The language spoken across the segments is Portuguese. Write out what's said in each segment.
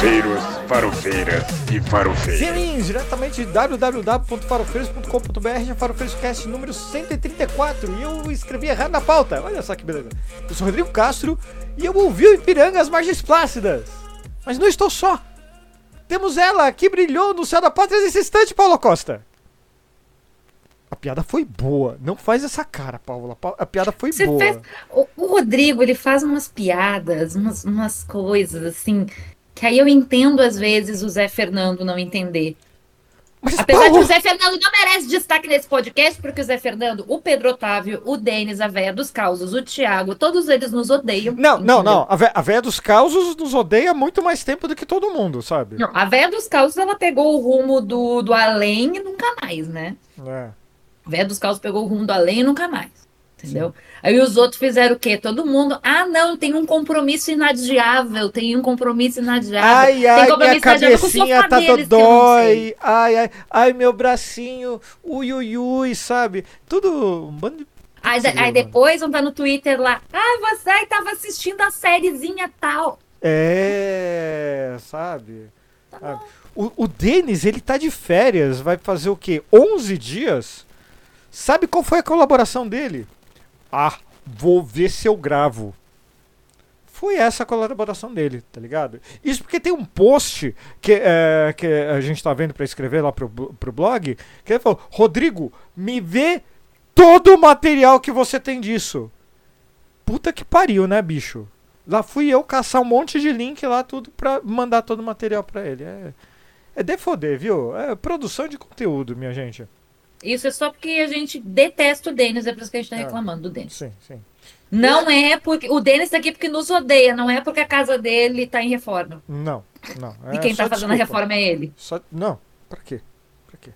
Farofeiros, farofeiras e farofeiros. Sim, diretamente de www.farofeiros.com.br, Farofeiroscast número 134. E eu escrevi errado na pauta. Olha só que beleza. Eu sou Rodrigo Castro e eu ouvi o Ipiranga as margens plácidas. Mas não estou só. Temos ela que brilhou no céu da pátria nesse instante, Paulo Costa. A piada foi boa. Não faz essa cara, Paula. A piada foi Você boa. fez- O, o Rodrigo, ele faz umas piadas, umas, umas coisas assim, que aí eu entendo às vezes o Zé Fernando não entender. Mas, Apesar de Paulo, o Zé Fernando não merece destaque nesse podcast, porque o Zé Fernando, o Pedro Otávio, o Denis, a Véia dos Causos, o Thiago, todos eles nos odeiam. Não, não, entendeu? não. A vé- a véia dos causos nos odeia muito mais tempo do que todo mundo, sabe? Não, a Véia dos Causos, ela pegou o rumo do, do além e nunca mais, né? É. A Véia dos Causos pegou o rumo do além e nunca mais. Entendeu? Aí os outros fizeram o quê? Todo mundo. Ah, não, tem um compromisso inadiável. Tem um compromisso inadiável. Ai, tem ai, minha compromisso o cabecinha tá deles, dodói. Ai, ai, ai, meu bracinho. Ui, ui, ui, sabe? Tudo um bando de... Aí, Sim, aí depois vão tá no Twitter lá. Ah, você tava assistindo a sériezinha tal. É, sabe? Sabe? O, o Denis, ele tá de férias. Vai fazer o quê? 11 dias? Sabe qual foi a colaboração dele? Ah, vou ver se eu gravo. Foi essa a colaboração dele, tá ligado? Isso porque tem um post que, é, que a gente tá vendo pra escrever lá pro, pro blog, que ele falou, Rodrigo, me vê todo o material que você tem disso. Puta que pariu, né, bicho? Lá fui eu caçar um monte de link lá, tudo pra mandar todo o material pra ele. É, é defoder, viu? É produção de conteúdo, minha gente. Isso é só porque a gente detesta o Denis, é por isso que a gente tá É. reclamando do Denis. Sim, sim. Não é porque. O Denis tá aqui porque nos odeia, não é porque a casa dele tá em reforma. Não, não. e é quem tá só fazendo a desculpa. reforma é ele. Só, não, pra quê? Pra quê?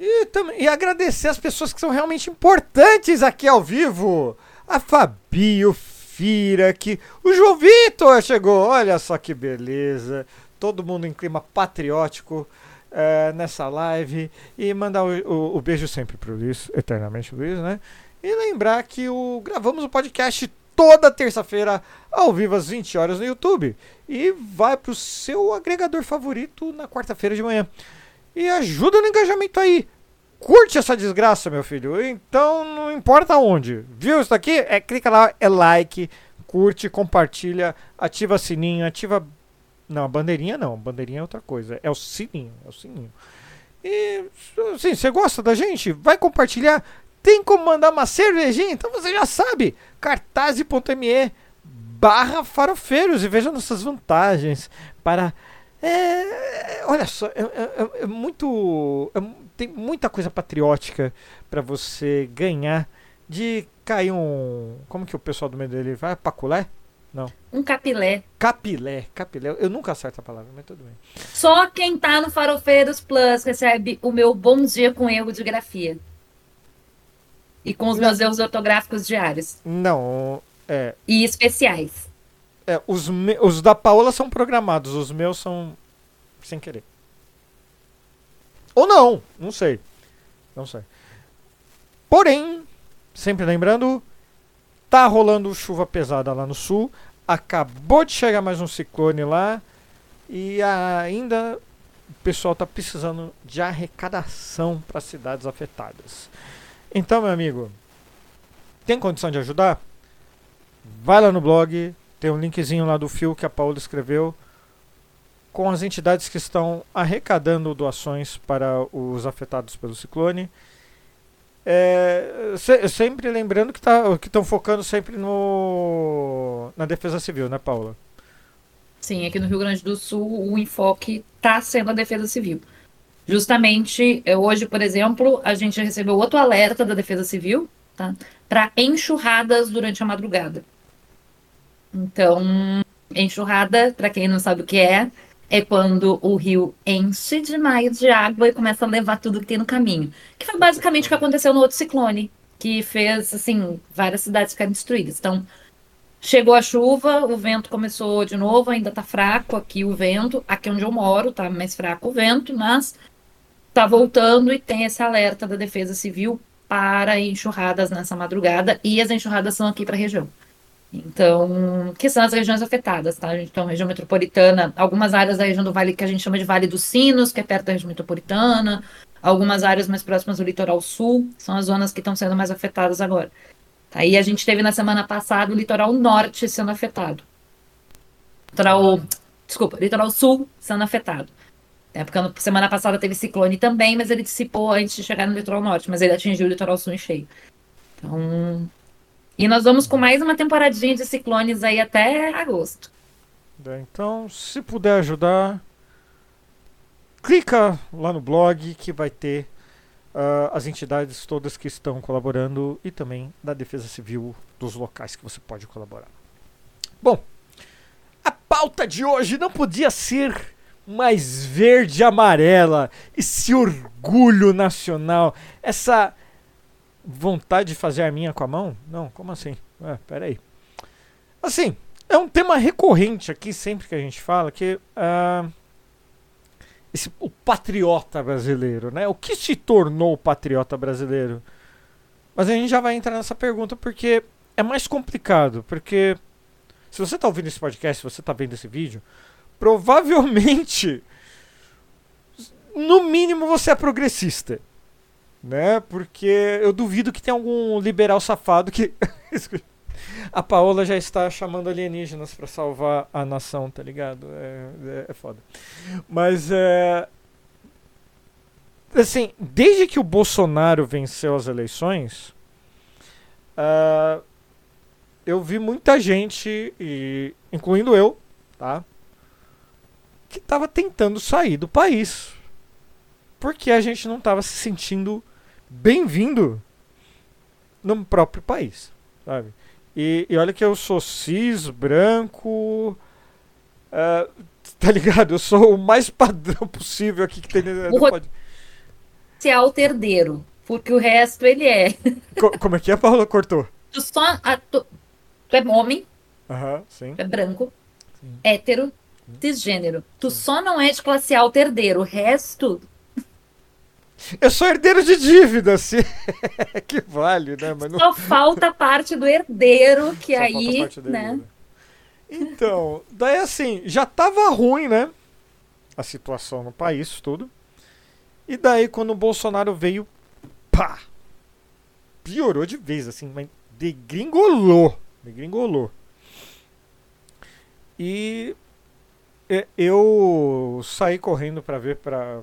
E, também, e agradecer as pessoas que são realmente importantes aqui ao vivo. A Fabi, o Fira, que o João Vitor chegou. Olha só que beleza. Todo mundo em clima patriótico eh, nessa live. E mandar o, o- o beijo sempre pro Luiz, eternamente Luiz, né? E lembrar que o, gravamos o podcast toda terça-feira, ao vivo às 20 horas no YouTube. E vai pro seu agregador favorito na quarta-feira de manhã. E ajuda no engajamento aí. Curte essa desgraça, meu filho. Então, não importa onde. Viu isso daqui? É, clica lá, é like, curte, compartilha, ativa sininho, ativa. Não, a bandeirinha não. A bandeirinha é outra coisa. É o sininho. É o sininho. E, assim, você gosta da gente? Vai compartilhar. Tem como mandar uma cervejinha? Então você já sabe. cartaz.me barra farofeiros e veja nossas vantagens para é, olha só, é, é- é muito. é tem muita coisa patriótica para você ganhar de cair um. Como que o pessoal do meio dele vai? Paculé? Um capilé. Capilé. Capilé. Eu nunca acerto a palavra, mas tudo bem. Só quem tá no Farofeiros Plus recebe o meu bom dia com erro de grafia. E com os meus erros ortográficos diários. Não, é. E especiais. é os, me- os da Paola são programados, os meus são sem querer. Ou não, não sei. Não sei. Porém, sempre lembrando, tá rolando chuva pesada lá no sul. Acabou de chegar mais um ciclone lá. E ainda o pessoal tá precisando de arrecadação para cidades afetadas. Então, meu amigo, tem condição de ajudar? Vai lá no blog, tem um linkzinho lá do fio que a Paula escreveu com as entidades que estão arrecadando doações para os afetados pelo ciclone. É, se- sempre lembrando que tá, estão focando sempre no na defesa civil, né, Paula? Sim, aqui no Rio Grande do Sul o enfoque tá sendo a defesa civil. Justamente eh, hoje, por exemplo, a gente recebeu outro alerta da Defesa Civil, tá? Para enxurradas durante a madrugada. Então, enxurrada, para quem não sabe o que é, é quando o rio enche demais de água e começa a levar tudo que tem no caminho. Que foi basicamente o que aconteceu no outro ciclone, que fez, assim, várias cidades ficarem destruídas. Então, chegou a chuva, o vento começou de novo, ainda tá fraco aqui o vento. Aqui onde eu moro tá mais fraco o vento, mas tá voltando e tem esse alerta da Defesa Civil para enxurradas nessa madrugada. E as enxurradas são aqui para a região. Então, que são as regiões afetadas, tá? Então, região metropolitana, algumas áreas da região do Vale que a gente chama de Vale dos Sinos, que é perto da região metropolitana, algumas áreas mais próximas do litoral sul, são as zonas que estão sendo mais afetadas agora. Aí a gente teve na semana passada o litoral norte sendo afetado. Litoral, desculpa, litoral sul sendo afetado. É porque na semana passada teve ciclone também, mas ele dissipou antes de chegar no litoral norte, mas ele atingiu o litoral sul em cheio. Então, e nós vamos com mais uma temporadinha de ciclones aí até agosto. É, então, se puder ajudar, clica lá no blog que vai ter uh, as entidades todas que estão colaborando e também da Defesa Civil dos locais que você pode colaborar. Bom, a pauta de hoje não podia ser mais verde e amarela, esse orgulho nacional, essa vontade de fazer a minha com a mão? Não, como assim? Ué, peraí. Assim, é um tema recorrente aqui, sempre que a gente fala, que uh, esse, o patriota brasileiro, né? O que se tornou o patriota brasileiro? Mas a gente já vai entrar nessa pergunta porque é mais complicado, porque se você está ouvindo esse podcast, se você está vendo esse vídeo, provavelmente, no mínimo, você é progressista né? Porque eu duvido que tenha algum liberal safado que. a Paola já está chamando alienígenas para salvar a nação, tá ligado? É, é, é foda. Mas é. Assim, desde que o Bolsonaro venceu as eleições, uh, eu vi muita gente, e, incluindo eu, tá? Que estava tentando sair do país. Porque a gente não estava se sentindo bem-vindo no próprio país, sabe? E, e, olha que eu sou cis, branco, uh, tá ligado? Eu sou o mais padrão possível aqui que tem. Pode... Se é o terdeiro, porque o resto ele é. Co como é que a Paula cortou? Tu só a, tu, tu é homem, uhum, sim. é branco, sim. hétero, cisgênero. Tu sim. só não é de classe A o terdeiro, o resto eu sou herdeiro de dívida, assim. que vale, né? Mas não... Só falta a parte do herdeiro, que Só aí, né? Então, daí assim, já tava ruim, né? A situação no país, tudo. E daí, quando o Bolsonaro veio, pá! Piorou de vez, assim, mas degringolou. Degringolou. E eu saí correndo para ver para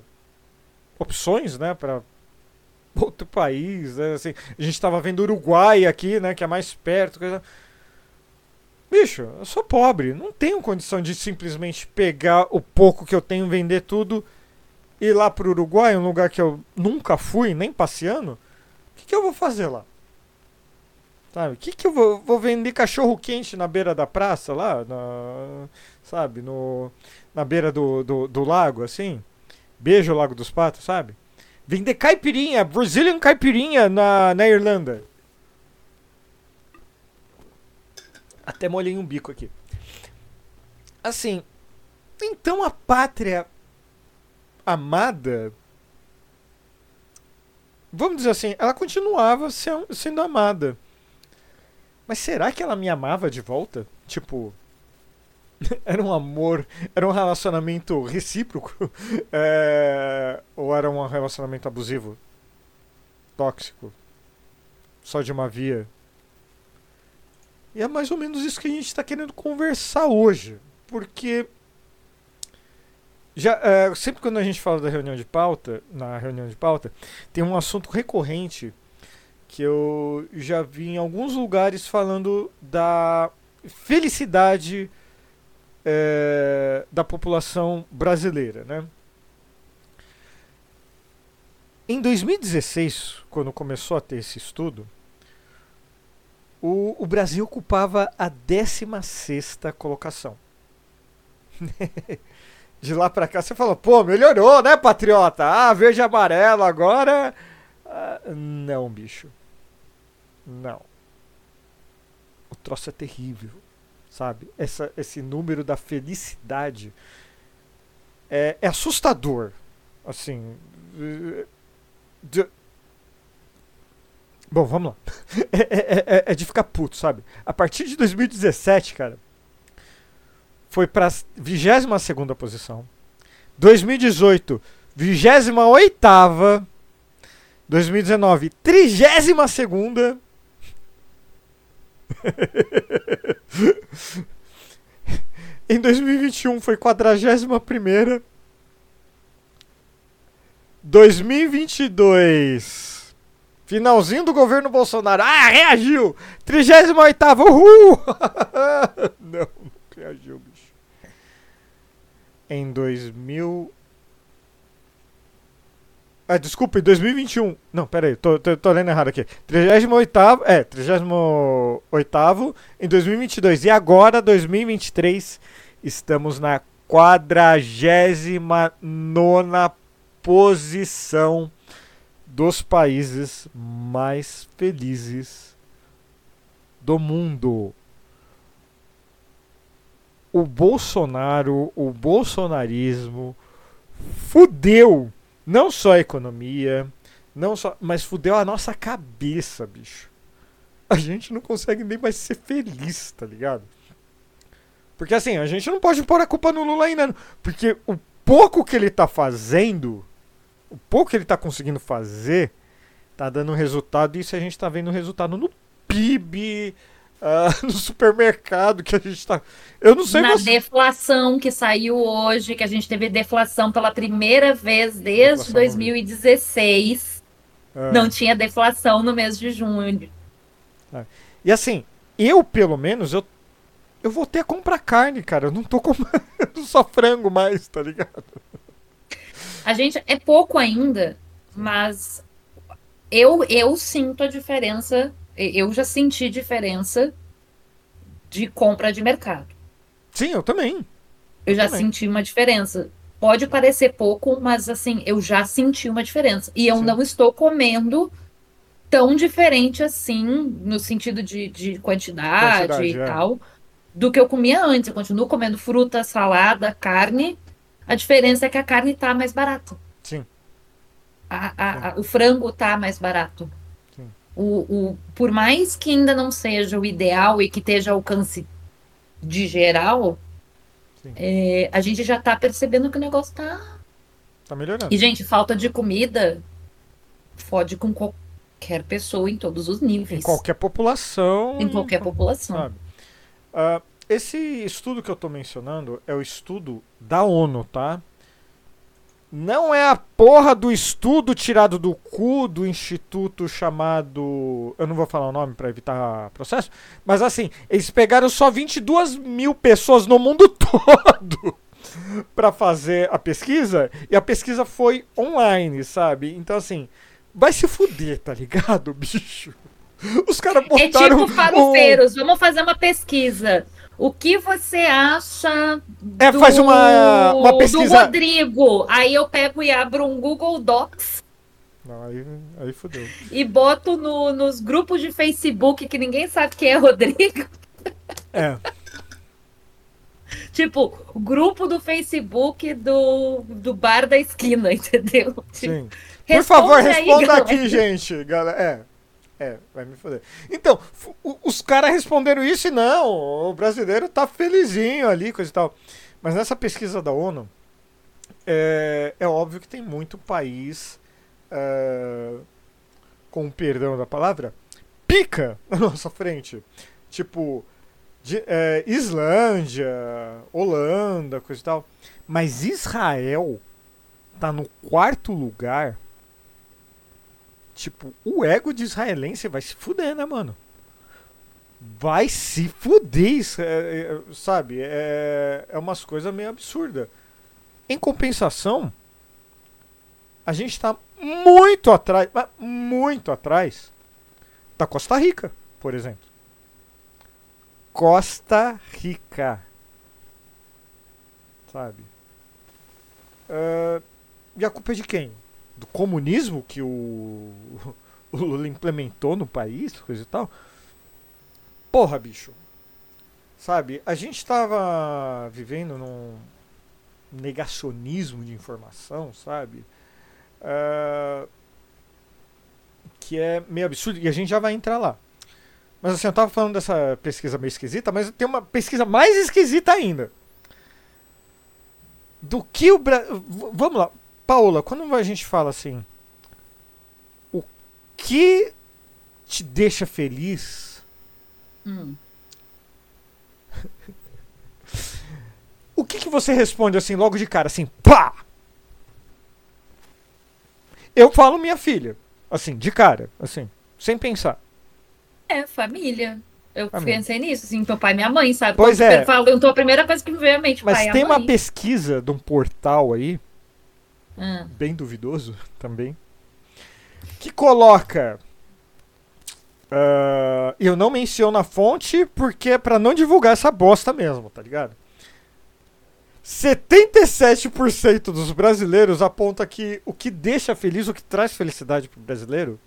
opções, né, para outro país, né? assim, a gente estava vendo Uruguai aqui, né, que é mais perto, coisa... Bicho, eu sou pobre, não tenho condição de simplesmente pegar o pouco que eu tenho, vender tudo ir lá pro Uruguai, um lugar que eu nunca fui, nem passeando. O que, que eu vou fazer lá? Sabe? O que, que eu vou, vou vender cachorro quente na beira da praça lá? Na, sabe? No, na beira do, do, do lago, assim? Beijo, Lago dos Patos, sabe? Vender caipirinha, Brazilian caipirinha na, na Irlanda. Até molhei um bico aqui. Assim, então a pátria amada, vamos dizer assim, ela continuava sendo amada. Mas será que ela me amava de volta? Tipo, era um amor, era um relacionamento recíproco? É, ou era um relacionamento abusivo? Tóxico? Só de uma via? E é mais ou menos isso que a gente está querendo conversar hoje. Porque já, é, sempre quando a gente fala da reunião de pauta, na reunião de pauta, tem um assunto recorrente que eu já vi em alguns lugares falando da felicidade é, da população brasileira. Né? Em 2016, quando começou a ter esse estudo, o, o Brasil ocupava a 16 colocação. De lá para cá você falou, pô, melhorou, né, patriota? Ah, verde e amarelo agora. Ah, não, bicho. Não. O troço é terrível sabe? Essa, esse número da felicidade é, é assustador. Assim. De... Bom, vamos lá. é, é, é, é de ficar puto, sabe? A partir de 2017, cara, foi pra 22 segunda posição. 2018, 28 2019, 32 segunda. em 2021 foi 41 primeira. 2022. Finalzinho do governo Bolsonaro. Ah, reagiu! 38 Uhul! não, não reagiu, bicho. Em 2000. Ah, desculpa, em 2021. Não, pera aí, tô, tô, tô lendo errado aqui. 38 é, 38 em 2022. E agora, 2023, estamos na 49 posição dos países mais felizes do mundo. O Bolsonaro, o bolsonarismo fudeu não só a economia, não só, mas fudeu a nossa cabeça, bicho. A gente não consegue nem mais ser feliz, tá ligado? Porque assim, a gente não pode pôr a culpa no Lula ainda, porque o pouco que ele tá fazendo o pouco que ele está conseguindo fazer tá dando resultado e isso a gente está vendo resultado no PIB, uh, ah, no supermercado que a gente está. Eu não sei. Na você... deflação que saiu hoje, que a gente teve deflação pela primeira vez desde 2016. É. Não tinha deflação no mês de junho. É. E assim, eu pelo menos, eu, eu voltei a comprar carne, cara. Eu não tô comprando só frango mais, tá ligado? A gente é pouco ainda, mas eu eu sinto a diferença, eu já senti diferença de compra de mercado. Sim, eu também. Eu, eu já também. senti uma diferença. Pode parecer pouco, mas assim, eu já senti uma diferença. E eu Sim. não estou comendo tão diferente assim, no sentido de, de quantidade, quantidade e é. tal, do que eu comia antes. Eu continuo comendo fruta, salada, carne, a diferença é que a carne está mais barata. Sim. A, a, a, o frango está mais barato. O, o, por mais que ainda não seja o ideal e que esteja alcance de geral, é, a gente já está percebendo que o negócio está tá melhorando. E, gente, falta de comida fode com qualquer pessoa em todos os níveis. Em qualquer população. Em qualquer população. Uh, esse estudo que eu estou mencionando é o estudo da ONU, tá? Não é a porra do estudo tirado do cu do instituto chamado. Eu não vou falar o nome para evitar processo, mas assim, eles pegaram só 22 mil pessoas no mundo todo para fazer a pesquisa e a pesquisa foi online, sabe? Então, assim, vai se fuder, tá ligado, bicho? Os caras botaram. É tipo farofeiros, um... vamos fazer uma pesquisa. O que você acha é, do, faz uma, uma pesquisa... do Rodrigo? Aí eu pego e abro um Google Docs. Não, aí, aí fodeu. E boto no, nos grupos de Facebook que ninguém sabe quem é Rodrigo. É. tipo, grupo do Facebook do, do bar da esquina, entendeu? Sim. Por favor, responda aí, aqui, gente. Galera. É. É, vai me foder. Então, os caras responderam isso e não, o brasileiro tá felizinho ali, coisa e tal. Mas nessa pesquisa da ONU, é, é óbvio que tem muito país, é, com perdão da palavra, pica na nossa frente. Tipo, de, é, Islândia, Holanda, coisa e tal. Mas Israel tá no quarto lugar Tipo, o ego de israelense vai se fuder, né, mano? Vai se fuder, é, é, sabe? É, é umas coisas meio absurdas. Em compensação, a gente tá muito atrás, muito atrás da Costa Rica, por exemplo. Costa Rica. Sabe? Uh, e a culpa é de quem? Do comunismo que o, o Lula implementou no país, coisa e tal. Porra, bicho. Sabe, a gente estava vivendo num negacionismo de informação, sabe? Uh, que é meio absurdo, e a gente já vai entrar lá. Mas assim, eu tava falando dessa pesquisa meio esquisita, mas tem uma pesquisa mais esquisita ainda. Do que o Brasil. Vamos lá. Paola, quando a gente fala assim. O que te deixa feliz? Hum. O que, que você responde assim, logo de cara, assim, pá! Eu falo minha filha, assim, de cara, assim, sem pensar. É, família. Eu pensei nisso, assim, meu pai e minha mãe, sabe? Pois Quando é. eu falo, então a primeira coisa que me veio à mente, Mas pai tem uma pesquisa de um portal aí, Ah, bem duvidoso também, que coloca. ah, eu não menciono a fonte porque é pra não divulgar essa bosta mesmo, tá ligado? 77% dos brasileiros aponta que o que deixa feliz, o que traz felicidade pro brasileiro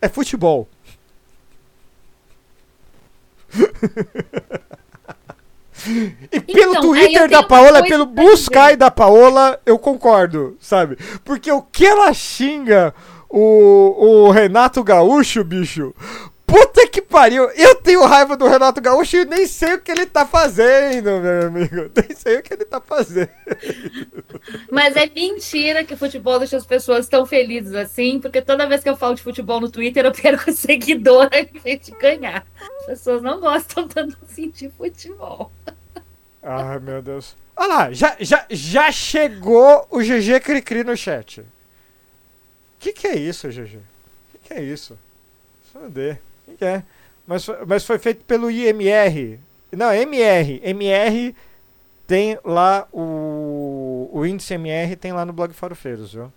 é futebol. E pelo Então, Twitter da Paola, pelo Buscai da Paola, eu concordo, sabe? Porque o que ela xinga o, o Renato Gaúcho, bicho. Puta que pariu! Eu tenho raiva do Renato Gaúcho e nem sei o que ele tá fazendo, meu amigo. Nem sei o que ele tá fazendo. Mas é mentira que o futebol deixa as pessoas tão felizes assim, porque toda vez que eu falo de futebol no Twitter, eu perco seguidor em vez de ganhar. As pessoas não gostam tanto assim de futebol. Ai, meu Deus. Olha lá, já, já, já chegou o GG Cricri no chat. Que que é isso, GG? Que que é isso? Só. É? Mas, mas foi feito pelo IMR. Não, MR. MR tem lá o, o índice MR tem lá no blog Farofeiros, viu?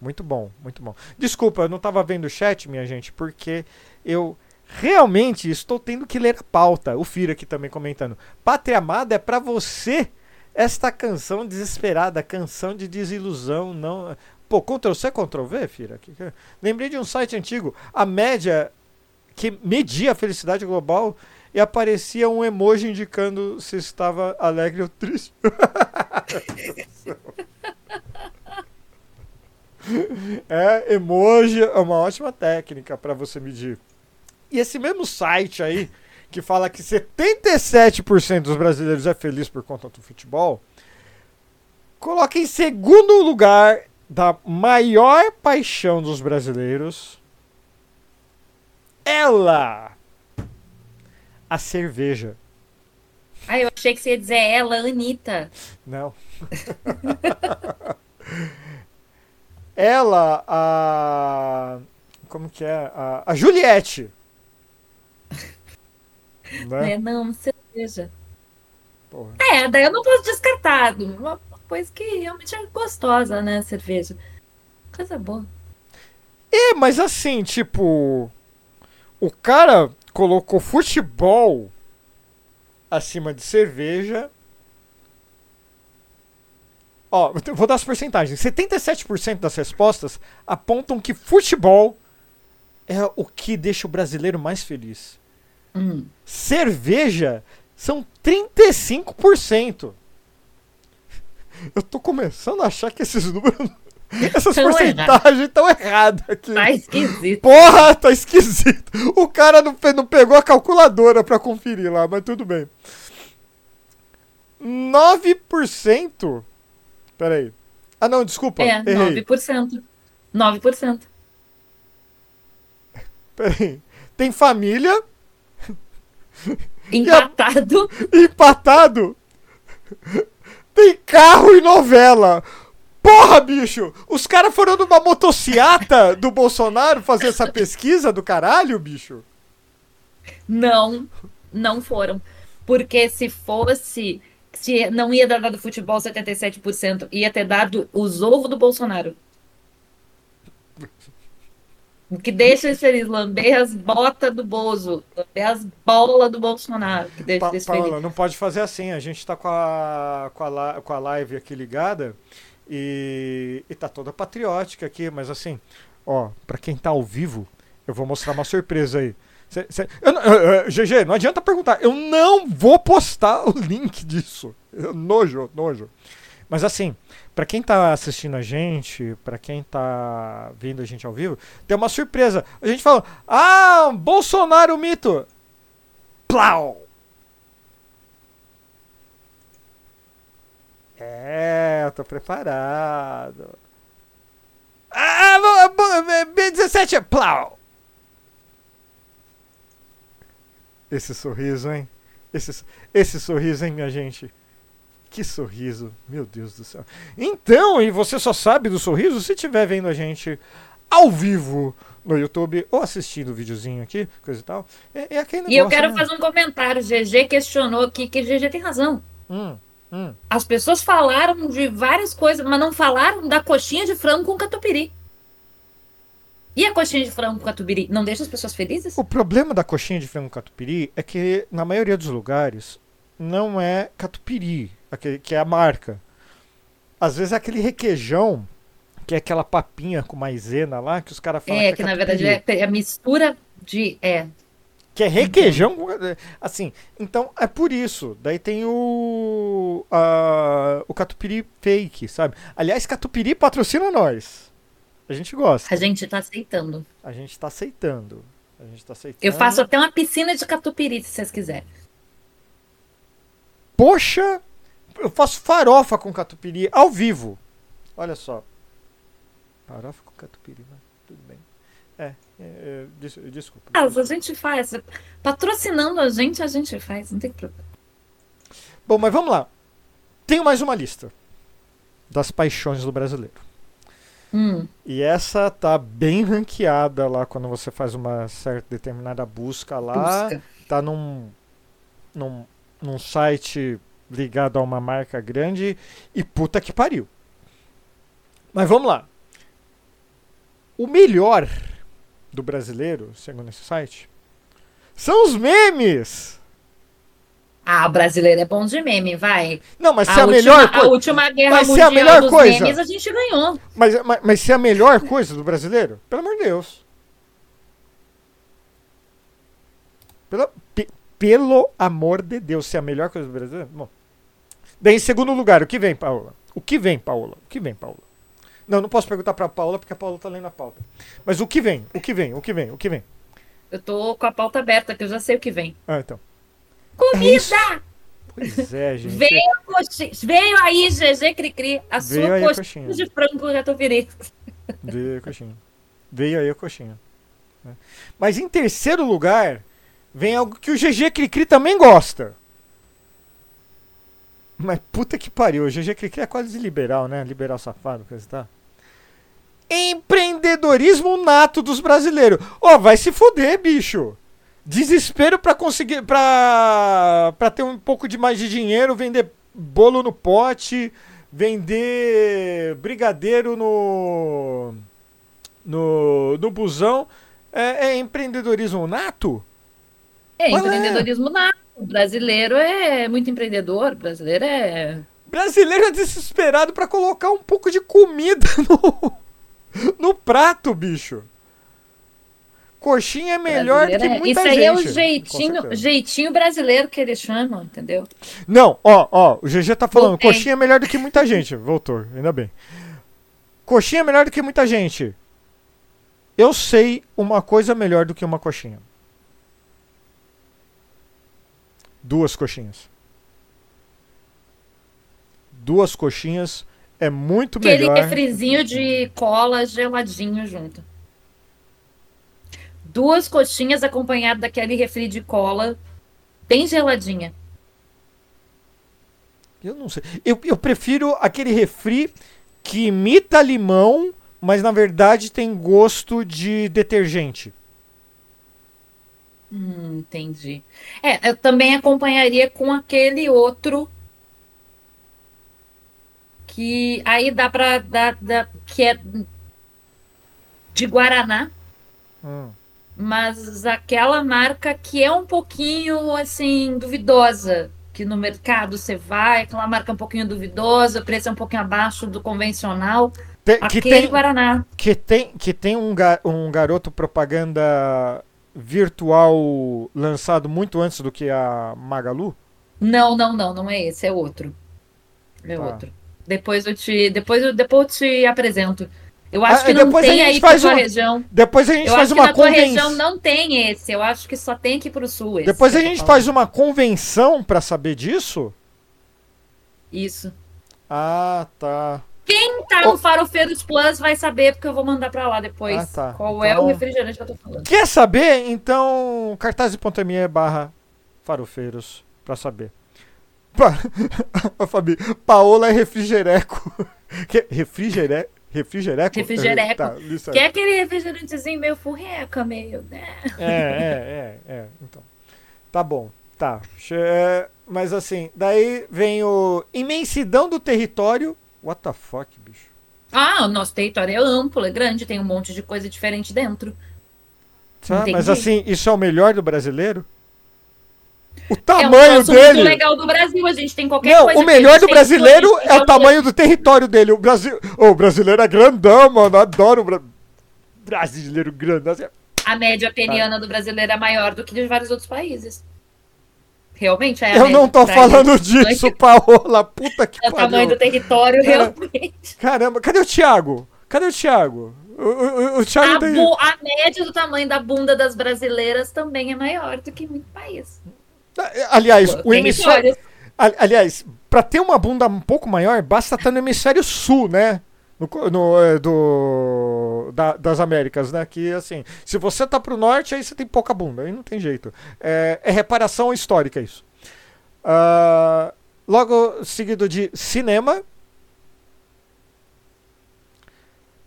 Muito bom, muito bom. Desculpa, eu não tava vendo o chat, minha gente, porque eu realmente estou tendo que ler a pauta. O Fira aqui também comentando. Pátria Amada é pra você esta canção desesperada, canção de desilusão, não. Pô, Ctrl C, Ctrl V, Fira? É? Lembrei de um site antigo, a média que media a felicidade global e aparecia um emoji indicando se estava alegre ou triste. é, emoji é uma ótima técnica para você medir. E esse mesmo site aí, que fala que 77% dos brasileiros é feliz por conta do futebol, coloca em segundo lugar da maior paixão dos brasileiros ela, a cerveja. Ah, eu achei que você ia dizer ela, Anitta. Não. ela, a. Como que é? A, a Juliette. Né? É, não, cerveja. Porra. É, daí eu não posso descartar. Uma coisa que realmente é gostosa, né? Cerveja. Coisa boa. É, mas assim, tipo. O cara colocou futebol acima de cerveja. Ó, vou dar as porcentagens. 77% das respostas apontam que futebol é o que deixa o brasileiro mais feliz. Hum. Cerveja são 35%. Eu tô começando a achar que esses números. Essas Tão porcentagens estão erradas aqui. Tá esquisito. Porra, tá esquisito. O cara não, não pegou a calculadora pra conferir lá, mas tudo bem. 9%. Peraí. Ah, não, desculpa. É, errei. 9%. 9%. Peraí. Tem família Empatado. empatado. Tem carro e novela. Porra, bicho! Os caras foram numa motociata do Bolsonaro fazer essa pesquisa do caralho, bicho? Não, não foram. Porque se fosse, se não ia dar dado futebol 77%, ia ter dado os ovos do Bolsonaro. O que deixa eles felizes, lamber as botas do Bozo, lamber as bolas do Bolsonaro, que deixa Pa eles Paola, não pode fazer assim. A gente tá com a, com a, com a live aqui ligada e, e tá toda patriótica aqui, mas assim, ó, pra quem tá ao vivo, eu vou mostrar uma surpresa aí. Cê- cê- eu eu- eu- GG, não adianta perguntar. Eu não vou postar o link disso. Nojo, nojo. Mas assim, pra quem tá assistindo a gente, pra quem tá vendo a gente ao vivo, tem uma surpresa. A gente fala: "Ah, Bolsonaro mito". Plau. É, eu tô preparado. Ah, bo- bo- B17, plau. Esse sorriso, hein? Esse, esse sorriso, hein, minha gente? Que sorriso, meu Deus do céu. Então, e você só sabe do sorriso se estiver vendo a gente ao vivo no YouTube ou assistindo o videozinho aqui, coisa e tal. É, é aquele negócio, E eu quero né? fazer um comentário. GG questionou aqui que GG tem razão. Hum, hum. As pessoas falaram de várias coisas, mas não falaram da coxinha de frango com catupiry. E a coxinha de frango com catupiry não deixa as pessoas felizes? O problema da coxinha de frango catupiry é que, na maioria dos lugares, não é catupiry, aquele, que é a marca. Às vezes é aquele requeijão, que é aquela papinha com maisena lá, que os caras falam É, que, que é na verdade catupiry. é a mistura de. É. Que é requeijão, assim. Então, é por isso. Daí tem o... a- o catupiry fake, sabe? Aliás, catupiry patrocina nós. A gente gosta. A gente tá aceitando. A gente tá aceitando. A gente tá aceitando. Eu faço até uma piscina de catupiry, se vocês quiserem. Poxa, eu faço farofa com catupiry ao vivo. Olha só. Farofa com catupiry, mas tudo bem. É, é, é, des- desculpa. Ah, a gente faz. Patrocinando a gente, a gente faz. Não tem problema. Bom, mas vamos lá. Tenho mais uma lista das paixões do brasileiro. Hum, E essa tá bem ranqueada lá quando você faz uma certa determinada busca lá. busca. Tá num, num, num site ligado a uma marca grande e puta que pariu. Mas vamos lá. O melhor do brasileiro, segundo esse site, são os memes. Ah, o brasileiro é bom de meme, vai. Não, mas se a, é a última, melhor a coisa. última guerra Mas se é a mundial melhor dos coisa. memes, a gente ganhou. Mas, mas, mas se é a melhor coisa do brasileiro, pelo amor de Deus. Pelo, pe- pelo amor de Deus, se é a melhor coisa do brasileiro. Bom. Daí, em segundo lugar, o que vem, Paola? O que vem, Paola? O que vem, Paola? Não, não posso perguntar pra Paola porque a Paola tá lendo a pauta. Mas o que vem? O que vem? O que vem? O que vem? Eu tô com a pauta aberta, que eu já sei o que vem. Ah, então. Comida! Pois é, gente. Veio, a coxinha- veio aí, GG Cricri, a Veio sua aí a coxinha, coxinha. de frango catupiry. Veio a coxinha. Veio aí a coxinha. né? Mas em terceiro lugar, vem algo que o GG Cricri também gosta. Mas puta que pariu, o GG Cricri é quase liberal, né? Liberal safado, coisa tal. Empreendedorismo nato dos brasileiros. Ó, vai se fuder, bicho. Desespero pra conseguir. Pra, pra ter um pouco de mais de dinheiro, vender bolo no pote, vender brigadeiro no. no, no busão. É, é empreendedorismo nato? É, Qual é? empreendedorismo nato. O brasileiro é muito empreendedor, o brasileiro é. Brasileiro é desesperado pra colocar um pouco de comida no, no prato, bicho. Coxinha é melhor que é- muita Isso gente. aí é o jeitinho, jeitinho brasileiro que eles chamam, entendeu? Não, ó, ó, o GG tá falando, Voltei. coxinha é melhor do que muita gente. Voltou, ainda bem. Coxinha é melhor do que muita gente. Eu sei uma coisa melhor do que uma coxinha. Duas coxinhas. Duas coxinhas é muito Aquele melhor. refrizinho de cola geladinho junto. Duas coxinhas acompanhado daquele refri de cola bem geladinha. Eu não sei. Eu, eu prefiro aquele refri que imita limão, mas na verdade tem gosto de detergente. Hum, entendi. É, eu também acompanharia com aquele outro que aí dá pra dar, dar- que é de Guaraná, Hum. mas aquela marca que é um pouquinho assim duvidosa, que no mercado você vai, aquela marca um pouquinho duvidosa, o preço é um pouquinho abaixo do convencional, Te- que aquele tem, Guaraná. que tem, que tem um, ga- um garoto propaganda virtual lançado muito antes do que a Magalu. Não, não, não, não é esse, é outro. É Tá. outro. Depois eu te, depois eu, depois eu te apresento. Eu acho Ah, que não tem aí tua uma- região. Depois a gente Eu faz acho que uma na tua convenção. região não tem esse. Eu acho que só tem aqui pro sul esse. Depois a que tô gente faz uma convenção pra saber disso? Isso. Ah, tá. Quem tá no Farofeiros Plus vai saber, porque eu vou mandar pra lá depois. Ah, tá. Qual é Então- o refrigerante que eu tô falando. Quer saber? Então, cartaz.me barra farofeiros pra saber. Pa... Fabi, Paola é refrigereco. Que... Refrigere... Refrigereco? Refrigereco. Tá. Que é aquele refrigerantezinho meio furreca, meio, né? É, é, é, é. Então. Tá bom. Tá. É, Mas assim, daí vem o imensidão do território. What the fuck, bicho? Ah, o nosso território é amplo, é grande, tem um monte de coisa diferente dentro. Tá, Mas assim, isso é o melhor do brasileiro? O é um tamanho dele. muito legal do Brasil, a gente tem qualquer Não, coisa. o melhor do brasileiro é o tem tamanho do território dele. O Brasil, Ô, o brasileiro é grandão, mano. Adoro o bra... brasileiro grandão. Assim, A média peniana do brasileiro é maior do que de vários outros países. Realmente é a Eu não tô falando eles. disso, Paola. Puta que É o tamanho do pariu. território, Cara, realmente. Caramba, cadê o Thiago? Cadê o Thiago? O, o, o Thiago A, tem... a média do tamanho da bunda das brasileiras também é maior do que muito país. Aliás, o hemisfério... Aliás, pra ter uma bunda um pouco maior, basta estar no hemisfério sul, né? No, no, é, do, da- das Américas, né? Que assim, se você tá pro norte, aí você tem pouca bunda, aí não tem jeito. É, é reparação histórica isso. Ah, logo seguido de cinema.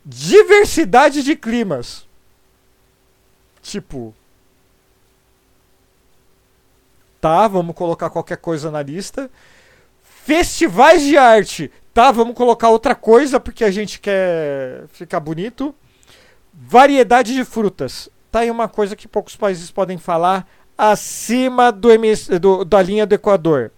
Diversidade de climas. Tipo. Tá, vamos colocar qualquer coisa na lista. Festivais de arte. Tá, vamos colocar outra coisa porque a gente quer ficar bonito. Variedade de frutas. Tá aí uma coisa que poucos países podem falar acima do, do- da linha do Equador.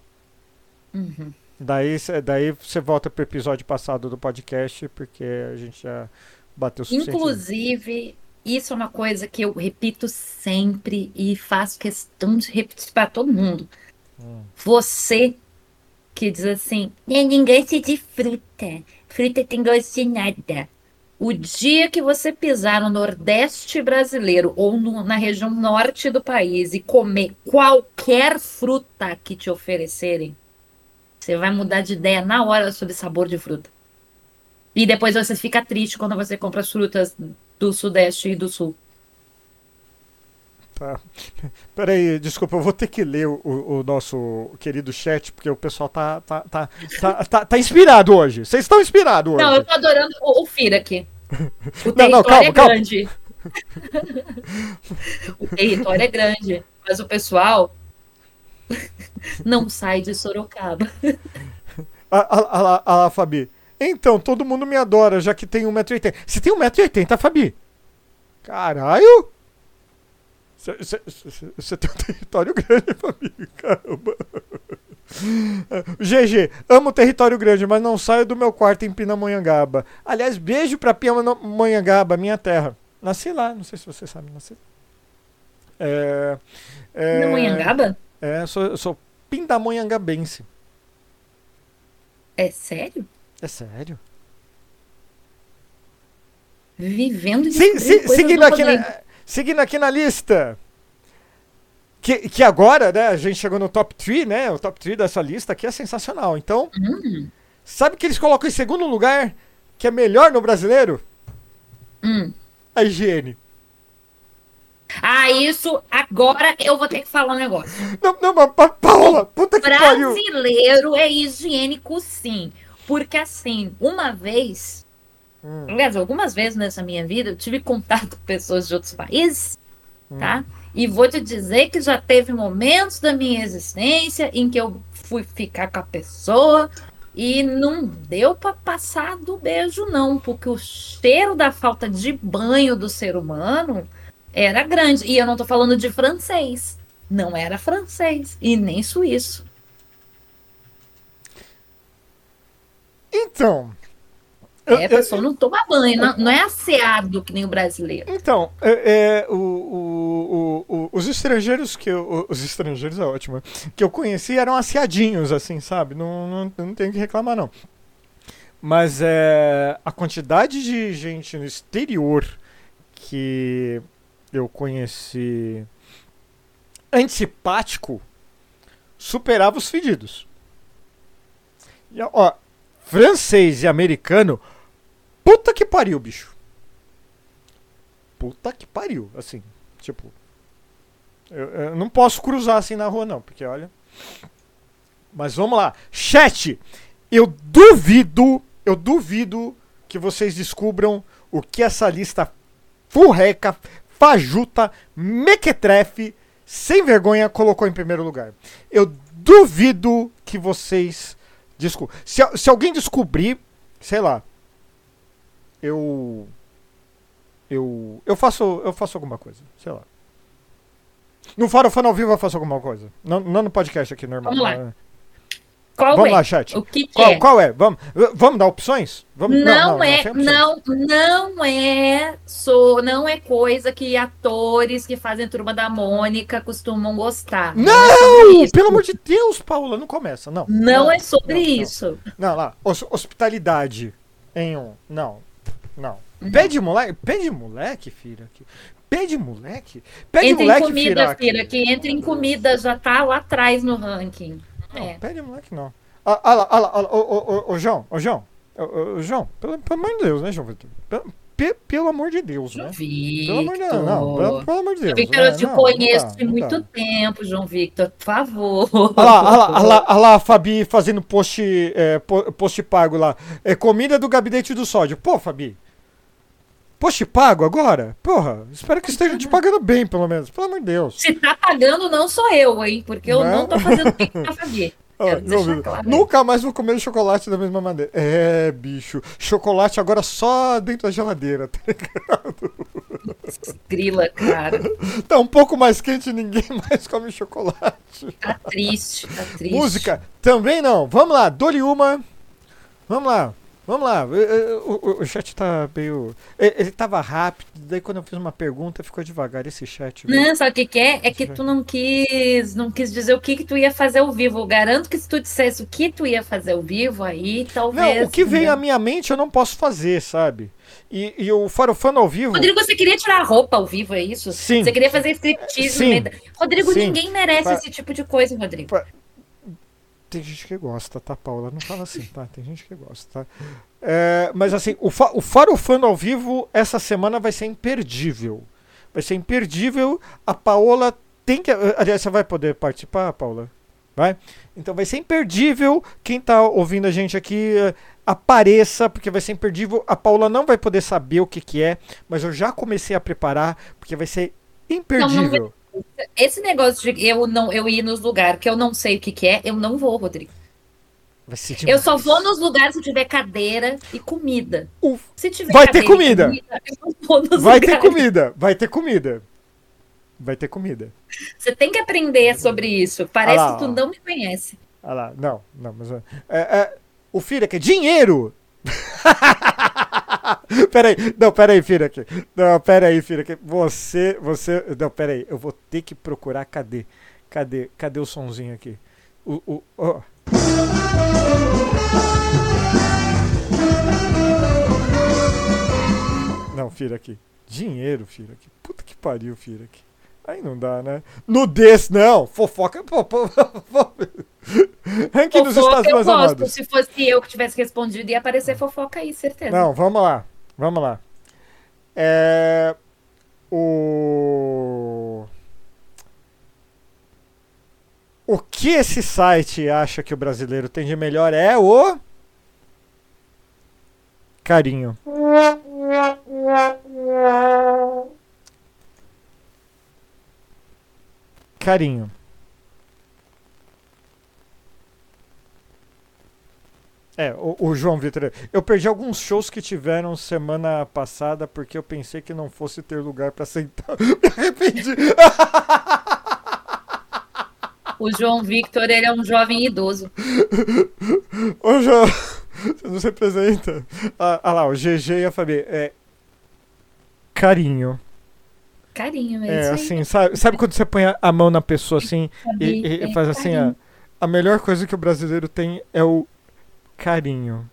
Uhum. Daí, daí você volta pro episódio passado do podcast, porque a gente já bateu o suficiente. Inclusive, isso é uma coisa que eu repito sempre e faço questão de repetir para todo mundo. Hum. Você que diz assim, ninguém gosta de fruta, fruta tem gosto de nada. O dia que você pisar no Nordeste brasileiro ou no- na região norte do país e comer qualquer fruta que te oferecerem, você vai mudar de ideia na hora sobre sabor de fruta. E depois você fica triste quando você compra as frutas do Sudeste e do Sul. Tá. Peraí, desculpa, eu vou ter que ler o, o- nosso querido chat, porque o pessoal tá, tá, tá, tá, tá, tá inspirado hoje. Vocês estão inspirados hoje. Não, eu tô adorando o, o Fira aqui. O Não, não, território calma, é calma. grande. o território é grande, mas o pessoal não sai de Sorocaba. Ah, ah, ah, lá, ah lá, Fabi. Então, todo mundo me adora, já que tem 1,80m. Você tem 1,80m, Fabi? Caralho! Você tem um território grande, Fabi. Caramba. GG, amo território grande, mas não saio do meu quarto em Pindamonhangaba. Aliás, beijo pra Pindamonhangaba, minha terra. Nasci lá, não sei se você sabe, nasci. É, é, No Anhangaba? É, sou, sou pindamonhangabense. É sério? É sério? Vivendo e Se- seguindo, do aqui na, seguindo aqui na lista. Que, que agora, né, a gente chegou no top 3, né? O top 3 dessa lista aqui é sensacional. Então, Hum, sabe que eles colocam em segundo lugar, que é melhor no brasileiro? hum. A higiene. Ah, isso agora eu vou ter que falar um negócio. Não, não, mas Pa- Paola, puta que pariu. Brasileiro é higiênico, sim. Porque assim, uma vez, Hum, aliás, algumas vezes nessa minha vida, eu tive contato com pessoas de outros países, tá? E vou te dizer que já teve momentos da minha existência em que eu fui ficar com a pessoa e não deu pra passar do beijo, não, porque o cheiro da falta de banho do ser humano era grande. E eu não tô falando de francês. Não era francês e nem suíço. Então. É, eu- a eu- pessoa não toma banho, não, não é asseado que nem o brasileiro. Então, é, é, o- o- o- os estrangeiros que eu, os estrangeiros é ótimo, que eu conheci eram assiadinhos, assim, sabe? Não, não, não tenho que reclamar, não. Mas é, a quantidade de gente no exterior que eu conheci antipático superava os fedidos. E, ó, francês e americano, puta que pariu, bicho. Puta que pariu, assim, tipo. Eu, eu não posso cruzar assim na rua, não, porque olha. Mas vamos lá. Chat, eu duvido, eu duvido que vocês descubram o que essa lista furreca, fajuta, mequetrefe, sem vergonha colocou em primeiro lugar. Eu duvido que vocês descubram. Se, se alguém descobrir, sei lá, eu eu eu faço eu faço alguma coisa, sei lá. No Farofano ao vivo eu faço alguma coisa. Não, não no podcast aqui normal. Vamos lá. Qual Vamos é? lá, chat. O que, que Qual, é? qual é? Vamos, vamos dar opções? Vamos, Não, é, sem opções. não, não é, sou, não é coisa que atores que fazem turma da Mônica costumam gostar. é sobre Não! Pelo amor de Deus, Paula, não começa. Não. Não é sobre não, não. isso. Não, lá. hos- hospitalidade em um. Não. Não. Pé de moleque? Pé de moleque, filha? Pé de moleque? Pé de Entra em comida, filha, que entra em comida já tá lá atrás no ranking. Não, É. pé de moleque não. Ah, ah lá, ah lá, ah lá, ô, ô, ô, ô, João, ô, João. Ô, ô, João, pelo, pelo amor de Deus, né, João Vitor? Pelo, pe- pelo amor de Deus, né? Pelo amor de Deus, não. Pelo, pelo amor de Deus. João Victor, eu né? te Não, não conheço dá, de muito dá. tempo, João Victor, por favor. Olha lá, olha lá, olha lá, olha lá a Fabi fazendo post, é, po- post pago lá. É comida do gabinete do sódio. Pô, Fabi. Post pago agora? Porra, espero que esteja te pagando bem, pelo menos. Pelo amor de Deus. Se tá pagando, não sou eu, hein? Porque eu Não. não tô fazendo pra João deixar Vitor, claro. Nunca mais vou comer chocolate da mesma maneira. É, bicho. Chocolate agora só dentro da geladeira. tá ligado? Grila, cara. Tá um pouco mais quente ninguém mais come chocolate. Tá triste, tá triste. Música também não. Vamos lá, dole uma. Vamos lá. Vamos lá. O, o- o chat tá meio. Ele tava rápido, daí quando eu fiz uma pergunta ficou devagar esse chat. viu? Não, sabe o que, que é? É que tu não quis, não quis dizer o que, que tu ia fazer ao vivo. Eu garanto que se tu dissesse o que tu ia fazer ao vivo, aí talvez. Não, o que veio né? à minha mente eu não posso fazer, sabe? E, e o Farofano ao vivo. Rodrigo, você queria tirar a roupa ao vivo, é isso? Sim. Você queria fazer striptease Sim. Rodrigo, Sim. ninguém merece Pa- esse tipo de coisa, Rodrigo. Tem gente que gosta, tá, Paula? Não fala assim, tá? Tem gente que gosta, tá? É, mas assim, o, fa o Farofano ao vivo essa semana vai ser imperdível. Vai ser imperdível. A Paola tem que. Aliás, você vai poder participar, Paula? Vai? Então vai ser imperdível. Quem tá ouvindo a gente aqui, eh, apareça, porque vai ser imperdível. A Paula não vai poder saber o que, que é, mas eu já comecei a preparar, porque vai ser imperdível. Esse negócio de eu não eu ir nos lugares que eu não sei o que, que é, eu não vou, Rodrigo. Eu só vou nos lugares se tiver cadeira e comida. O- Se tiver Vai ter comida. eu não vou nos Vai ter lugares. comida, vai ter comida. Vai ter comida. Você tem que aprender sobre isso. Parece Ah lá, que tu não me conhece. Ah lá, não, não, mas. é, é, o Fira que é dinheiro! peraí, não, peraí, Fira aqui. Não, peraí, Fira aqui. Você, você. Não, peraí, eu vou ter que procurar. Cadê? Cadê? Cadê o sonzinho aqui? O. o ó. Não, Fira aqui. Dinheiro, Fira aqui. Puta que pariu, Fira aqui. Aí não dá, né? Nudez, não. Fofoca. Pô, pô, pô. Ranking dos Estados eu mais gosto. amados. Se fosse eu que tivesse respondido, ia aparecer fofoca aí, certeza. Não, vamos lá. Vamos lá. É. O. O que esse site acha que o brasileiro tem de melhor é o. Carinho. Carinho. É, o, o João Vitor. Eu perdi alguns shows que tiveram semana passada porque eu pensei que não fosse ter lugar pra sentar. Me arrependi. O João Victor, ele é um jovem idoso. Ô, João, você não se apresenta. Ah, ah lá, o GG e a Fabi. É. Carinho. Carinho, é, É, assim, sabe, sabe quando você põe a mão na pessoa assim Fabi, e, e- e é faz assim, carinho. A melhor coisa que o brasileiro tem é o carinho.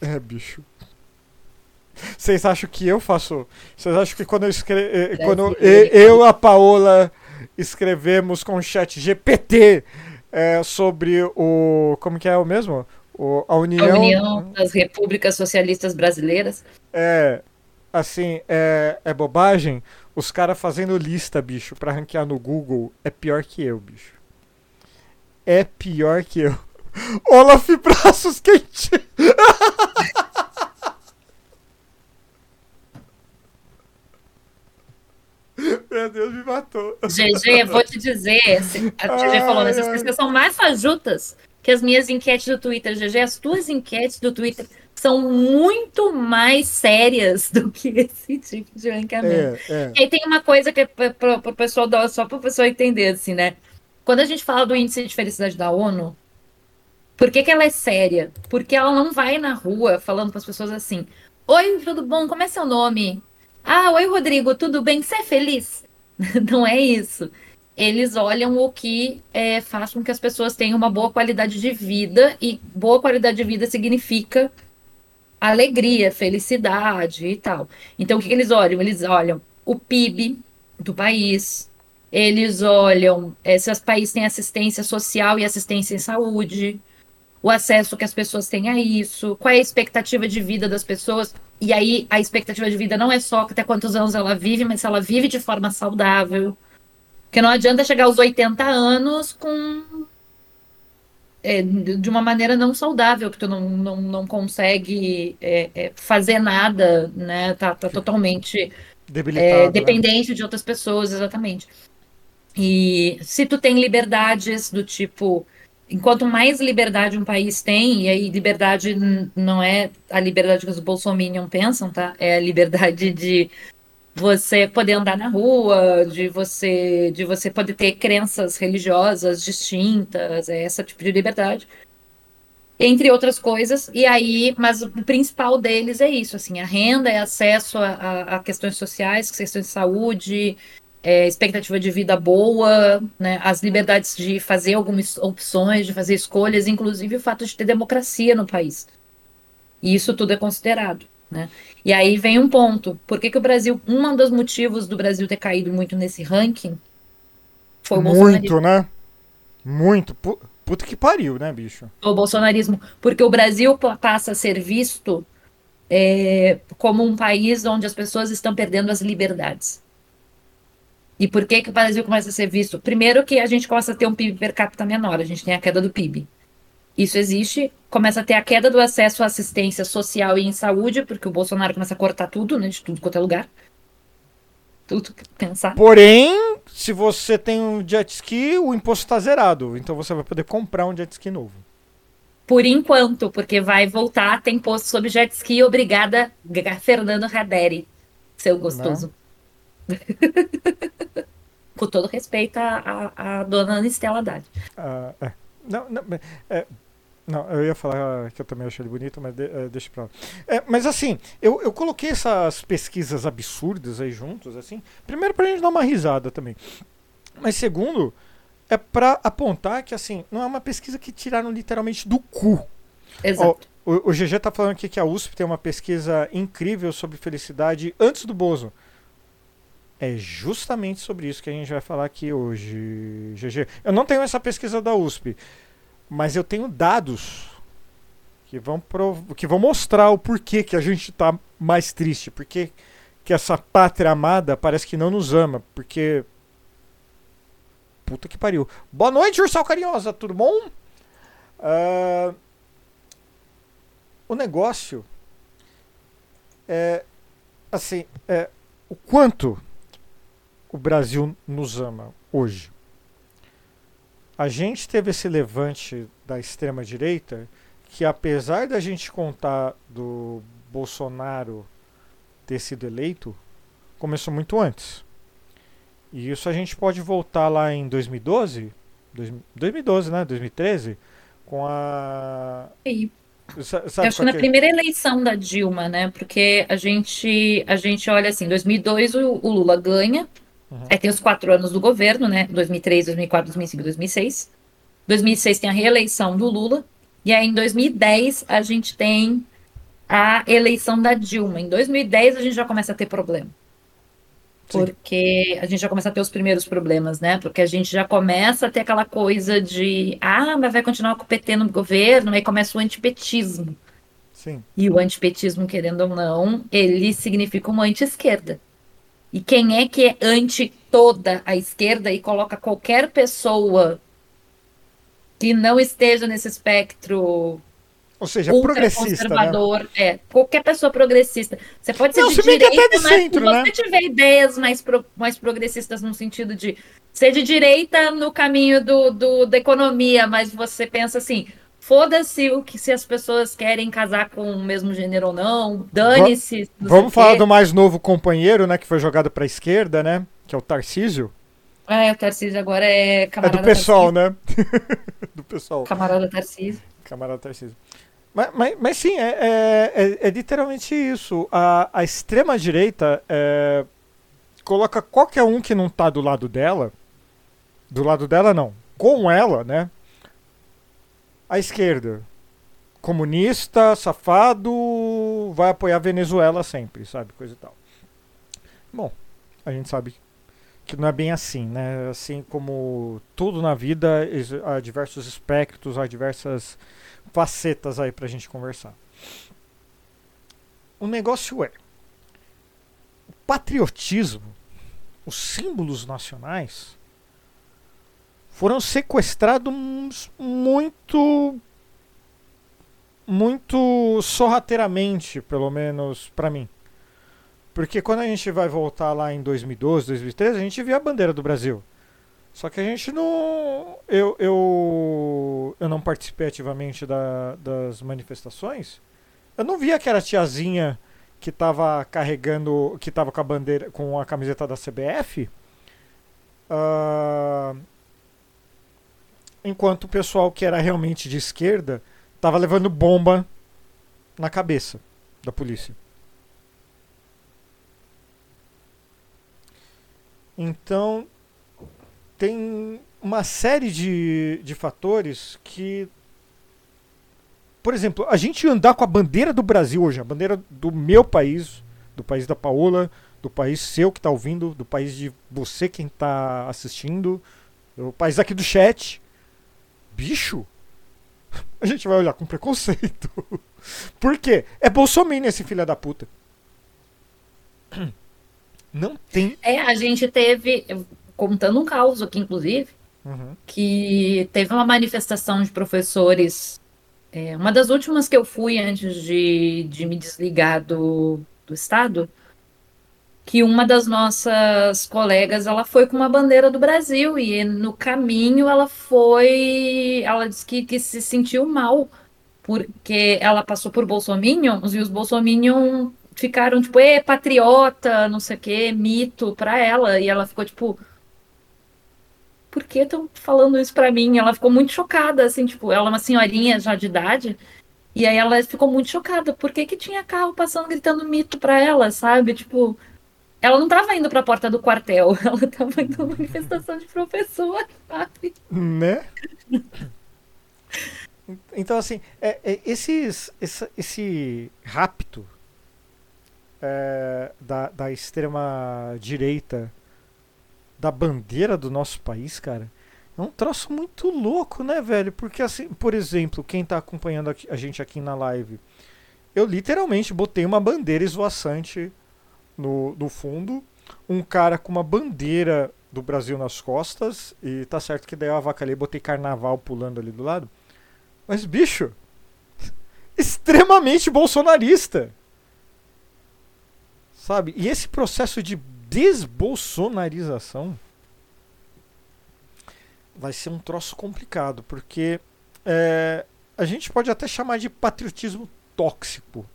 É, bicho. Vocês acham que eu faço. Vocês acham que quando eu escrevo. Quando eu, eu, a Paola, escrevemos com o chat GPT é, sobre o. Como que é o mesmo? O, a União. A União das Repúblicas Socialistas Brasileiras. É. Assim, é, é bobagem. Os caras fazendo lista, bicho, pra ranquear no Google é pior que eu, bicho. É pior que eu. Olaf Braços Quentes! Meu Deus, me matou. GG, vou te dizer. A GG falou, essas pesquisas são mais fajutas que as minhas enquetes do Twitter. GG, as tuas enquetes do Twitter são muito mais sérias do que esse tipo de ranqueamento. É, é. E aí tem uma coisa que é para o pessoal, só para o pessoal entender, assim, né? Quando a gente fala do índice de felicidade da ONU, por que, que ela é séria? Porque ela não vai na rua falando para as pessoas assim: Oi, tudo bom? Como é seu nome? Ah, oi, Rodrigo, tudo bem? Você é feliz? não é isso. Eles olham o que é, faz com que as pessoas tenham uma boa qualidade de vida, e boa qualidade de vida significa alegria, felicidade e tal. Então, o que, eles olham? Eles olham o PIB do país, eles olham é, se os países têm assistência social e assistência em saúde, o acesso que as pessoas têm a isso, qual é a expectativa de vida das pessoas. E aí a expectativa de vida não é só até quantos anos ela vive, mas se ela vive de forma saudável. Porque não adianta chegar aos 80 anos com. É, de uma maneira não saudável, que tu não, não, não consegue é, é, fazer nada, né? Tá, tá totalmente é, né? dependente né? de outras pessoas, exatamente. E se tu tem liberdades do tipo enquanto mais liberdade um país tem, e aí liberdade não é a liberdade que os bolsominions pensam, tá? É a liberdade de você poder andar na rua, de você de você poder ter crenças religiosas distintas, é esse tipo de liberdade. Entre outras coisas, e aí, mas o principal deles é isso, assim, a renda é acesso a, a, a questões sociais, questões de saúde, é, expectativa de vida boa, né, as liberdades de fazer algumas opções, de fazer escolhas, inclusive o fato de ter democracia no país. E isso tudo é considerado. Né? E aí vem um ponto. Por que, que o Brasil, um dos motivos do Brasil ter caído muito nesse ranking foi o Muito, né? Muito. Puta que pariu, né, bicho? O bolsonarismo. Porque o Brasil passa a ser visto é, como um país onde as pessoas estão perdendo as liberdades. E por que, que o Brasil começa a ser visto? Primeiro que a gente começa a ter um PIB per capita menor, a gente tem a queda do PIB. Isso existe, começa a ter a queda do acesso à assistência social e em saúde, porque o Bolsonaro começa a cortar tudo, né, de tudo quanto é lugar. Tudo que pensar. Porém, se você tem um jet ski, o imposto está zerado, então você vai poder comprar um jet ski novo. Por enquanto, porque vai voltar a ter imposto sobre jet ski, obrigada Fernando Raderi, seu gostoso. Não. Com todo respeito à, à, dona Anistela Haddad. Ah, é. Não, não, é, não, eu ia falar que eu também achei ele bonito, mas de, é, deixa pra lá. É, mas assim, eu, eu coloquei essas pesquisas absurdas aí juntos, assim. Primeiro pra gente dar uma risada também. Mas segundo, é para apontar que assim, não é uma pesquisa que tiraram literalmente do cu. Exato. Ó, o, o GG tá falando aqui que a USP tem uma pesquisa incrível sobre felicidade antes do Bozo. É justamente sobre isso que a gente vai falar aqui hoje, GG. Eu não tenho essa pesquisa da USP, mas eu tenho dados que vão, prov... que vão mostrar o porquê que a gente está mais triste, porque que essa pátria amada parece que não nos ama, porque puta que pariu. Boa noite, Ursal Carinhosa, tudo bom? Uh... O negócio é assim, é o quanto o Brasil nos ama hoje. A gente teve esse levante da extrema direita que apesar da gente contar do Bolsonaro ter sido eleito, começou muito antes. E isso a gente pode voltar lá em 2012, 2012, né, 2013, com a Sim. Sabe eu acho que na primeira eleição da Dilma, né? Porque a gente a gente olha assim, 2002 o, o Lula ganha, Uhum. Aí tem os quatro anos do governo, né? 2003, 2004, 2005, 2006. 2006 tem a reeleição do Lula. E aí em 2010 a gente tem a eleição da Dilma. Em 2010 a gente já começa a ter problema. Sim. Porque a gente já começa a ter os primeiros problemas, né? Porque a gente já começa a ter aquela coisa de, ah, mas vai continuar com o PT no governo, aí começa o antipetismo. Sim. E o antipetismo, querendo ou não, ele significa uma anti-esquerda. E quem é que é anti toda a esquerda e coloca qualquer pessoa que não esteja nesse espectro Ou seja, progressista, né? conservador, é, qualquer pessoa progressista. Você pode ser Não, de se direita, até de mas centro, se você né? tiver ideias mais, pro- mais progressistas no sentido de ser de direita no caminho do, do- da economia, mas você pensa assim, foda-se o que se as pessoas querem casar com o mesmo gênero ou não, dane-se. Vamos falar quê. do mais novo companheiro, né? Que foi jogado pra esquerda, né? Que é o Tarcísio. É, o Tarcísio agora é É camarada do pessoal, Tarcísio. né? do pessoal. Camarada Tarcísio. Camarada Tarcísio. Mas, mas, mas sim, é, é, é- é literalmente isso. A, a extrema-direita é, coloca qualquer um que não tá do lado dela, do lado dela não, com ela, né? A esquerda. Comunista, safado, vai apoiar a Venezuela sempre, sabe? Coisa e tal. Bom, a gente sabe que não é bem assim, né? Assim como tudo na vida, há diversos espectros, há diversas facetas aí pra gente conversar. O negócio é: o patriotismo, os símbolos nacionais foram sequestrados muito muito sorrateiramente, pelo menos pra mim. Porque quando a gente vai voltar lá em 2012, 2013, a gente via a bandeira do Brasil. Só que a gente não. Eu, eu, eu não participei ativamente da- das manifestações. Eu não via aquela tiazinha que tava carregando. que tava com a bandeira. com a camiseta da CBF. Ah, enquanto o pessoal que era realmente de esquerda tava levando bomba na cabeça da polícia. Então, tem uma série de, de fatores que. Por exemplo, a gente andar com a bandeira do Brasil hoje, a bandeira do meu país, do país da Paola, do país seu que está ouvindo, do país de você quem está assistindo, do país aqui do chat. Bicho, a gente vai olhar com preconceito. Por quê? É Bolsonaro esse filho da puta. Não tem. É, a gente teve, contando um caos aqui, inclusive, Uhum. que teve uma manifestação de professores, é, uma das últimas que eu fui antes de, de me desligar do, do Estado, que uma das nossas colegas, ela foi com uma bandeira do Brasil e no caminho ela foi, ela disse que, que se sentiu mal, porque ela passou por bolsominions e os bolsominions ficaram tipo, é patriota, não sei o que, mito pra ela, e ela ficou tipo, por que estão falando isso pra mim? Ela ficou muito chocada, assim, tipo, ela é uma senhorinha já de idade, e aí ela ficou muito chocada, por que que tinha carro passando gritando mito pra ela, sabe? Tipo, ela não tava indo pra porta do quartel, ela tava indo numa manifestação de professor, sabe? Né? Então, assim, é, é, esses, esse, esse rapto é, da, da extrema direita da bandeira do nosso país, cara, é um troço muito louco, né, velho? Porque, assim, por exemplo, quem tá acompanhando a gente aqui na live, eu literalmente botei uma bandeira esvoaçante no, no fundo, um cara com uma bandeira do Brasil nas costas, e tá certo que daí eu avacalhei, botei carnaval pulando ali do lado. Mas, bicho, extremamente bolsonarista. Sabe? E esse processo de desbolsonarização vai ser um troço complicado, porque é, a gente pode até chamar de patriotismo tóxico,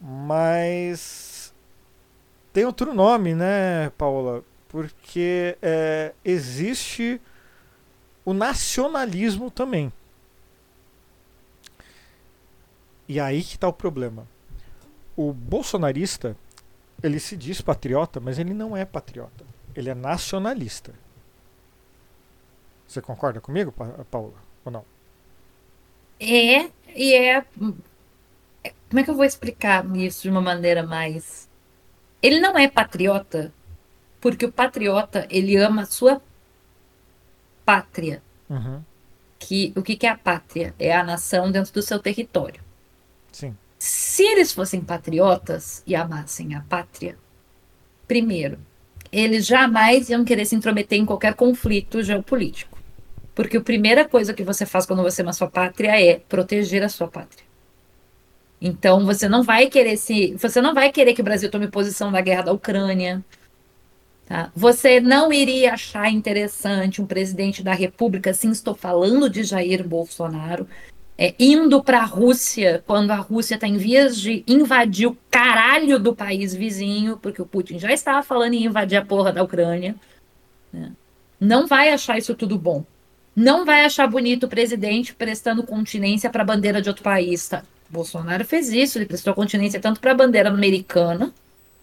mas tem outro nome, né, Paula? Porque é, existe o nacionalismo também. E aí que está o problema. O bolsonarista, ele se diz patriota, mas ele não é patriota. Ele é nacionalista. Você concorda comigo, Pa- Paula? Ou não? É, e é Como é que eu vou explicar isso de uma maneira mais. Ele não é patriota, porque o patriota, ele ama a sua pátria. Uhum. Que, o que, que é a pátria? É a nação dentro do seu território. Sim. Se eles fossem patriotas e amassem a pátria, primeiro, eles jamais iam querer se intrometer em qualquer conflito geopolítico. Porque a primeira coisa que você faz quando você ama a sua pátria é proteger a sua pátria. Então você não vai querer se, você não vai querer que o Brasil tome posição na guerra da Ucrânia. Tá? Você não iria achar interessante um presidente da República, sim, estou falando de Jair Bolsonaro, é, indo para a Rússia quando a Rússia está em vias de invadir o caralho do país vizinho, porque o Putin já estava falando em invadir a porra da Ucrânia. Né? Não vai achar isso tudo bom. Não vai achar bonito o presidente prestando continência para a bandeira de outro país. Tá? Bolsonaro fez isso, ele prestou continência tanto para a bandeira americana,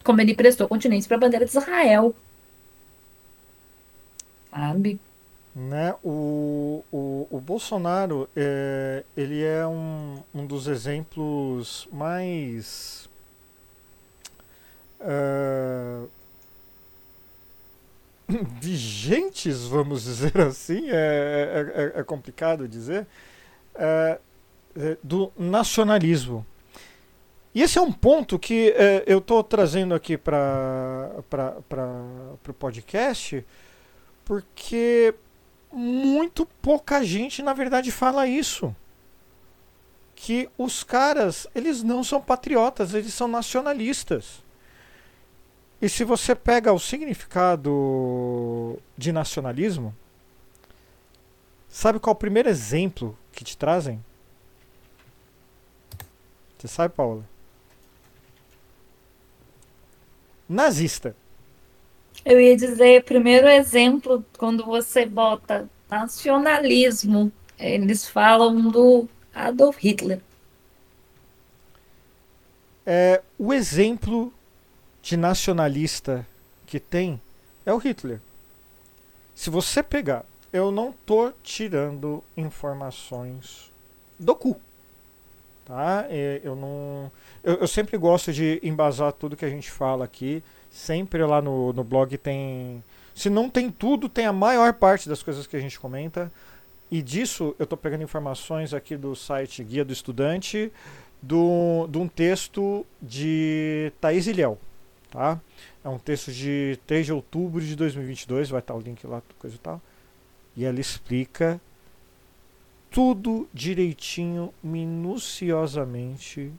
como ele prestou continência para a bandeira de Israel. Sabe? Né? O, o, o Bolsonaro é, ele é um, um dos exemplos mais uh, vigentes, vamos dizer assim, é, é, é complicado dizer, uh, do nacionalismo. E esse é um ponto que uh, eu estou trazendo aqui para o podcast, porque muito pouca gente, na verdade, fala isso. Que os caras, eles não são patriotas, eles são nacionalistas. E se você pega o significado de nacionalismo, sabe qual é o primeiro exemplo que te trazem? Você sabe, Paula? Nazista. Eu ia dizer, primeiro exemplo, quando você bota nacionalismo, eles falam do Adolf Hitler. É, o exemplo de nacionalista que tem é o Hitler. Se você pegar, eu não tô tirando informações do cu. Tá? É, eu não. Eu, eu sempre gosto de embasar tudo que a gente fala aqui Sempre lá no, no blog tem. Se não tem tudo, tem a maior parte das coisas que a gente comenta. E disso eu estou pegando informações aqui do site Guia do Estudante, do, de um texto de Thaís Ilhéu. Tá? É um texto de 3 de outubro de 2022, vai estar o link lá, coisa e tal. E ela explica tudo direitinho, minuciosamente,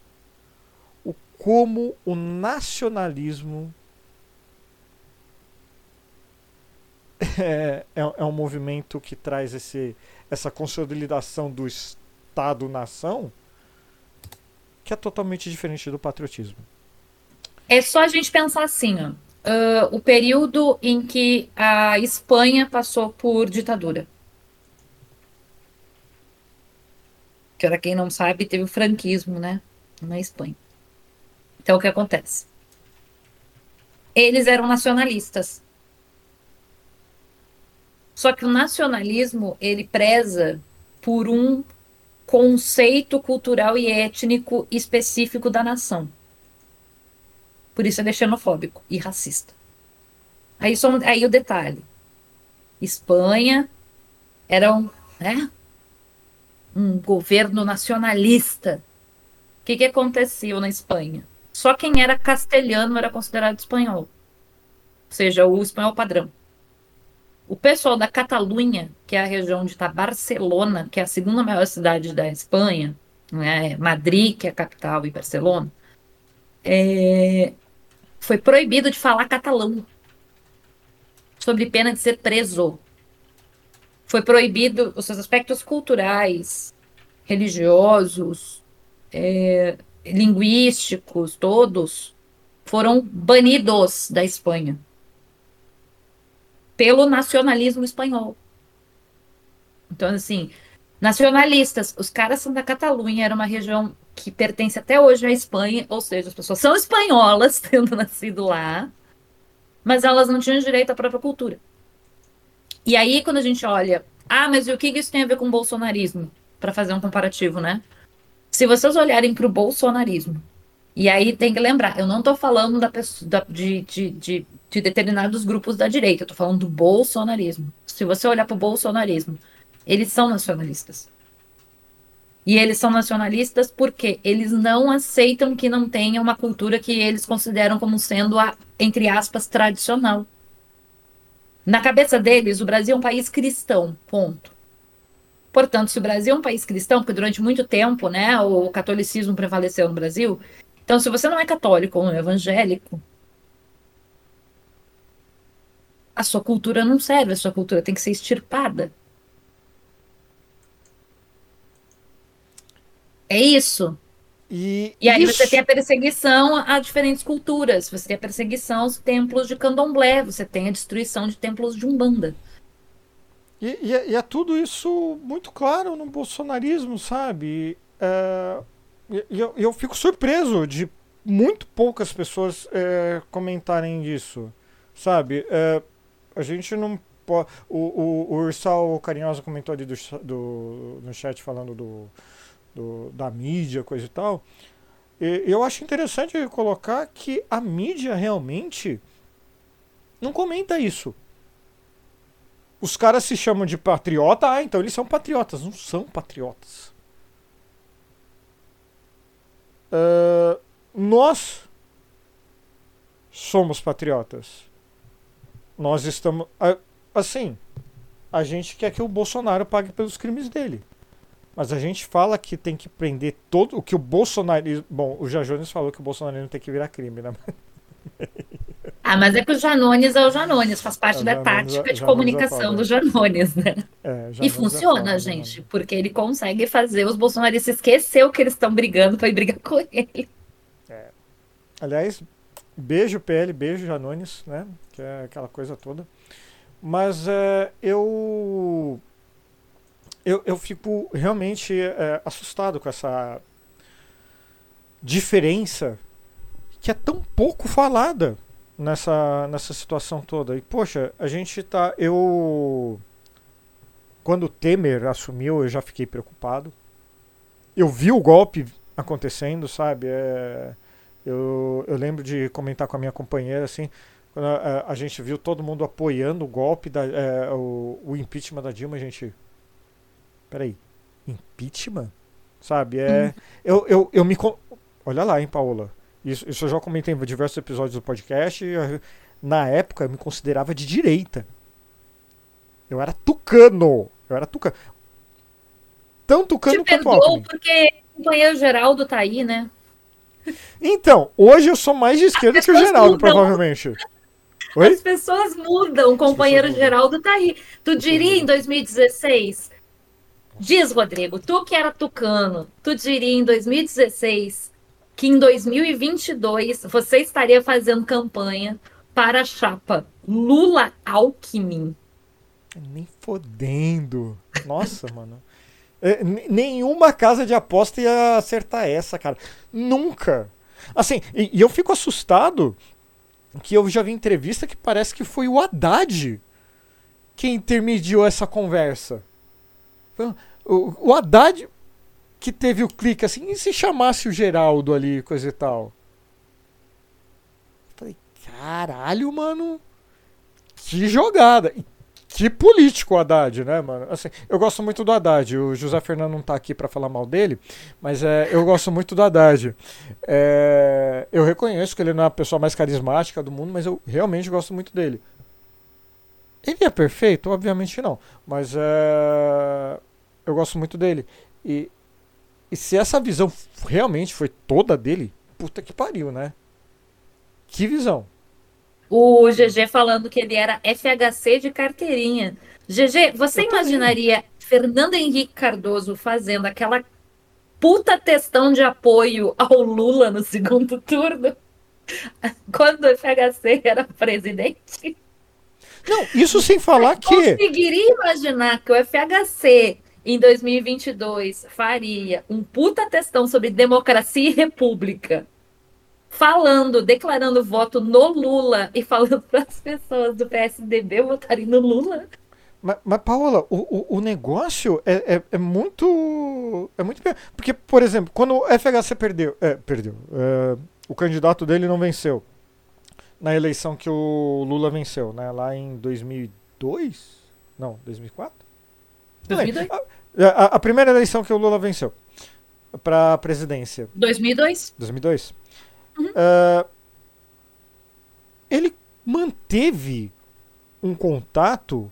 o como o nacionalismo é, é, é, um movimento que traz esse, essa consolidação do Estado-nação que é totalmente diferente do patriotismo. É só a gente pensar assim, ó, uh, o período em que a Espanha passou por ditadura. Que, para quem não sabe, teve o franquismo, né? Na Espanha. Então, o que acontece? Eles eram nacionalistas. Só que o nacionalismo, ele preza por um conceito cultural e étnico específico da nação. Por isso ele é xenofóbico e racista. Aí, só, aí o detalhe. Espanha era um, né, um governo nacionalista. O que, que aconteceu na Espanha? Só quem era castelhano era considerado espanhol. Ou seja, o espanhol padrão. O pessoal da Catalunha, que é a região onde está Barcelona, que é a segunda maior cidade da Espanha, né? Madrid, que é a capital, e Barcelona, é... foi proibido de falar catalão, sob pena de ser preso. Foi proibido os seus aspectos culturais, religiosos, é... linguísticos, todos foram banidos da Espanha pelo nacionalismo espanhol. Então, assim, nacionalistas, os caras são da Catalunha, era uma região que pertence até hoje à Espanha, ou seja, as pessoas são espanholas, tendo nascido lá, mas elas não tinham direito à própria cultura. E aí, quando a gente olha, ah, mas o que isso tem a ver com o bolsonarismo? Para fazer um comparativo, né? Se vocês olharem para o bolsonarismo, e aí tem que lembrar, eu não estou falando da pessoa, da, de, de, de, de, determinados grupos da direita, eu estou falando do bolsonarismo. Se você olhar para o bolsonarismo, eles são nacionalistas. E eles são nacionalistas porque eles não aceitam que não tenha uma cultura que eles consideram como sendo a, entre aspas, tradicional. Na cabeça deles, o Brasil é um país cristão, ponto. Portanto, se o Brasil é um país cristão, porque durante muito tempo, né, o catolicismo prevaleceu no Brasil, então se você não é católico ou evangélico, a sua cultura não serve, a sua cultura tem que ser extirpada. É isso. E, E aí você tem a perseguição a diferentes culturas, você tem a perseguição aos templos de candomblé, você tem a destruição de templos de umbanda. E, e é, e é tudo isso muito claro no bolsonarismo, sabe? É, eu, eu fico surpreso de muito poucas pessoas é, comentarem disso, sabe? É, a gente não pode. O, o, o Ursal Carinhosa comentou ali do, do, no chat falando do, do- da mídia, coisa e tal. Eu acho interessante colocar que a mídia realmente não comenta isso. Os caras se chamam de patriota, ah, então eles são patriotas. Não são patriotas. Ah, nós somos patriotas. Nós estamos. ah, Assim, a gente quer que o Bolsonaro pague pelos crimes dele. Mas a gente fala que tem que prender todo o que o bolsonarismo. Bom, o Jajones falou que o bolsonarismo tem que virar crime, né? Ah, mas é que o Janones é o Janones, faz parte É, da Janones- tática de Janones comunicação do Janones, né? É, E Janones é funciona, gente, porque ele consegue fazer os bolsonaristas esquecer o que eles estão brigando para ir brigar com ele. Aliás, beijo PL, beijo Janones, né? Que é aquela coisa toda. Mas é, eu, eu eu fico realmente é, assustado com essa diferença que é tão pouco falada nessa, nessa situação toda. E poxa, a gente tá. Eu. Quando o Temer assumiu, eu já fiquei preocupado. Eu vi o golpe acontecendo, sabe? É, eu, eu lembro de comentar com a minha companheira assim. Quando a, a gente viu todo mundo apoiando o golpe, da, é, o, o impeachment da Dilma, a gente. Peraí, impeachment? Sabe? É, eu, eu, eu me. Olha lá, hein, Paola. Isso, isso eu já comentei em diversos episódios do podcast. e, eh, Na época eu me considerava de direita. Eu era tucano. Eu era tucano. Tão tucano Te quanto Alckmin. porque o companheiro Geraldo tá aí, né? Então, hoje eu sou mais de esquerda que o Geraldo, mudam. provavelmente. Oi? As pessoas mudam, o companheiro. Geraldo tá aí. Tu diria em 2016? Diz, Rodrigo, tu que era tucano, tu diria em 2016 que em 2022 você estaria fazendo campanha para a chapa Lula-Alckmin. Nem fodendo. Nossa, mano. É, nenhuma casa de aposta ia acertar essa, cara. Nunca. Assim, e, e eu fico assustado que eu já vi entrevista que parece que foi o Haddad quem intermediou essa conversa. Foi O, Haddad que teve o clique assim, e se chamasse o Geraldo ali, coisa e tal? Falei, caralho, mano. Que jogada. Que político o Haddad, né, mano? Assim, eu gosto muito do Haddad. O José Fernando não tá aqui pra falar mal dele, mas é, eu gosto muito do Haddad. É, eu reconheço que ele não é a pessoa mais carismática do mundo, mas eu realmente gosto muito dele. Ele é perfeito? Obviamente não. Mas é, eu gosto muito dele. E, e se essa visão realmente foi toda dele, puta que pariu, né? Que visão. O GG falando que ele era FHC de carteirinha. GG, você Eu também. imaginaria Fernando Henrique Cardoso fazendo aquela puta testão de apoio ao Lula no segundo turno? Quando o FHC era presidente? Não, isso sem falar que. Conseguiria imaginar que o FHC em 2022 faria um puta testão sobre democracia e república, falando, declarando voto no Lula e falando para as pessoas do PSDB votarem no Lula? Mas, mas Paola, o, o, o negócio é, é, é muito. É muito. Porque, por exemplo, quando o FHC perdeu. É, perdeu. É, o candidato dele não venceu. Na eleição que o Lula venceu, né? Lá em 2002? Não, 2004? 2002? A, a, a primeira eleição que o Lula venceu para a presidência. 2002. 2002. Uhum. Uh, ele manteve um contato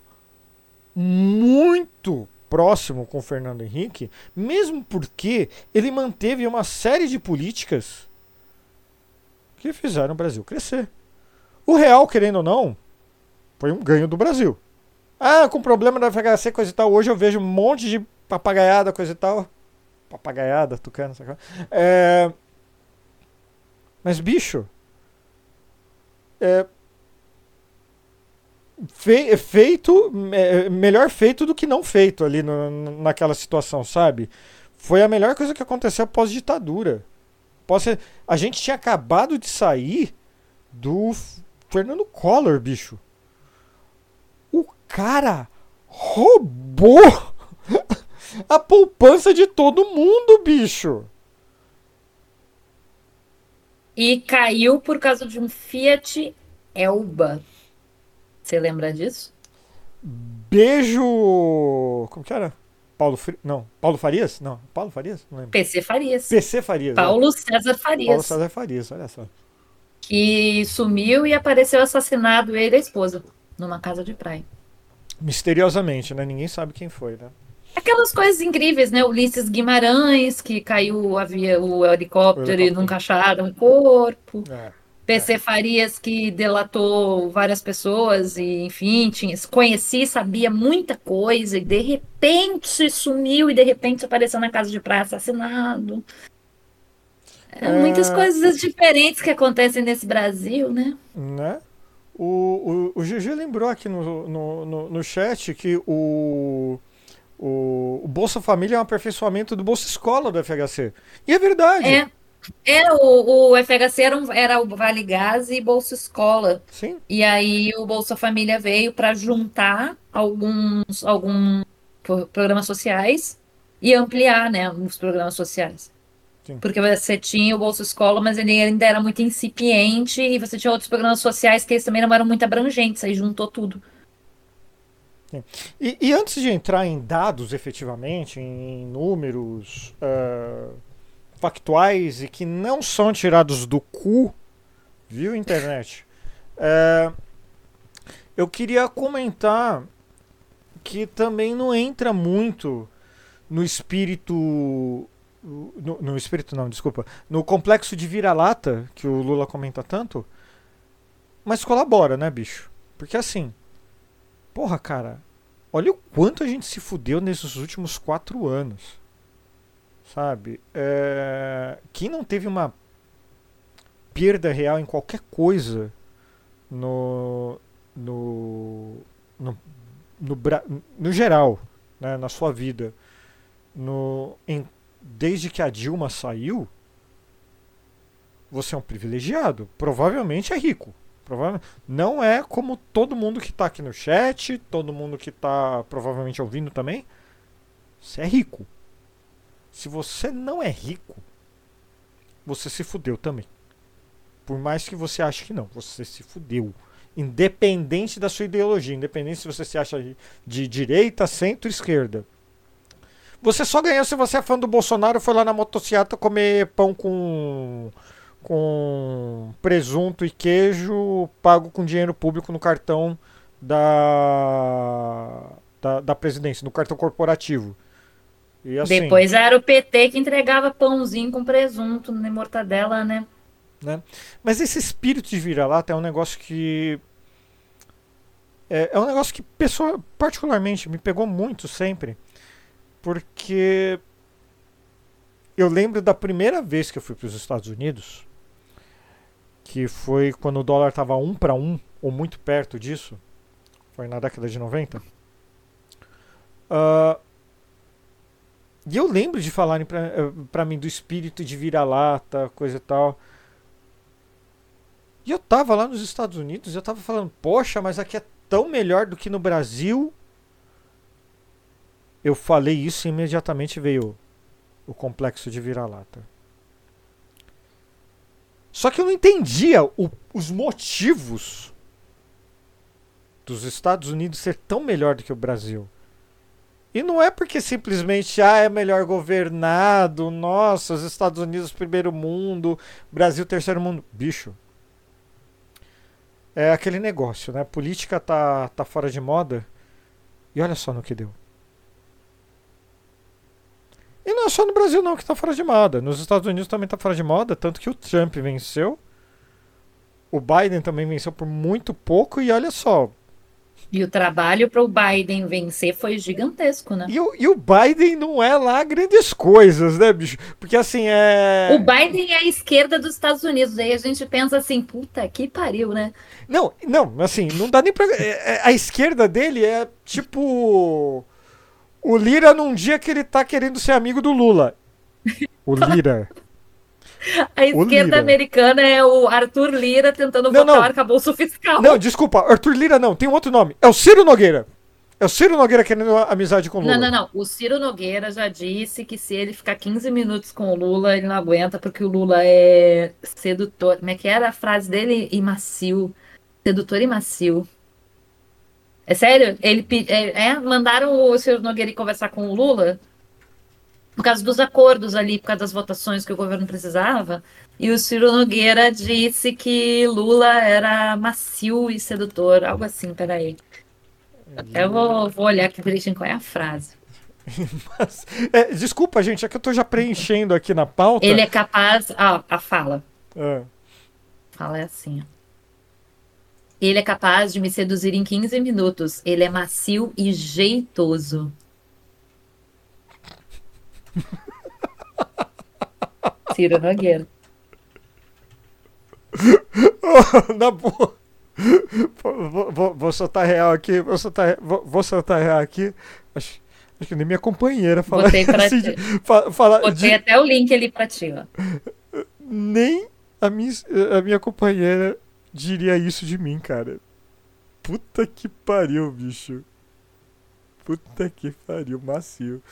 muito próximo com o Fernando Henrique, mesmo porque ele manteve uma série de políticas que fizeram o Brasil crescer. O real, querendo ou não, foi um ganho do Brasil. Ah, com problema da FHC, coisa e tal. Hoje eu vejo um monte de papagaiada, coisa e tal. Papagaiada, tucano, sabe? É... Mas, bicho. É, fe, feito, é, melhor feito do que não feito ali no, naquela situação, sabe? Foi a melhor coisa que aconteceu pós-ditadura. Pós a gente tinha acabado de sair do Fernando Collor, bicho. Cara roubou a poupança de todo mundo, bicho. E caiu por causa de um Fiat Elba. Você lembra disso? Beijo. Como que era? Paulo Fri... Não, Paulo Farias? Não, Paulo Farias? Não lembro. PC Farias. PC Farias. Paulo é. César Farias. Paulo César Farias, olha só. Que sumiu e apareceu assassinado ele e a esposa numa casa de praia. Misteriosamente, né? Ninguém sabe quem foi, né? Aquelas coisas incríveis, né? Ulisses Guimarães, que caiu havia o helicóptero, e nunca acharam o corpo. É. PC Farias, que delatou várias pessoas e, enfim, tinha, conheci, sabia muita coisa e de repente sumiu e de repente apareceu na casa de praia assassinado. É, é... Muitas coisas diferentes que acontecem nesse Brasil, né? Né? O, o, o GG lembrou aqui no, no, no, no chat que o, o, o Bolsa Família é um aperfeiçoamento do Bolsa Escola do FHC. E é verdade. É. É, o, o FHC era, um, era o Vale Gás e Bolsa Escola. Sim. E aí o Bolsa Família veio para juntar alguns, alguns programas sociais e ampliar né, os programas sociais. Sim. Porque você tinha o Bolsa Escola, mas ele ainda era muito incipiente, e você tinha outros programas sociais que eles também não eram muito abrangentes, aí juntou tudo. E, e, antes de entrar em dados efetivamente, em números. Uh factuais e que não são tirados do cu, viu, internet? É, eu queria comentar que também não entra muito no espírito. No, no espírito, não, desculpa. No complexo de vira-lata, que o Lula comenta tanto. Mas colabora, né, bicho? Porque assim. Porra, cara. Olha o quanto a gente se fudeu nesses últimos quatro anos sabe? É, quem não teve uma perda real em qualquer coisa no no no, no, no geral, né, na sua vida, no em, desde que a Dilma saiu, você é um privilegiado. Provavelmente é rico. Provavelmente, não é como todo mundo que está aqui no chat, todo mundo que está provavelmente ouvindo também. Você é rico. Se você não é rico, você se fudeu também. Por mais que você ache que não, você se fudeu. Independente da sua ideologia, independente se você se acha de direita, centro, esquerda. Você só ganhou se você é fã do Bolsonaro e foi lá na motocicleta comer pão com com presunto e queijo pago com dinheiro público no cartão da, da, da presidência, no cartão corporativo. Assim, Depois era o PT que entregava pãozinho com presunto na mortadela, né? né? Mas esse espírito de vira-lata é um negócio que. É, é um negócio que, pessoa, particularmente, me pegou muito sempre. Porque. Eu lembro da primeira vez que eu fui para os Estados Unidos, que foi quando o dólar estava um para um, ou muito perto disso. Foi na década de 90. Uh, e eu lembro de falarem pra, eh, mim do espírito de vira-lata, coisa e tal. E eu tava lá nos Estados Unidos eu tava falando, poxa, mas aqui é tão melhor do que no Brasil. Eu falei isso e imediatamente veio o complexo de vira-lata. Só que eu não entendia o, os motivos dos Estados Unidos ser tão melhor do que o Brasil. E não é porque simplesmente ah, é melhor governado, nossa, os Estados Unidos primeiro mundo, Brasil terceiro mundo. Bicho. É aquele negócio, né? política tá, tá fora de moda. E olha só no que deu. E não é só no Brasil não que tá fora de moda. Nos Estados Unidos também tá fora de moda, tanto que o Trump venceu. O Biden também venceu por muito pouco e olha só, e o trabalho para o Biden vencer foi gigantesco, né? E o, e o Biden não é lá grandes coisas, né, bicho? Porque assim é. O Biden é a esquerda dos Estados Unidos. Aí a gente pensa assim, puta que pariu, né? Não, não, assim, não dá nem pra. É, é, a esquerda dele é tipo. O Lira num dia que ele tá querendo ser amigo do Lula. O Lira. A esquerda americana é o Arthur Lira tentando não, votar não. o arcabouço fiscal. Não, desculpa, Arthur Lira não, tem um outro nome. É o Ciro Nogueira. É o Ciro Nogueira querendo amizade com o Lula. Não, não, não. O Ciro Nogueira já disse que se ele ficar 15 minutos com o Lula, ele não aguenta, porque o Lula é sedutor. Como é que era a frase dele? E macio. Sedutor e macio. É sério? Ele é, é, mandaram o Ciro Nogueira ir conversar com o Lula por causa dos acordos ali, por causa das votações que o governo precisava. E o Ciro Nogueira disse que Lula era macio e sedutor, algo assim, peraí. Até vou, vou olhar aqui direitinho qual é a frase. Mas, é, desculpa, gente, é que eu tô já preenchendo aqui na pauta. Ele é capaz. Ah, a fala. É. Fala é assim, ó. Ele é capaz de me seduzir em 15 minutos. Ele é macio e jeitoso. Ciro Nogueira. Na boa. Vou, vou, vou, soltar real aqui. Vou soltar, vou, vou soltar real aqui. Acho, acho que nem minha companheira fala Botei pra assim. Fala, fala Botei de, até o link ali pra ti, ó. Nem a minha, a minha companheira diria isso de mim, cara. Puta que pariu, bicho. Puta que pariu, macio.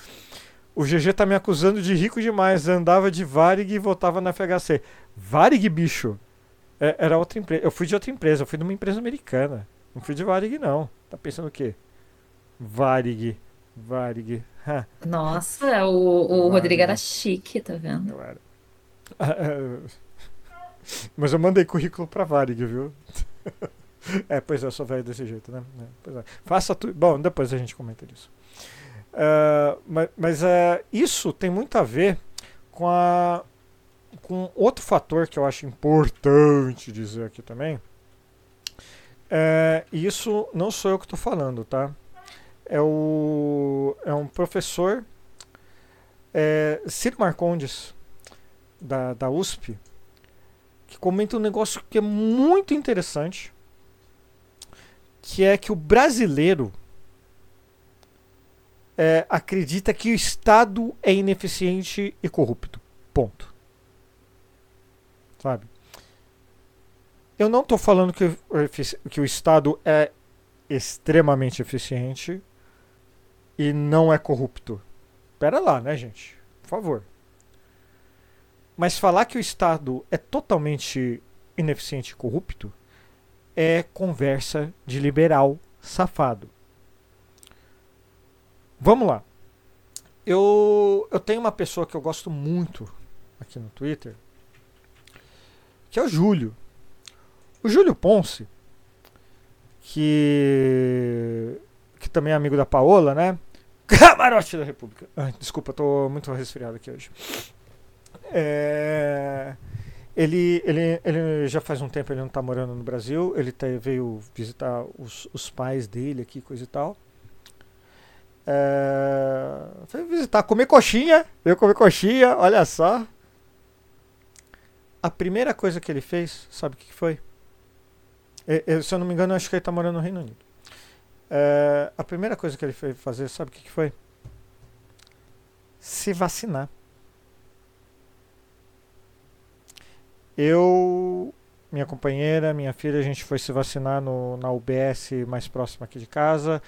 O GG tá me acusando de rico demais. Andava de Varig e votava na FHC. Varig, bicho? É, era outra empresa. Eu fui de outra empresa. Eu fui de uma empresa americana. Não fui de Varig, não. Tá pensando o quê? Varig. Varig. Nossa, o, o Varig. Rodrigo era chique, tá vendo? Eu era. Mas eu mandei currículo pra Varig, viu? é, pois é, eu sou velho desse jeito, né? É, é. Faça tudo. Bom, depois a gente comenta isso. Uh, mas, mas uh, isso tem muito a ver com, a, com outro fator que eu acho importante dizer aqui também. Uh, isso não sou eu que estou falando, tá? É, o, é um professor, é, Ciro Marcondes, da, da USP, que comenta um negócio que é muito interessante, que é que o brasileiro é, acredita que o Estado é ineficiente e corrupto. Ponto. Sabe? Eu não estou falando que, que o Estado é extremamente eficiente e não é corrupto. Pera lá, né, gente? Por favor. Mas falar que o Estado é totalmente ineficiente e corrupto é conversa de liberal safado. Vamos lá. Eu, eu tenho uma pessoa que eu gosto muito aqui no Twitter, que é o Júlio. O Júlio Ponce, que, que também é amigo da Paola, né? Camarote da República. Ai, desculpa, tô muito resfriado aqui hoje. É, ele, ele, ele já faz um tempo ele não está morando no Brasil. Ele tá, veio visitar os, os pais dele aqui, coisa e tal. É, foi visitar, comer coxinha. Veio comer coxinha, olha só. A primeira coisa que ele fez, sabe o que foi? Eu, se eu não me engano, acho que ele está morando no Reino Unido. É, a primeira coisa que ele foi fazer, sabe o que foi? Se vacinar. Eu, minha companheira, minha filha, a gente foi se vacinar no, na UBS mais próxima aqui de casa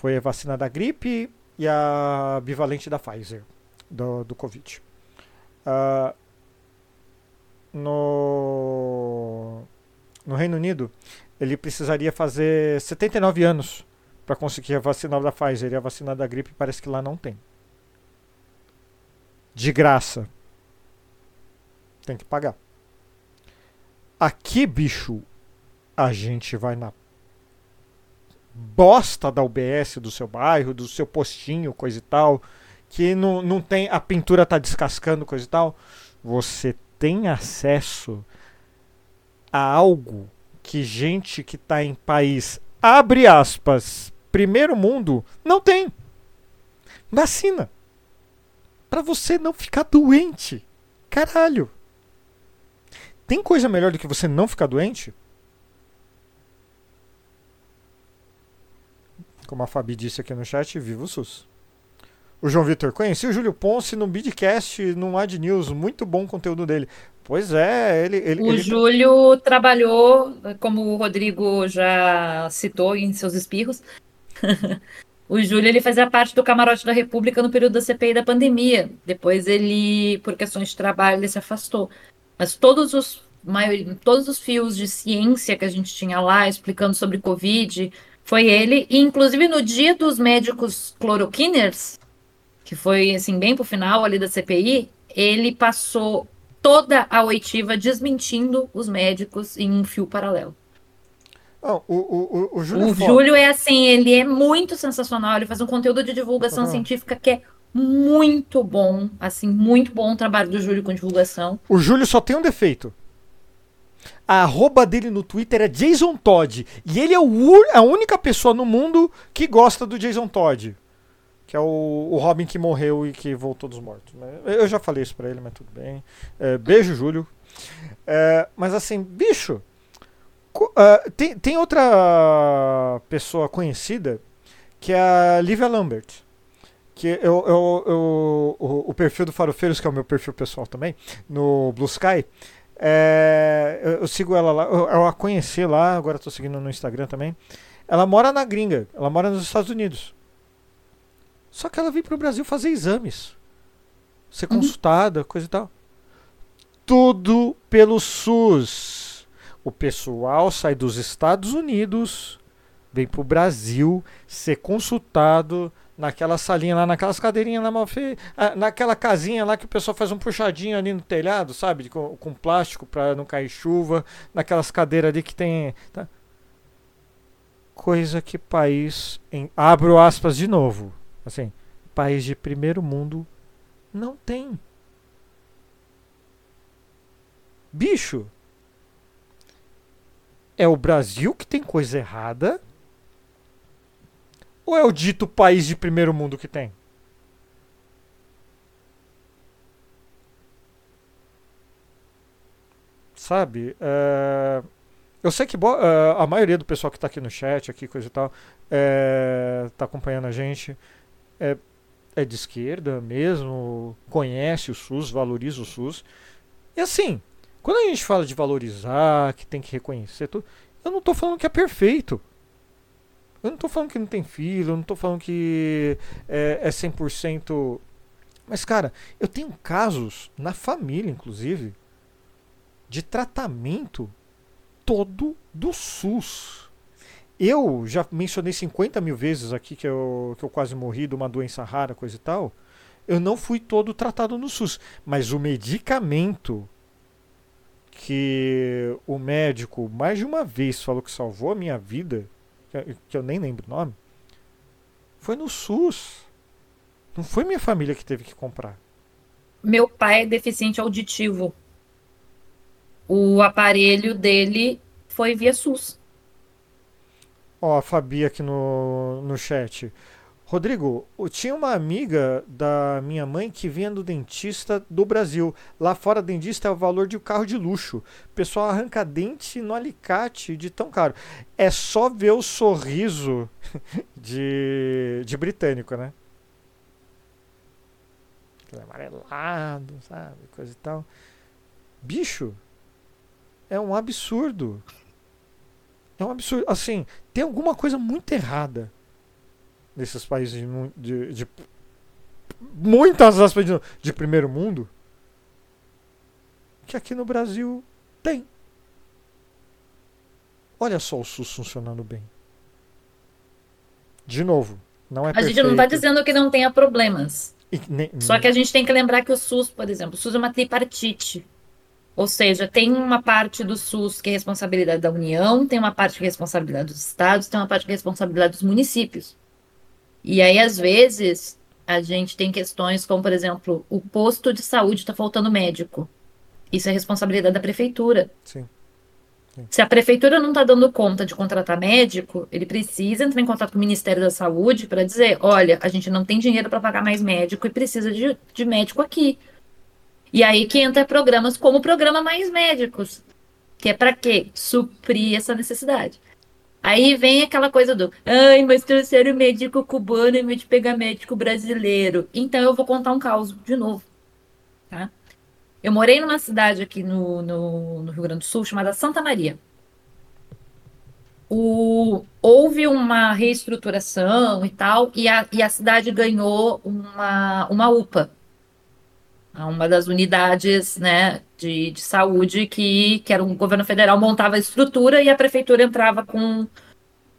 foi a vacina da gripe e a bivalente da Pfizer, do, do Covid. Uh, no, no Reino Unido, ele precisaria fazer 79 anos para conseguir a vacina da Pfizer e a vacina da gripe parece que lá não tem. De graça. Tem que pagar. Aqui, bicho, a gente vai na bosta da UBS do seu bairro, do seu postinho, coisa e tal, que não, não tem. A pintura tá descascando, coisa e tal. Você tem acesso a algo que gente que tá em país, abre aspas, primeiro mundo, não tem. Vacina. Para você não ficar doente. Caralho. Tem coisa melhor do que você não ficar doente? Como a Fabi disse aqui no chat, viva o SUS. O João Vitor, conheci o Júlio Ponce no Bidcast, no Ad News, muito bom conteúdo dele. Pois é, ele. ele o ele... Júlio trabalhou, como o Rodrigo já citou em seus espirros. o Júlio ele fazia parte do camarote da República no período da CPI da pandemia. Depois ele, por questões de trabalho, ele se afastou. Mas todos os, todos os fios de ciência que a gente tinha lá, explicando sobre Covid, foi ele, e inclusive no dia dos médicos cloroquiners, que foi assim bem pro final ali da CPI, ele passou toda a oitiva desmentindo os médicos em um fio paralelo. Oh, o, o, o, Júlio, o Júlio é assim, ele é muito sensacional, ele faz um conteúdo de divulgação uhum. científica que é muito bom, assim, muito bom o trabalho do Júlio com divulgação. O Júlio só tem um defeito. A arroba dele no Twitter é Jason Todd. E ele é o, a única pessoa no mundo que gosta do Jason Todd. Que é o, o Robin que morreu e que voltou dos mortos. Né? Eu já falei isso pra ele, mas tudo bem. É, beijo, Júlio. É, mas assim, bicho. Uh, tem, tem outra pessoa conhecida que é a Livia Lambert. Que eu, eu, eu, o, o perfil do Farofeiros, que é o meu perfil pessoal também, no Blue Sky. É, eu, eu, sigo ela lá, eu, eu, a conheci lá, agora estou seguindo no Instagram também. Ela mora na gringa, ela mora nos Estados Unidos. Só que ela veio para o Brasil fazer exames, ser uhum. consultada, coisa e tal. Tudo pelo SUS. O pessoal sai dos Estados Unidos, vem para o Brasil ser consultado naquela salinha lá, naquelas cadeirinhas lá mal feitas, naquela casinha lá que o pessoal faz um puxadinho ali no telhado, sabe? Com, com plástico para não cair chuva, naquelas cadeiras ali que tem. Tá? Coisa que país. Em, abro aspas de novo. Assim, país de primeiro mundo não tem. Bicho. É o Brasil que tem coisa errada ou é o dito país de primeiro mundo que tem? Sabe? Uh, eu sei que uh, a maioria do pessoal que está aqui no chat, aqui, coisa e tal, está eh, acompanhando a gente. É, é de esquerda mesmo, conhece o SUS, valoriza o SUS. E assim, quando a gente fala de valorizar, que tem que reconhecer tudo, eu não estou falando que é perfeito. Eu não estou falando que não tem filho, eu não estou falando que é, é 100%. Mas, cara, eu tenho casos na família, inclusive, de tratamento todo do SUS. Eu já mencionei 50 mil vezes aqui que eu, que eu quase morri de uma doença rara, coisa e tal. Eu não fui todo tratado no SUS. Mas o medicamento que o médico mais de uma vez falou que salvou a minha vida que eu nem lembro o nome, foi no SUS. Não foi minha família que teve que comprar. Meu pai é deficiente auditivo. O aparelho dele foi via SUS. Ó, a Fabi aqui no, no chat. Rodrigo, tinha uma amiga da minha mãe que vinha do dentista do Brasil. Lá fora, dentista é o valor de um carro de luxo. O pessoal arranca dente no alicate de tão caro. É só ver o sorriso de, de britânico, né? Amarelado, sabe? Coisa e tal. Bicho, é um absurdo. É um absurdo. Assim, tem alguma coisa muito errada nesses países de, de, de muitas aspas de, de primeiro mundo que aqui no Brasil tem. Olha só o SUS funcionando bem. De novo, não é A gente não está perfeito. dizendo que não tenha problemas. Nem- Só que a gente tem que lembrar que o SUS, por exemplo, o SUS é uma tripartite. Ou seja, tem uma parte do SUS que é responsabilidade da União, tem uma parte que é responsabilidade dos estados, tem uma parte que é responsabilidade dos municípios. E aí, às vezes, a gente tem questões como, por exemplo, o posto de saúde está faltando médico. Isso é responsabilidade da prefeitura. Sim. Se a prefeitura não está dando conta de contratar médico, ele precisa entrar em contato com o Ministério da Saúde para dizer: olha, a gente não tem dinheiro para pagar mais médico e precisa de, de médico aqui. E aí que entra programas como o programa Mais Médicos, que é para quê? Suprir essa necessidade. Aí vem aquela coisa do, ai, mas trouxeram médico cubano em vez de pegar médico brasileiro. Então eu vou contar um caos de novo, tá? Eu morei numa cidade aqui no, no, no Rio Grande do Sul chamada Santa Maria. O, houve uma reestruturação e tal, e a, e a cidade ganhou uma, uma UPA, uma das unidades né, de, de saúde que, que era um governo federal montava a estrutura e a prefeitura entrava com,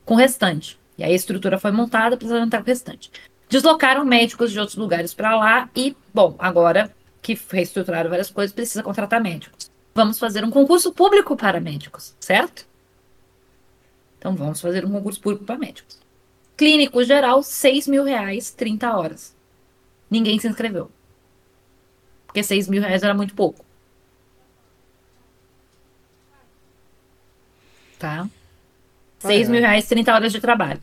com o restante. E aí a estrutura foi montada, precisava entrar com o restante. Deslocaram médicos de outros lugares para lá e, bom, agora que reestruturaram várias coisas, precisa contratar médicos. Vamos fazer um concurso público para médicos, certo? Então vamos fazer um concurso público para médicos. Clínico geral, 6 mil reais, 30 horas. Ninguém se inscreveu. Porque 6 mil reais era muito pouco. Tá? 6 é. mil reais, 30 horas de trabalho.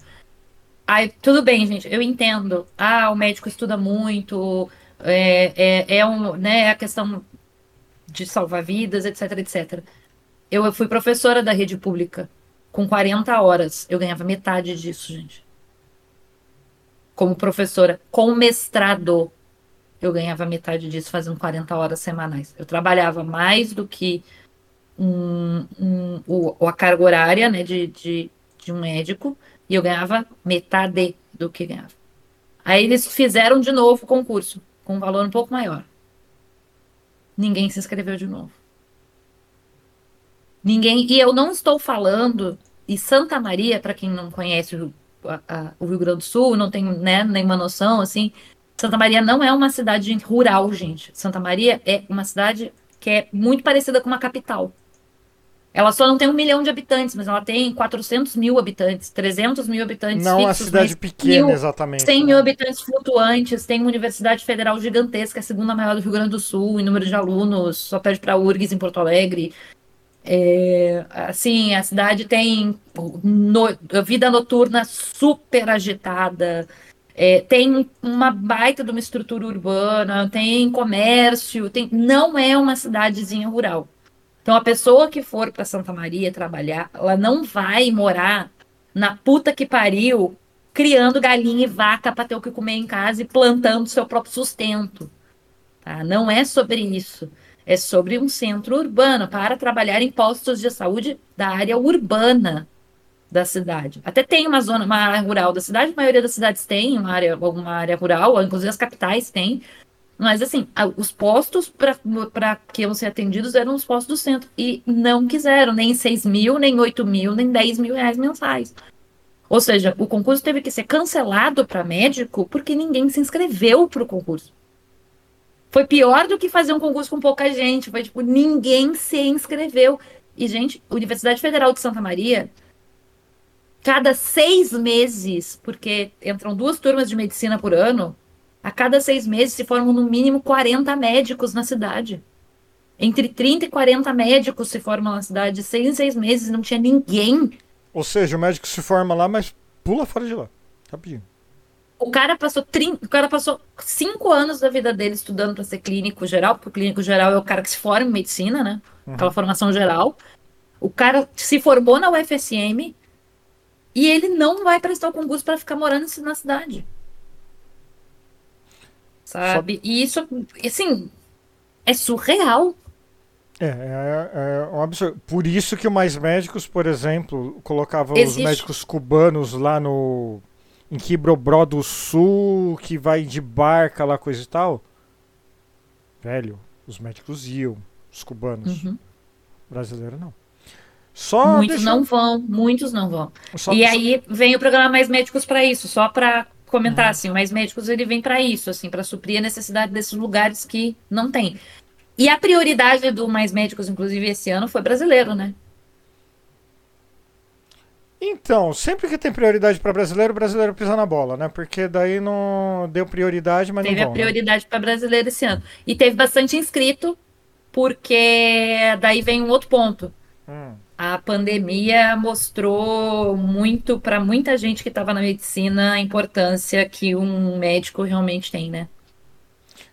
Aí, tudo bem, gente, eu entendo. Ah, o médico estuda muito, é, é, é um, né, a questão de salvar vidas, etc, etc. Eu fui professora da rede pública com 40 horas. Eu ganhava metade disso, gente. Como professora, com mestrado, eu ganhava metade disso fazendo 40 horas semanais. Eu trabalhava mais do que um, um, o, a carga horária né, de, de, de um médico e eu ganhava metade do que ganhava. Aí eles fizeram de novo o concurso, com um valor um pouco maior. Ninguém se inscreveu de novo. Ninguém. E eu não estou falando. E Santa Maria, para quem não conhece o, a- a- o Rio Grande do Sul, não tem né, nenhuma noção, assim. Santa Maria não é uma cidade rural, gente. Santa Maria é uma cidade que é muito parecida com uma capital. Ela só não tem um milhão de habitantes, mas ela tem 400 mil habitantes, 300 mil habitantes Não fixos, cidade mas pequena, mil- exatamente. 100 né? mil habitantes flutuantes, tem uma universidade federal gigantesca, a segunda maior do Rio Grande do Sul, em número de alunos, só perde para a URGS em Porto Alegre. É, assim, a cidade tem no- vida noturna super agitada, é, tem uma baita de uma estrutura urbana, tem comércio, tem, não é uma cidadezinha rural. Então, a pessoa que for para Santa Maria trabalhar, ela não vai morar na puta que pariu criando galinha e vaca para ter o que comer em casa e plantando seu próprio sustento. Tá? Não é sobre isso. É sobre um centro urbano para trabalhar em postos de saúde da área urbana da cidade. Até tem uma zona, uma área rural da cidade, a maioria das cidades tem uma área, alguma área rural, inclusive as capitais têm. Mas assim, os postos para que iam ser atendidos eram os postos do centro. E não quiseram nem 6 mil, nem 8 mil, nem 10 mil reais mensais. Ou seja, o concurso teve que ser cancelado para médico porque ninguém se inscreveu para o concurso. Foi pior do que fazer um concurso com pouca gente. Foi tipo, ninguém se inscreveu. E, gente, Universidade Federal de Santa Maria, cada seis meses, porque entram duas turmas de medicina por ano, a cada seis meses se formam no mínimo 40 médicos na cidade. Entre 30 e 40 médicos se formam na cidade. De seis em seis meses não tinha ninguém Ou seja, o médico se forma lá, mas pula fora de lá. Rapidinho. O cara passou 30, o cara passou cinco anos da vida dele estudando para ser clínico geral, porque o clínico geral é o cara que se forma em medicina, né? Aquela formação geral. O cara se formou na UFSM e ele não vai prestar o concurso para ficar morando na cidade. Sabe? E isso, assim, é surreal. É, é, é um absurdo. Por isso que o Mais Médicos, por exemplo, colocava os Existe. médicos cubanos lá no em Quibrobro do Sul, que vai de barca lá, coisa e tal. Velho, os médicos iam, os cubanos. Uhum. Brasileiro não. Só Muitos deixa- não vão, muitos não vão. só- e só- aí vem o programa Mais Médicos para isso, só para comentar Uhum. assim, o Mais Médicos ele vem para isso, assim, para suprir a necessidade desses lugares que não tem. E a prioridade do Mais Médicos, inclusive esse ano, foi brasileiro, né? Então, sempre que tem prioridade para brasileiro, o brasileiro pisa na bola, né? Porque daí não deu prioridade, mas Teve não a vão, né? prioridade para brasileiro esse ano. E teve bastante inscrito, porque daí vem um outro ponto. Hum. A pandemia mostrou muito para muita gente que estava na medicina a importância que um médico realmente tem, né?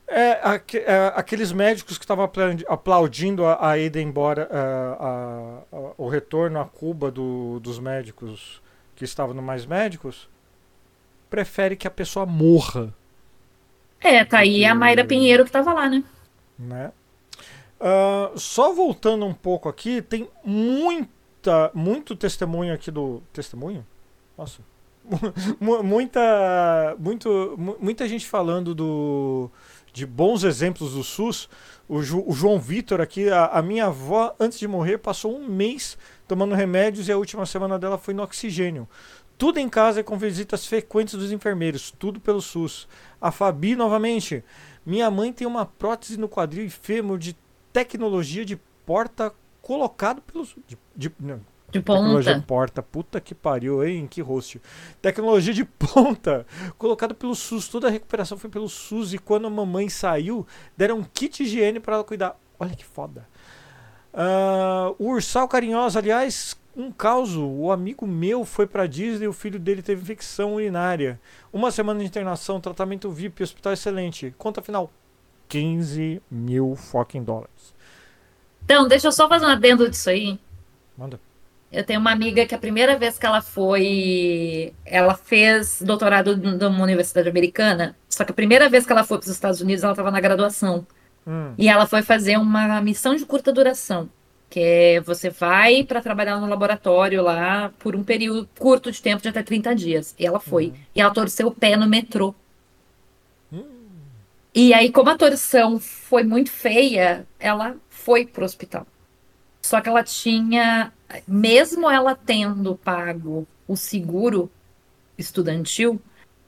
É, aque- é, aqueles médicos que estavam apla- aplaudindo a, a ida embora, é, a- a- o retorno a Cuba do- dos médicos que estavam no Mais Médicos, prefere que a pessoa morra, É, tá aí a Mayra Pinheiro que estava lá, né? né? Ah, só voltando um pouco aqui, tem muita, muito testemunho aqui do testemunho. Nossa, Mu- muita, muito, mu- muita gente falando do de bons exemplos do SUS. O, Ju- o João Vitor aqui, a, a minha avó antes de morrer passou um mês tomando remédios e a última semana dela foi no oxigênio. Tudo em casa com visitas frequentes dos enfermeiros, tudo pelo SUS. A Fabi novamente. Minha mãe tem uma prótese no quadril e fêmur de tecnologia de porta colocado pelo SUS. De, de- não, De Tecnologia ponta. porta, puta que pariu, hein? Que host. Tecnologia de ponta, colocado pelo SUS. Toda a recuperação foi pelo SUS. E quando a mamãe saiu, deram um kit higiene para ela cuidar. Olha que foda. Ah, o Ursal Carinhosa, aliás, um caos. O amigo meu foi pra Disney e o filho dele teve infecção urinária. Uma semana de internação, tratamento VIP, hospital excelente. Conta final: 15 mil fucking dólares. Então, deixa eu só fazer um adendo disso aí. Manda. Eu tenho uma amiga que a primeira vez que ela foi, ela fez doutorado numa universidade americana, só que a primeira vez que ela foi para os Estados Unidos, ela estava na graduação. Hum, E ela foi fazer uma missão de curta duração, que é você vai para trabalhar no laboratório lá por um período curto de tempo, de até 30 dias. E ela foi. E ela torceu o pé no metrô. E aí, como a torção foi muito feia, ela foi pro hospital. Só que ela tinha, mesmo ela tendo pago o seguro estudantil,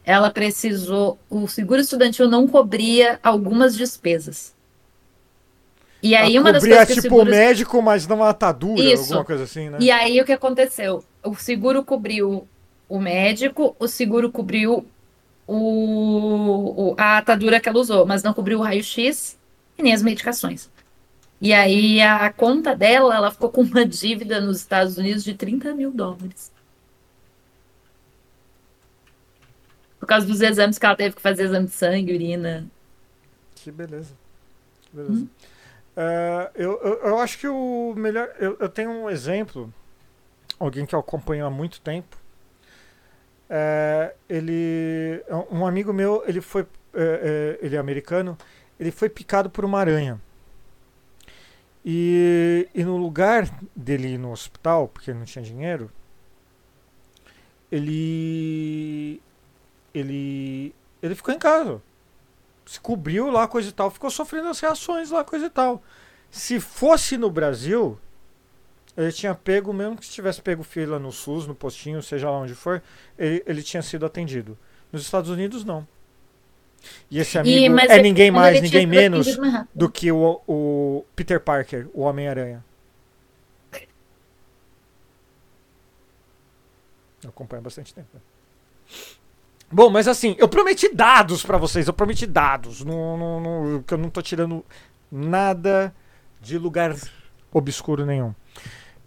ela precisou, o seguro estudantil não cobria algumas despesas. E aí, uma das cobria, coisas que o tipo seguro médico, mas não uma atadura, Isso. alguma coisa assim, né? E aí o que aconteceu? O seguro cobriu o médico, o seguro cobriu o, o- a atadura que ela usou, mas não cobriu o raio-x e nem as medicações. E aí a conta dela, ela ficou com uma dívida nos Estados Unidos de 30 mil dólares. Por causa dos exames que ela teve que fazer, exame de sangue, urina. Que beleza. Que beleza. É, eu, eu, eu acho que o melhor. Eu, eu tenho um exemplo, alguém que eu acompanho há muito tempo. É, ele. Um amigo meu, ele foi. é, é, ele é americano, ele foi picado por uma aranha. E, e no lugar dele ir no hospital, porque não tinha dinheiro, ele. Ele. Ele ficou em casa se cobriu lá, coisa e tal, ficou sofrendo as reações lá, coisa e tal. Se fosse no Brasil, ele tinha pego, mesmo que tivesse pego fila no SUS, no postinho, seja lá onde for, ele, ele tinha sido atendido. Nos Estados Unidos, não. E esse amigo E, é ele- ninguém mais, ninguém menos do que o, o Peter Parker, o Homem-Aranha. Eu acompanho há bastante tempo. né? Bom, mas assim, eu prometi dados pra vocês, eu prometi dados. No, que eu não tô tirando nada de lugar obscuro nenhum.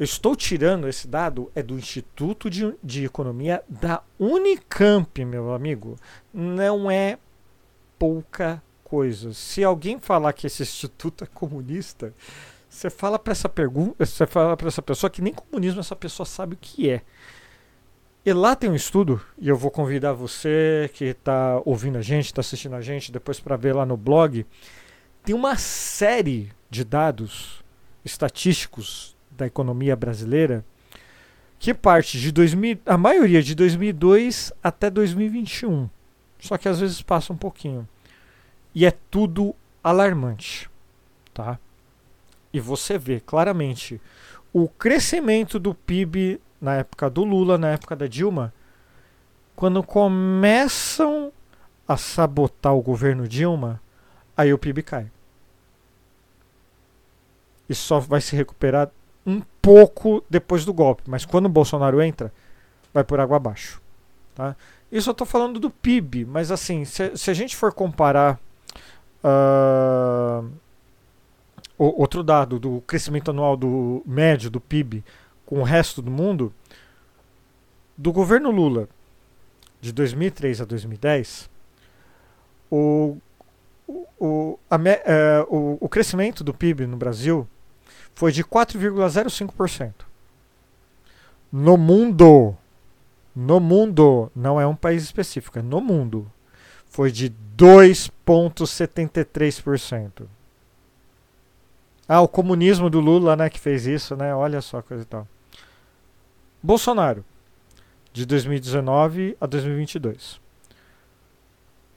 Eu estou tirando esse dado, é do Instituto de, de Economia da Unicamp, meu amigo. Não é pouca coisa. Se alguém falar que esse instituto é comunista, você fala para essa pergunta, você fala para essa pessoa que nem comunismo essa pessoa sabe o que é. E lá tem um estudo, e eu vou convidar você que está ouvindo a gente, está assistindo a gente, depois para ver lá no blog. Tem uma série de dados estatísticos da economia brasileira que parte de 2000, a maioria de 2002 até 2021. Só que às vezes passa um pouquinho. E é tudo alarmante, tá? E você vê claramente o crescimento do PIB na época do Lula, na época da Dilma, quando começam a sabotar o governo Dilma, aí o PIB cai. E só vai se recuperar pouco depois do golpe, mas quando o Bolsonaro entra, vai por água abaixo. Tá? Isso eu estou falando do PIB, mas assim, se, se a gente for comparar uh, o, outro dado do crescimento anual do médio do PIB com o resto do mundo, do governo Lula de 2003 a 2010, o, o, a, uh, o, o crescimento do PIB no Brasil foi de 4,05%. No mundo, no mundo, não é um país específico, é no mundo, foi de 2,73%. Ah, o comunismo do Lula, né, que fez isso, né? Olha só coisa e tal. Bolsonaro, de 2019 a 2022.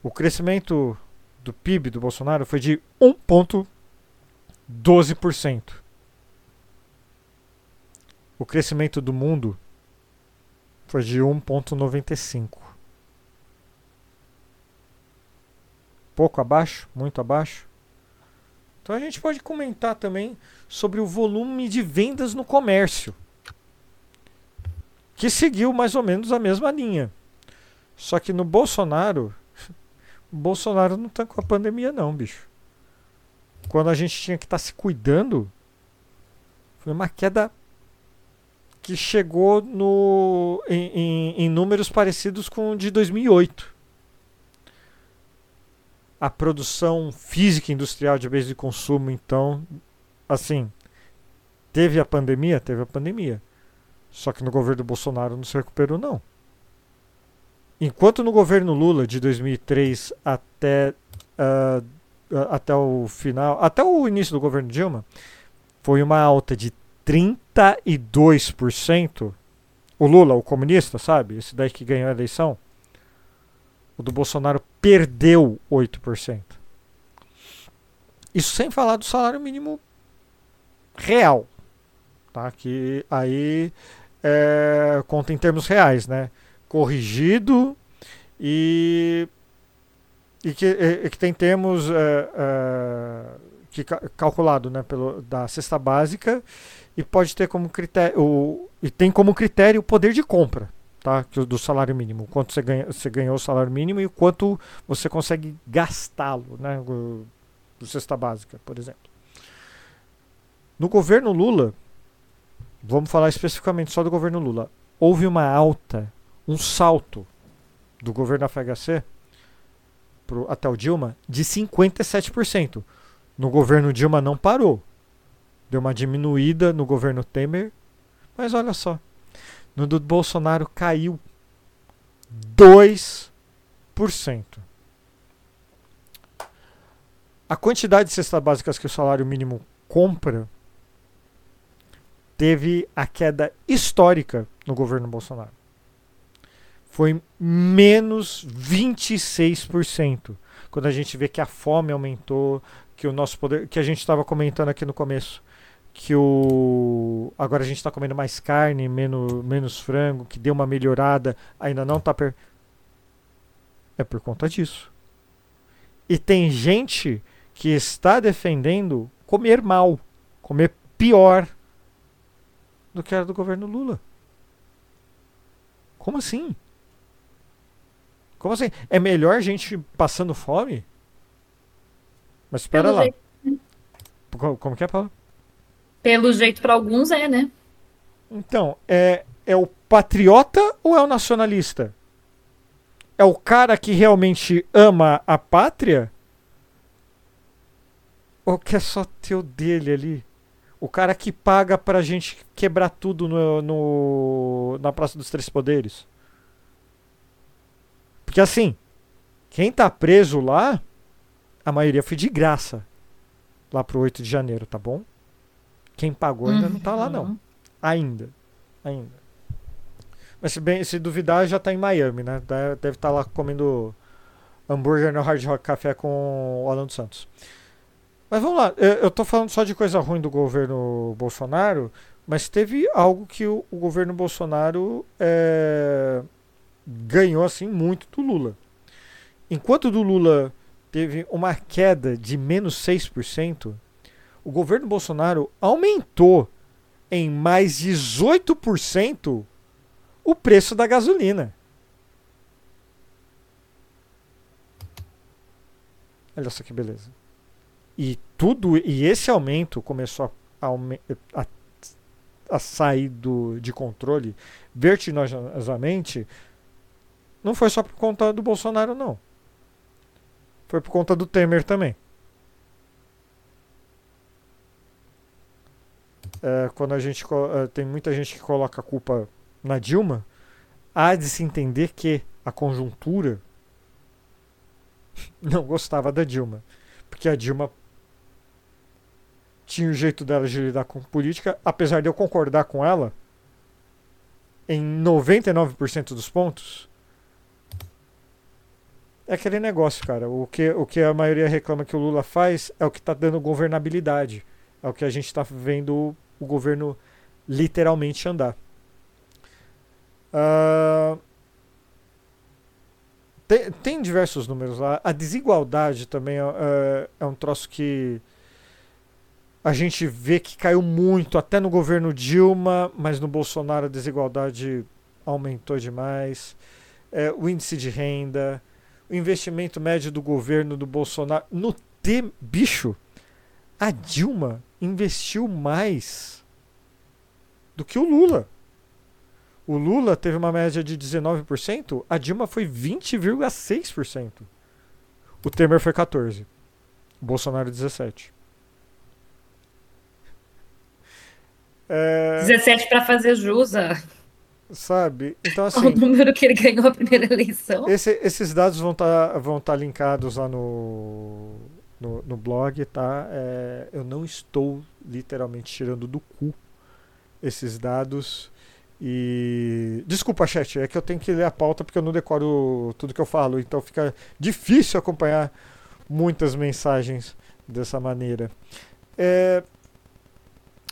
O crescimento do PIB do Bolsonaro foi de 1,12%. O crescimento do mundo foi de 1,95. Pouco abaixo, muito abaixo. Então a gente pode comentar também sobre o volume de vendas no comércio, que seguiu mais ou menos a mesma linha. Só que no Bolsonaro, o Bolsonaro não tá com a pandemia não, bicho. Quando a gente tinha que estar tá se cuidando, foi uma queda que chegou no, em, em, em números parecidos com o de 2008. A produção física industrial de bens de consumo, então, assim, teve a pandemia? Teve a pandemia. Só que no governo Bolsonaro não se recuperou, não. Enquanto no governo Lula, de 2003 até, uh, até o final, até o início do governo Dilma, foi uma alta de 32%. O Lula, o comunista, sabe? Esse daí que ganhou a eleição. O do Bolsonaro perdeu 8%. Isso sem falar do salário mínimo real. Tá? Que aí é, conta em termos reais, né? Corrigido e, e, que, e, que tem termos é, é, que calculado né, pelo, da cesta básica e pode ter como critério o, e tem como critério o poder de compra, tá? Do salário mínimo, quanto você ganha, você ganhou o salário mínimo e quanto você consegue gastá-lo, né? do cesta básica, por exemplo. No governo Lula, vamos falar especificamente só do governo Lula, houve uma alta, um salto do governo FHC pro, até o Dilma de 57%. No governo Dilma não parou deu uma diminuída no governo Temer, mas olha só, no do Bolsonaro caiu 2%. A quantidade de cestas básicas que o salário mínimo compra teve a queda histórica no governo Bolsonaro. Foi menos 26%. Quando a gente vê que a fome aumentou, que o nosso poder, que a gente estava comentando aqui no começo, que o agora a gente está comendo mais carne, menos, menos frango, que deu uma melhorada, ainda não está per... é por conta disso. E tem gente que está defendendo comer mal, comer pior do que era do governo Lula. Como assim? Como assim? É melhor gente passando fome? Mas espera lá. Jeito. Como que é, Paula? Pelo jeito, para alguns é, né? Então, é, é o patriota ou é o nacionalista? É o cara que realmente ama a pátria? Ou quer só ter o dele ali? O cara que paga pra gente quebrar tudo no, no, na Praça dos Três Poderes? Porque assim, quem tá preso lá, a maioria foi de graça. Lá pro 8 de janeiro, tá bom? Quem pagou ainda uhum. não tá lá, não. Uhum. Ainda. Ainda. Mas se, bem, se duvidar, já tá em Miami, né? Deve estar lá comendo hambúrguer no Hard Rock Café com o Alan dos Santos. Mas vamos lá, eu, tô falando só de coisa ruim do governo Bolsonaro, mas teve algo que o, o governo Bolsonaro é, ganhou assim muito do Lula. Enquanto do Lula teve uma queda de menos 6%, o governo Bolsonaro aumentou em mais 18% o preço da gasolina. Olha só que beleza. E tudo e esse aumento começou a, a, a sair do, de controle vertiginosamente. Não foi só por conta do Bolsonaro, não. Foi por conta do Temer também. É, quando a gente é, tem muita gente que coloca a culpa na Dilma, há de se entender que a conjuntura não gostava da Dilma. Porque a Dilma tinha o jeito dela de lidar com política, apesar de eu concordar com ela em 99% dos pontos. É aquele negócio, cara. O que, o que a maioria reclama que o Lula faz é o que está dando governabilidade. É o que a gente está vendo o governo literalmente andar. Uh, tem, tem, diversos números lá. A desigualdade também é, é, é, um troço que a gente vê que caiu muito, até no governo Dilma, mas no Bolsonaro a desigualdade aumentou demais. É, o índice de renda, o investimento médio do governo do Bolsonaro. No T, bicho, a Dilma investiu mais do que o Lula. O Lula teve uma média de 19%, a Dilma foi 20,6%. O Temer foi 14%. O Bolsonaro 17%. É... 17 para fazer jus a... Sabe? Então, assim. O número que ele ganhou a primeira eleição. Esse, esses dados vão estar tá, vão tá linkados lá no, no, no blog, tá? É, eu não estou literalmente tirando do cu esses dados. E desculpa, chat, é que eu tenho que ler a pauta porque eu não decoro tudo que eu falo, então fica difícil acompanhar muitas mensagens dessa maneira. É,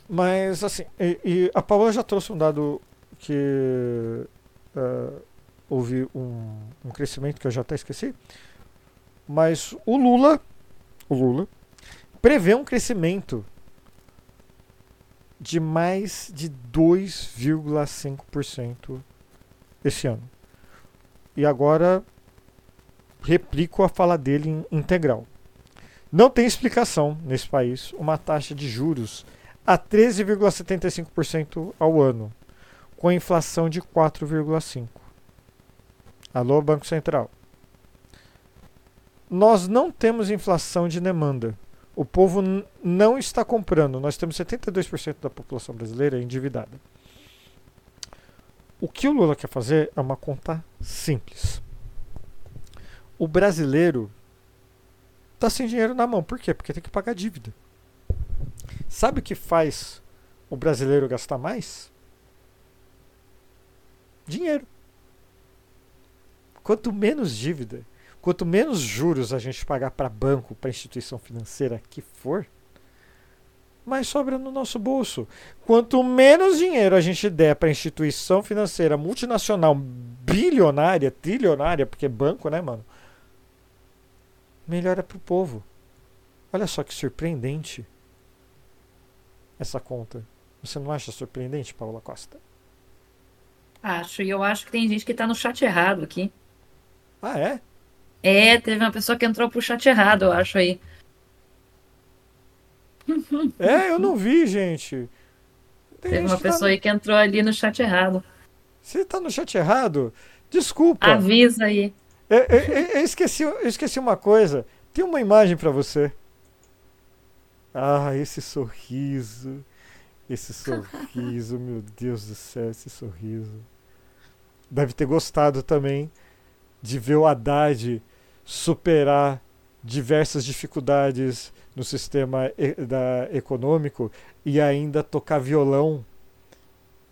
mas assim, e, e, a Paula já trouxe um dado que uh, houve um, um crescimento que eu já até esqueci. Mas o Lula, o Lula, prevê um crescimento de mais de 2,5% esse ano. E agora replico a fala dele em integral. Não tem explicação nesse país uma taxa de juros a 13,75% ao ano, com inflação de 4,5%. Alô, Banco Central. Nós não temos inflação de demanda o povo não está comprando. Nós temos 72% da população brasileira endividada. O que o Lula quer fazer é uma conta simples. O brasileiro está sem dinheiro na mão. Por quê? Porque tem que pagar dívida. Sabe o que faz o brasileiro gastar mais? Dinheiro. Quanto menos dívida Quanto menos juros a gente pagar para banco, para instituição financeira que for, mais sobra no nosso bolso. Quanto menos dinheiro a gente der para instituição financeira multinacional bilionária, trilionária, porque é banco, né, mano? Melhor é pro povo. Olha só que surpreendente essa conta. Você não acha surpreendente, Paula Costa? Acho, e eu acho que tem gente que tá no chat errado aqui. Ah, é? É, teve uma pessoa que entrou pro chat errado, eu acho aí. É, eu não vi, gente. Tem teve uma tá pessoa tá... aí que entrou ali no chat errado. Você tá no chat errado? Desculpa. Avisa aí. Eu, eu, eu esqueci, eu esqueci uma coisa. Tem uma imagem para você. Ah, esse sorriso. Esse sorriso, meu Deus do céu, esse sorriso. Deve ter gostado também de ver o Haddad superar diversas dificuldades no sistema da, econômico e ainda tocar violão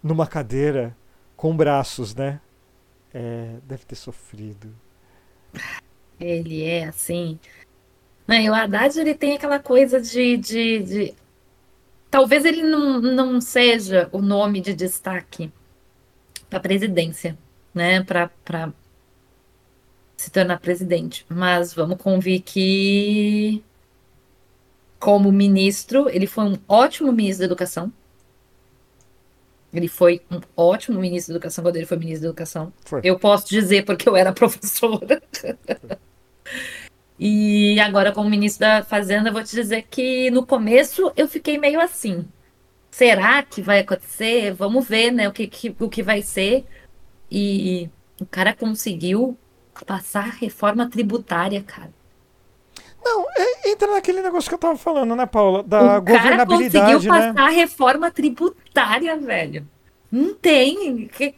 numa cadeira com braços, né? É, deve ter sofrido. Ele é assim. Não, e o Haddad ele tem aquela coisa de, de, de... Talvez ele não, não seja o nome de destaque para a presidência, né? Para se tornar presidente. Mas vamos convir que, como ministro, ele foi um ótimo ministro da educação. Ele foi um ótimo ministro da educação quando ele foi ministro da educação. Foi. Eu posso dizer porque eu era professora. e agora, como ministro da Fazenda, eu vou te dizer que no começo eu fiquei meio assim. Será que vai acontecer? Vamos ver, né? O que, que o que vai ser. E o cara conseguiu passar reforma tributária, cara. Não, entra naquele negócio que eu tava falando, né, Paula? Da o cara governabilidade, conseguiu né? passar a reforma tributária, velho. Não tem. Que...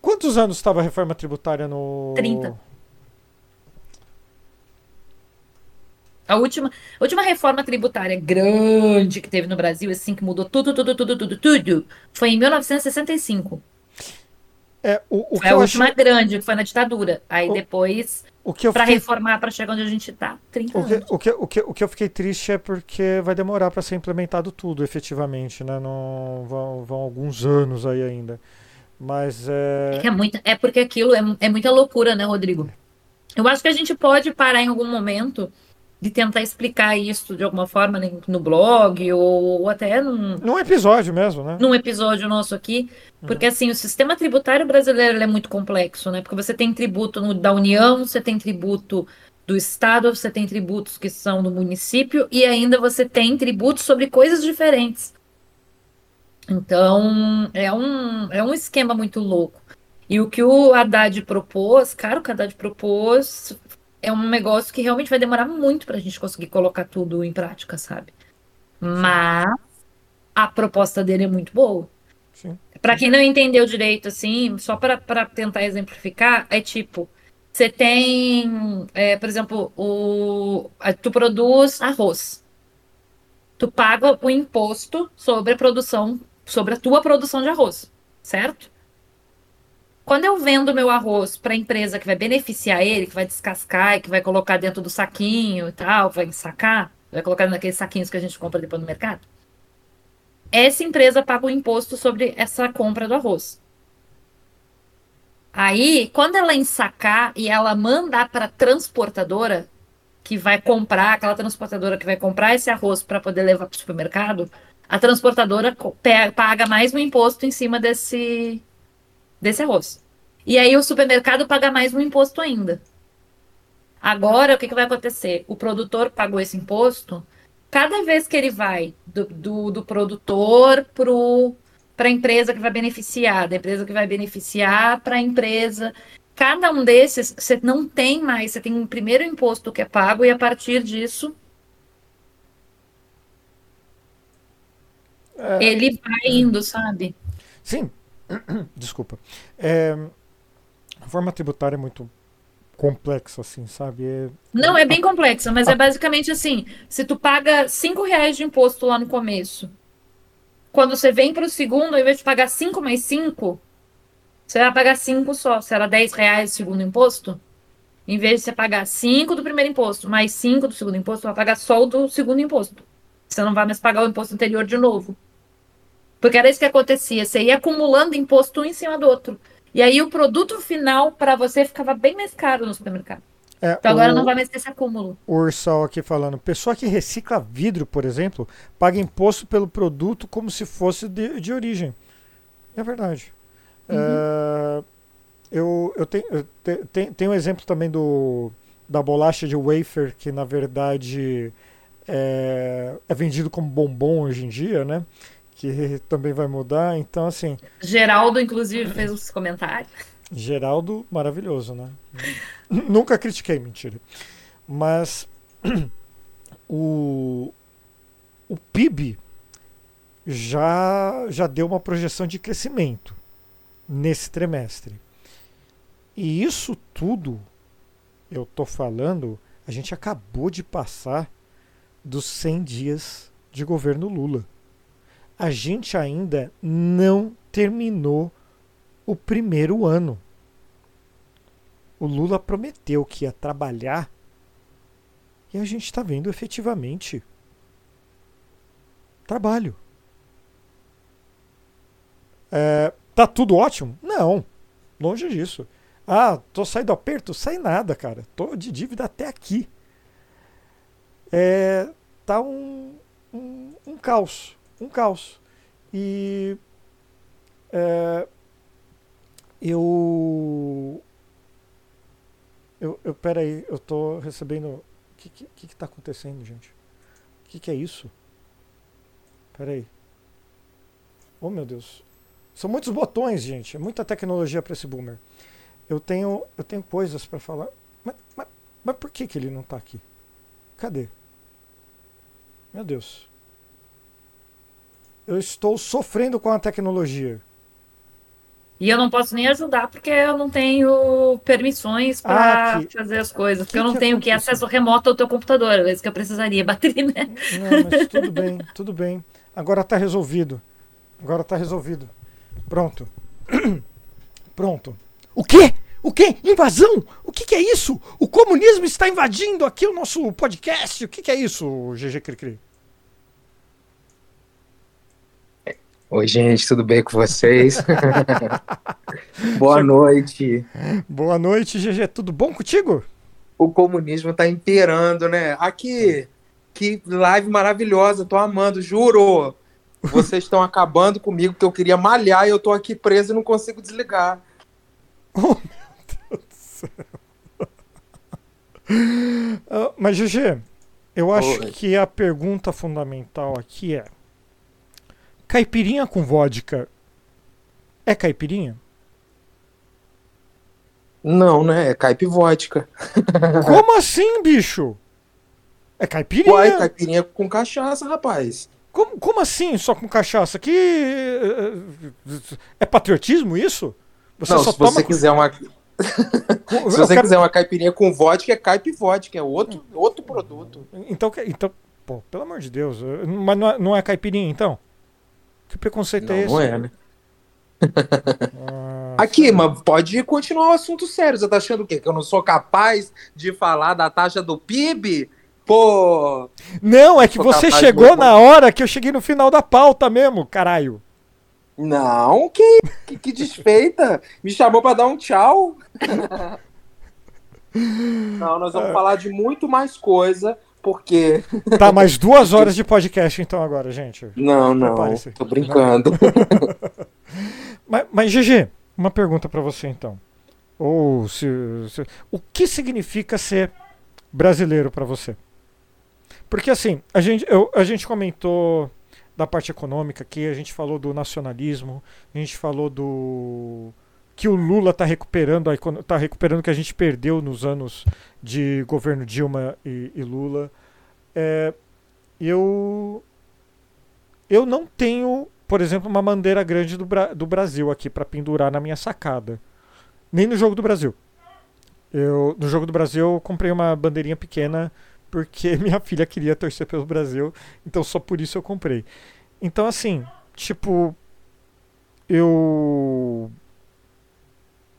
Quantos anos estava a reforma tributária no. 30. A última, a última reforma tributária grande que teve no Brasil, assim, que mudou tudo, tudo, tudo, tudo, tudo, foi em 1965. É, o, o Foi que a eu última achei, grande, que foi na ditadura. Aí O- depois, o que eu pra fiquei, reformar, pra chegar onde a gente tá, 30 o que, anos. o, que, o, que, o que eu fiquei triste é porque vai demorar para ser implementado tudo, efetivamente, né? Não, vão, vão alguns anos aí ainda. Mas é. É, é, muita, é porque aquilo é, é muita loucura, né, Rodrigo? Eu acho que a gente pode parar em algum momento de tentar explicar isso de alguma forma né, no blog ou, ou até num, Num episódio mesmo, né? num episódio nosso aqui, porque assim, o sistema tributário brasileiro é muito complexo, né? Porque você tem tributo no- da União, você tem tributo do Estado, você tem tributos que são do município e ainda você tem tributos sobre coisas diferentes. Então, é um, é um esquema muito louco. E o que o Haddad propôs, cara, o que o Haddad propôs é um negócio que realmente vai demorar muito para a gente conseguir colocar tudo em prática, sabe? Mas a proposta dele é muito boa. Para quem não entendeu direito, assim, só para tentar exemplificar, é tipo, você tem, é, por exemplo, o, tu produz arroz. Tu paga o imposto sobre a produção, sobre a tua produção de arroz, certo? Quando eu vendo meu arroz para a empresa que vai beneficiar ele, que vai descascar e que vai colocar dentro do saquinho e tal, vai sacar, vai colocar naqueles saquinhos que a gente compra depois no mercado, essa empresa paga o imposto sobre essa compra do arroz. Aí, quando ela ensacar e ela mandar para a transportadora, que vai comprar, aquela transportadora que vai comprar esse arroz para poder levar para o supermercado, a transportadora paga mais um imposto em cima desse, desse arroz. E aí o supermercado paga mais um imposto ainda. Agora, o que, que vai acontecer? O produtor pagou esse imposto, cada vez que ele vai do, do, do produtor para a empresa que vai beneficiar, da empresa que vai beneficiar para a empresa. Cada um desses, você não tem mais, você tem um primeiro imposto que é pago, e a partir disso, É, ele vai indo, sabe? Sim, desculpa. É, a forma tributária é muito complexa, assim, sabe? É- Não, é bem complexa, mas é basicamente assim: se tu paga cinco reais de imposto lá no começo, quando você vem para o segundo, ao invés de pagar 5 mais 5, você vai pagar 5 só. Se era 10 reais o segundo imposto, em vez de você pagar 5 do primeiro imposto mais 5 do segundo imposto, você vai pagar só o do segundo imposto. Você não vai mais pagar o imposto anterior de novo. Porque era isso que acontecia, você ia acumulando imposto um em cima do outro. E aí o produto final para você ficava bem mais caro no supermercado. é, Então agora o- não vai mais ter esse acúmulo. o Ursal aqui falando, pessoa que recicla vidro, por exemplo, paga imposto pelo produto como se fosse de, de origem. É verdade. É, eu eu, tenho, eu te- tem um exemplo também do, da bolacha de wafer, que na verdade é, é vendido como bombom hoje em dia, né? Que também vai mudar. Então, assim, Geraldo, inclusive, fez os comentários. Geraldo, maravilhoso, né? Nunca critiquei, mentira. Mas o, o PIB já, já deu uma projeção de crescimento nesse trimestre. E isso tudo, eu tô falando, a gente acabou de passar dos 100 dias de governo Lula. A gente ainda não terminou o primeiro ano. O Lula prometeu que ia trabalhar e a gente está vendo efetivamente trabalho. É, tá tudo ótimo? Não, longe disso. Ah, tô saindo do aperto? Sai nada, cara. Tô de dívida até aqui. É, tá um, um, um caos. Um caos. E é, eu, eu. Eu. Peraí, eu tô recebendo. O que, que, que tá acontecendo, gente? O que, que é isso? Peraí. Oh, meu Deus. São muitos botões, gente. É muita tecnologia para esse boomer. Eu tenho, eu tenho coisas para falar. Mas, mas, mas por que, que ele não tá aqui? Cadê? Meu Deus. Eu estou sofrendo com a tecnologia. E eu não posso nem ajudar porque eu não tenho permissões para Ah, que- fazer as coisas. Porque que eu não que tenho que acesso remoto ao teu computador. É isso que eu precisaria, bateria, né? Não, mas tudo bem, tudo bem. Agora tá resolvido. Agora tá resolvido. Pronto. Pronto. O quê? O quê? Invasão? O que, que é isso? O comunismo está invadindo aqui o nosso podcast? O que, que é isso, GG Cricri? Oi, gente, tudo bem com vocês? Boa noite. Boa noite, GG. Tudo bom contigo? O comunismo tá imperando, né? Aqui, que live maravilhosa, tô amando, juro. Vocês estão acabando comigo, porque eu queria malhar e eu tô aqui preso e não consigo desligar. Oh, meu Deus do céu. Ah, mas, GG, eu acho Oi. que a pergunta fundamental aqui é: caipirinha com vodka é caipirinha? Não, né? É caipivótica. Como assim, bicho? É caipirinha? Uai, caipirinha com cachaça, rapaz. Como, como assim, só com cachaça? Que eh, é patriotismo isso? Você não, só se você quiser uma, se você quero- quiser uma caipirinha com vodka, é caipivótica, é outro, outro produto. Então, então, pô, pelo amor de Deus, eh, mas não é, não é caipirinha então? Que preconceito Não, é esse? não é, né? Aqui, mas pode continuar o assunto sério. Você tá achando o quê? Que eu não sou capaz de falar da taxa do PIB? Pô, Não, é que você chegou na hora que eu cheguei no final da pauta mesmo, caralho. não, que, que, que desfeita. Me chamou pra dar um tchau. Não, nós vamos falar de muito mais coisa, porque. Tá, mais duas horas de podcast então agora, gente. Não, não, tô brincando. Mas, mas GG, uma pergunta pra você então. Ou se, se- o que significa ser brasileiro pra você? Porque assim, a gente, eu- a gente comentou da parte econômica aqui, a gente falou do nacionalismo, a gente falou do que o Lula tá recuperando a econo- tá recuperando o que a gente perdeu nos anos de governo Dilma e, e Lula. É, eu eu não tenho, por exemplo, uma bandeira grande do, do Brasil aqui pra pendurar na minha sacada. Nem no jogo do Brasil. Eu, no jogo do Brasil eu comprei uma bandeirinha pequena porque minha filha queria torcer pelo Brasil, então só por isso eu comprei. Então assim, tipo, eu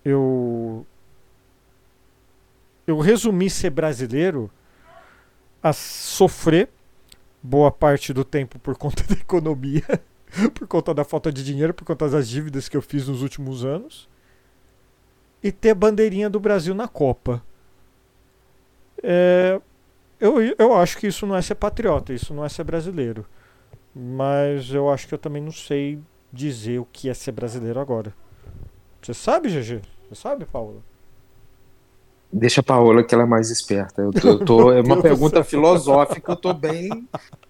eu eu resumi ser brasileiro a sofrer boa parte do tempo por conta da economia, por conta da falta de dinheiro, por conta das dívidas que eu fiz nos últimos anos, e ter bandeirinha do Brasil na Copa. É, eu, eu acho que isso não é ser patriota, isso não é ser brasileiro. Mas eu acho que eu também não sei dizer o que é ser brasileiro agora. Você sabe, GG? Você sabe, Paula? Deixa a Paola que ela é mais esperta. Eu tô, eu tô- é uma pergunta filosófica, eu tô bem.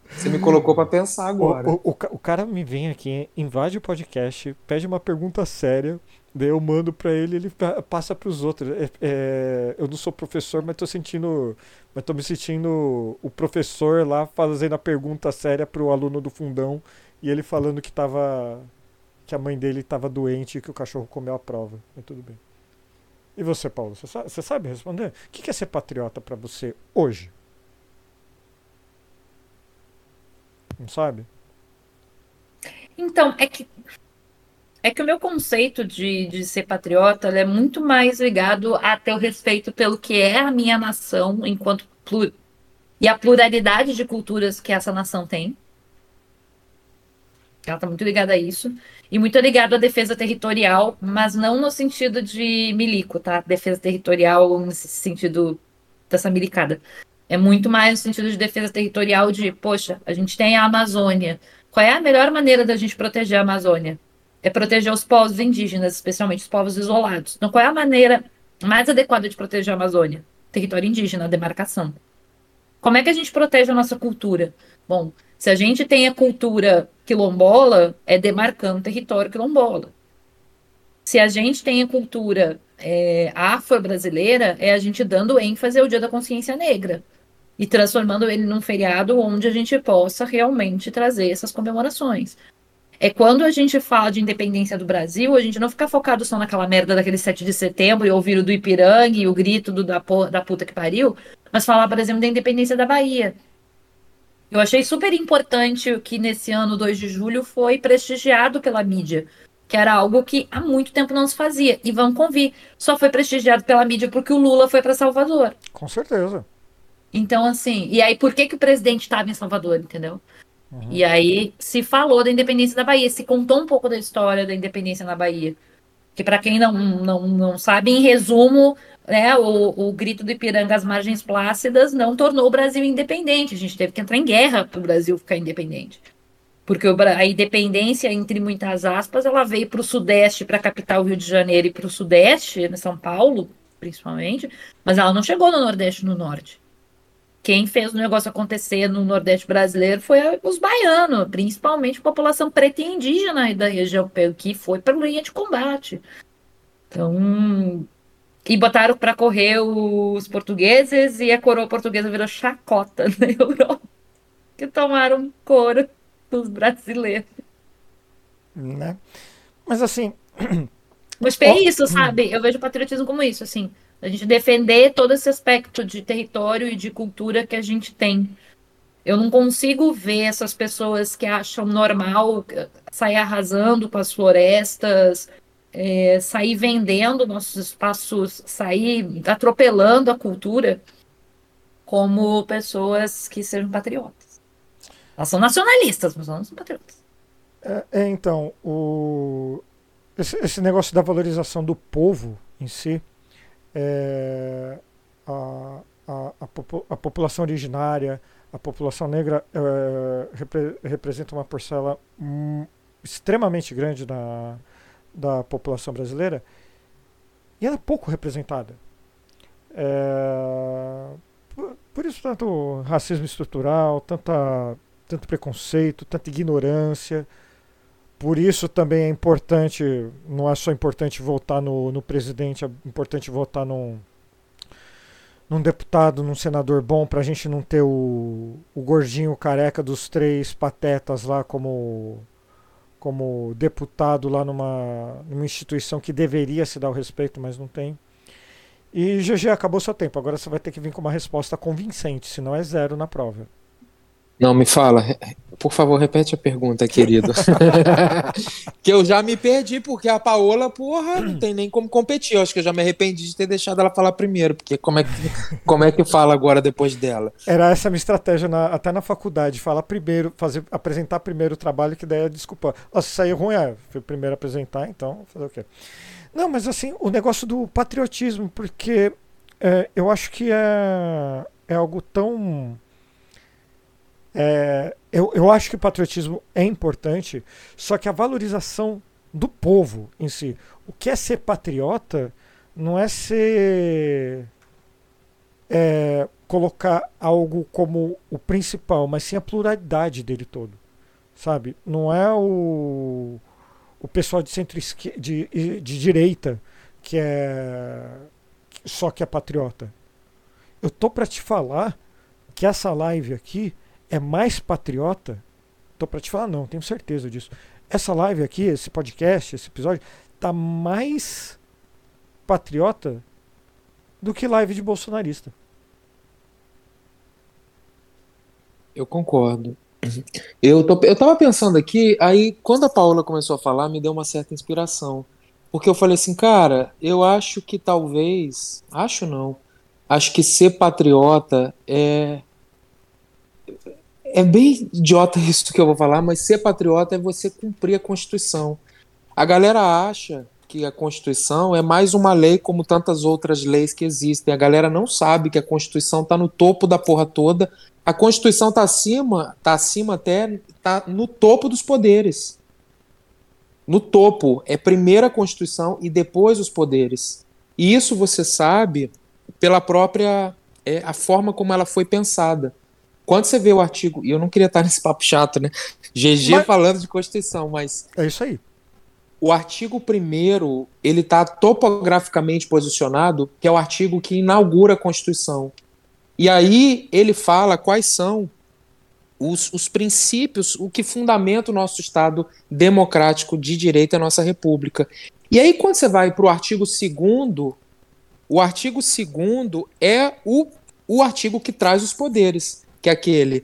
Você me colocou pra pensar agora. O, o, o ca- o cara me vem aqui, invade o podcast, pede uma pergunta séria, daí eu mando pra ele ele pa- passa pros outros. É- é, eu não sou professor, mas tô sentindo. Mas tô me sentindo o professor lá fazendo a pergunta séria pro aluno do fundão e ele falando que tava. Que a mãe dele tava doente e que o cachorro comeu a prova. Mas tudo bem. E você, Paulo? Você sabe, você sabe responder? O que é ser patriota pra você hoje? Não sabe? Então, é que É que o meu conceito de, de ser patriota é muito mais ligado a ter o respeito pelo que é a minha nação enquanto plur... e a pluralidade de culturas que essa nação tem. Ela está muito ligada a isso. E muito ligado à defesa territorial, mas não no sentido de milico, tá? Defesa territorial nesse sentido dessa milicada. É muito mais no sentido de defesa territorial de, poxa, a gente tem a Amazônia. Qual é a melhor maneira da gente proteger a Amazônia? É proteger os povos indígenas, especialmente os povos isolados. Então, qual é a maneira mais adequada de proteger a Amazônia? Território indígena, demarcação. Como é que a gente protege a nossa cultura? Bom, se a gente tem a cultura quilombola, é demarcando território quilombola. Se a gente tem a cultura é, afro-brasileira, é a gente dando ênfase ao Dia da Consciência Negra e transformando ele num feriado onde a gente possa realmente trazer essas comemorações. É quando a gente fala de independência do Brasil, a gente não fica focado só naquela merda daquele 7 de setembro e ouvir o do Ipiranga e o grito do, da, da puta que pariu, mas falar, por exemplo, da independência da Bahia. Eu achei super importante que nesse ano 2 de julho foi prestigiado pela mídia, que era algo que há muito tempo não se fazia. E vamos convir, só foi prestigiado pela mídia porque o Lula foi para Salvador. Com certeza. Então, assim, e aí por que, que o presidente estava em Salvador, entendeu? Uhum. E aí se falou da independência da Bahia, se contou um pouco da história da independência na Bahia. Que para quem não, não, não sabe, em resumo, né, o, o grito do Ipiranga às margens plácidas não tornou o Brasil independente. A gente teve que entrar em guerra para o Brasil ficar independente. Porque a independência, entre muitas aspas, ela veio para o Sudeste, para a capital Rio de Janeiro e para o Sudeste, né, São Paulo, principalmente, mas ela não chegou no Nordeste no Norte quem fez o negócio acontecer no Nordeste brasileiro foi os baianos, principalmente a população preta e indígena da região, que foi para a linha de combate. Então, e botaram para correr os portugueses e a coroa portuguesa virou chacota na Europa, que tomaram couro dos brasileiros. Né? Mas assim. Mas é isso, sabe? Eu vejo o patriotismo como isso, assim. A gente defender todo esse aspecto de território e de cultura que a gente tem. Eu não consigo ver essas pessoas que acham normal sair arrasando com as florestas, é, sair vendendo nossos espaços, sair atropelando a cultura como pessoas que sejam patriotas. Elas são nacionalistas, mas não são patriotas. É, é, então, o... esse, esse negócio da valorização do povo em si, é, a, a, a, a, população originária, a população negra é, repre, representa uma parcela extremamente grande da, da população brasileira e ela é pouco representada. É, por, por, isso tanto racismo estrutural, tanta, tanto preconceito, tanta ignorância. Por isso também é importante, não é só importante votar no, no presidente, é importante votar num, num deputado, num senador bom, para a gente não ter o, o gordinho careca dos três patetas lá como, como deputado lá numa, numa instituição que deveria se dar o respeito, mas não tem. E GG, acabou seu tempo. Agora você vai ter que vir com uma resposta convincente, senão é zero na prova. Não, me fala. Por favor, repete a pergunta, querido. que eu já me perdi, porque a Paola, porra, não tem nem como competir. Eu acho que eu já me arrependi de ter deixado ela falar primeiro, porque como é que, como é que fala agora depois dela? Era essa a minha estratégia na, até na faculdade, falar primeiro, fazer, apresentar primeiro o trabalho, que daí é desculpa. Oh, se sair ruim, é, fui primeiro apresentar, então fazer o quê? Não, mas assim, o negócio do patriotismo, porque é, eu acho que é, é algo tão é, eu, eu acho que o patriotismo é importante, só que a valorização do povo em si. O que é ser patriota não é ser. É, colocar algo como o principal, mas sim a pluralidade dele todo. Sabe? Não é o, o pessoal de centro de, de direita que é só que é patriota. Eu tô para te falar que essa live aqui é mais patriota? Tô para te falar, não, tenho certeza disso. Essa live aqui, esse podcast, esse episódio, tá mais patriota do que live de bolsonarista. Eu concordo. Eu, tô, eu tava pensando aqui, aí quando a Paola começou a falar, me deu uma certa inspiração. Porque eu falei assim, cara, eu acho que talvez. Acho não. Acho que ser patriota é. É bem idiota isso que eu vou falar, mas ser patriota é você cumprir a Constituição. A galera acha que a Constituição é mais uma lei como tantas outras leis que existem. A galera não sabe que a Constituição está no topo da porra toda. A Constituição está acima, tá acima até, tá no topo dos poderes. No topo é primeiro a Constituição e depois os poderes. E isso você sabe pela própria é, a forma como ela foi pensada. Quando você vê o artigo, e eu não queria estar nesse papo chato, né? GG mas... falando de Constituição, mas. É isso aí. O artigo primeiro, ele está topograficamente posicionado, que é o artigo que inaugura a Constituição. E aí ele fala quais são os, os princípios, o que fundamenta o nosso Estado democrático de direito, a nossa República. E aí, quando você vai para o artigo 2 o artigo 2 é o, o artigo que traz os poderes, que aquele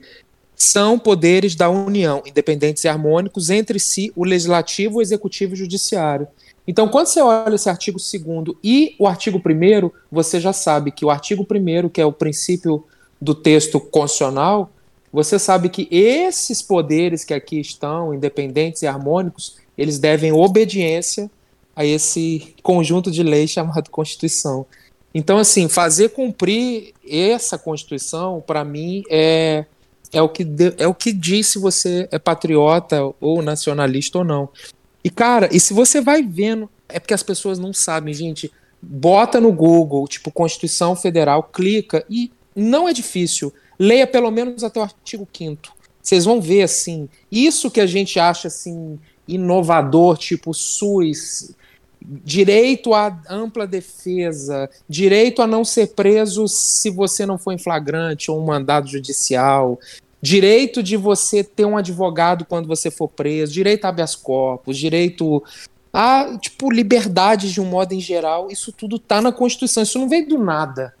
são poderes da União, independentes e harmônicos entre si, o legislativo, o executivo e o judiciário. Então, quando você olha esse artigo 2 e o artigo 1, você já sabe que o artigo 1, que é o princípio do texto constitucional, você sabe que esses poderes que aqui estão, independentes e harmônicos, eles devem obediência a esse conjunto de leis chamado Constituição. Então, assim, fazer cumprir essa Constituição, para mim, é, é, o que de, é o que diz se você é patriota ou nacionalista ou não. E, cara, e se você vai vendo, é porque as pessoas não sabem, gente. Bota no Google, tipo, Constituição Federal, clica e não é difícil. Leia pelo menos até o artigo 5 Vocês vão ver, assim, isso que a gente acha, assim, inovador, tipo SUS, direito à ampla defesa, direito a não ser preso se você não for em flagrante ou um mandado judicial, direito de você ter um advogado quando você for preso, direito a habeas corpus, direito a, tipo, liberdade de um modo em geral, isso tudo tá na Constituição, isso não veio do nada.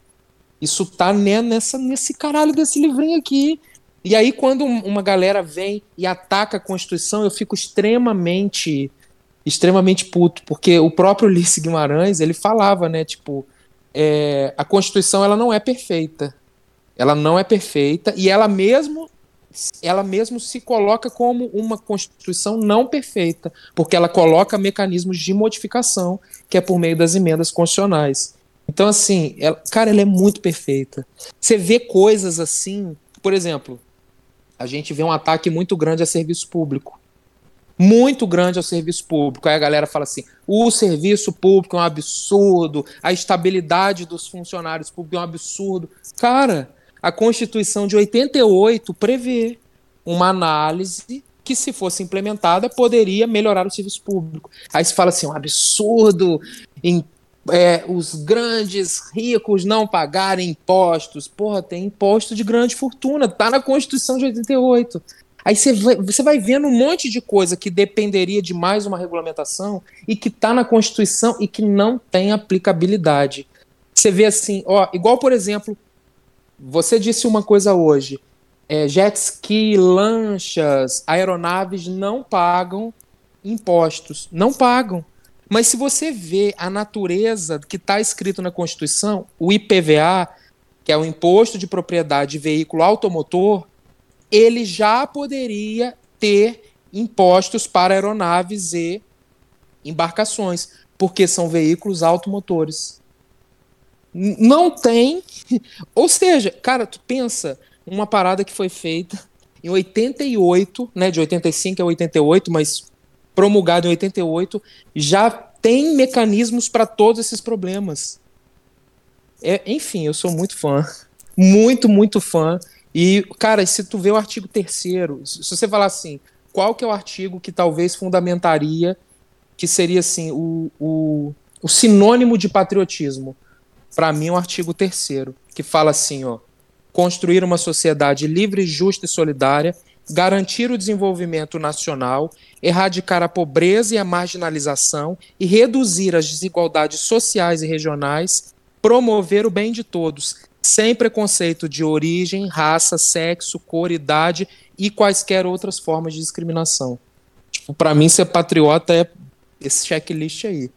Isso tá nessa, nesse caralho desse livrinho aqui. E aí, quando uma galera vem e ataca a Constituição, eu fico extremamente extremamente puto, porque o próprio Ulisses Guimarães, ele falava, né, tipo, é, a Constituição ela não é perfeita. Ela não é perfeita e ela mesmo ela mesmo se coloca como uma Constituição não perfeita, porque ela coloca mecanismos de modificação, que é por meio das emendas constitucionais. Então, assim, ela, cara, ela é muito perfeita. Você vê coisas assim, por exemplo, a gente vê um ataque muito grande a serviço público muito grande ao serviço público. Aí a galera fala assim: o serviço público é um absurdo, a estabilidade dos funcionários públicos é um absurdo. Cara, a Constituição de 88 prevê uma análise que, se fosse implementada, poderia melhorar o serviço público. Aí se fala assim: um absurdo em é, os grandes ricos não pagarem impostos. Porra, tem imposto de grande fortuna, tá na Constituição de 88. Aí você vai, você vai vendo um monte de coisa que dependeria de mais uma regulamentação e que está na Constituição e que não tem aplicabilidade. Você vê assim, ó, igual por exemplo, você disse uma coisa hoje: é, jet ski, lanchas, aeronaves não pagam impostos, não pagam. Mas se você vê a natureza que está escrito na Constituição, o IPVA, que é o Imposto de Propriedade de Veículo Automotor, ele já poderia ter impostos para aeronaves e embarcações, porque são veículos automotores. Não tem. Ou seja, cara, tu pensa uma parada que foi feita em 88, né, de 85 a 88, mas promulgado em 88, já tem mecanismos para todos esses problemas. É, enfim, eu sou muito fã. Muito, muito fã. E, cara, se tu vê o artigo terceiro, se você falar assim, qual que é o artigo que talvez fundamentaria que seria assim o, o, o sinônimo de patriotismo? Para mim, é o artigo terceiro, que fala assim, ó, construir uma sociedade livre, justa e solidária, garantir o desenvolvimento nacional, erradicar a pobreza e a marginalização e reduzir as desigualdades sociais e regionais, promover o bem de todos, sem preconceito de origem, raça, sexo, cor, idade e quaisquer outras formas de discriminação. Tipo, para mim ser patriota é esse checklist aí.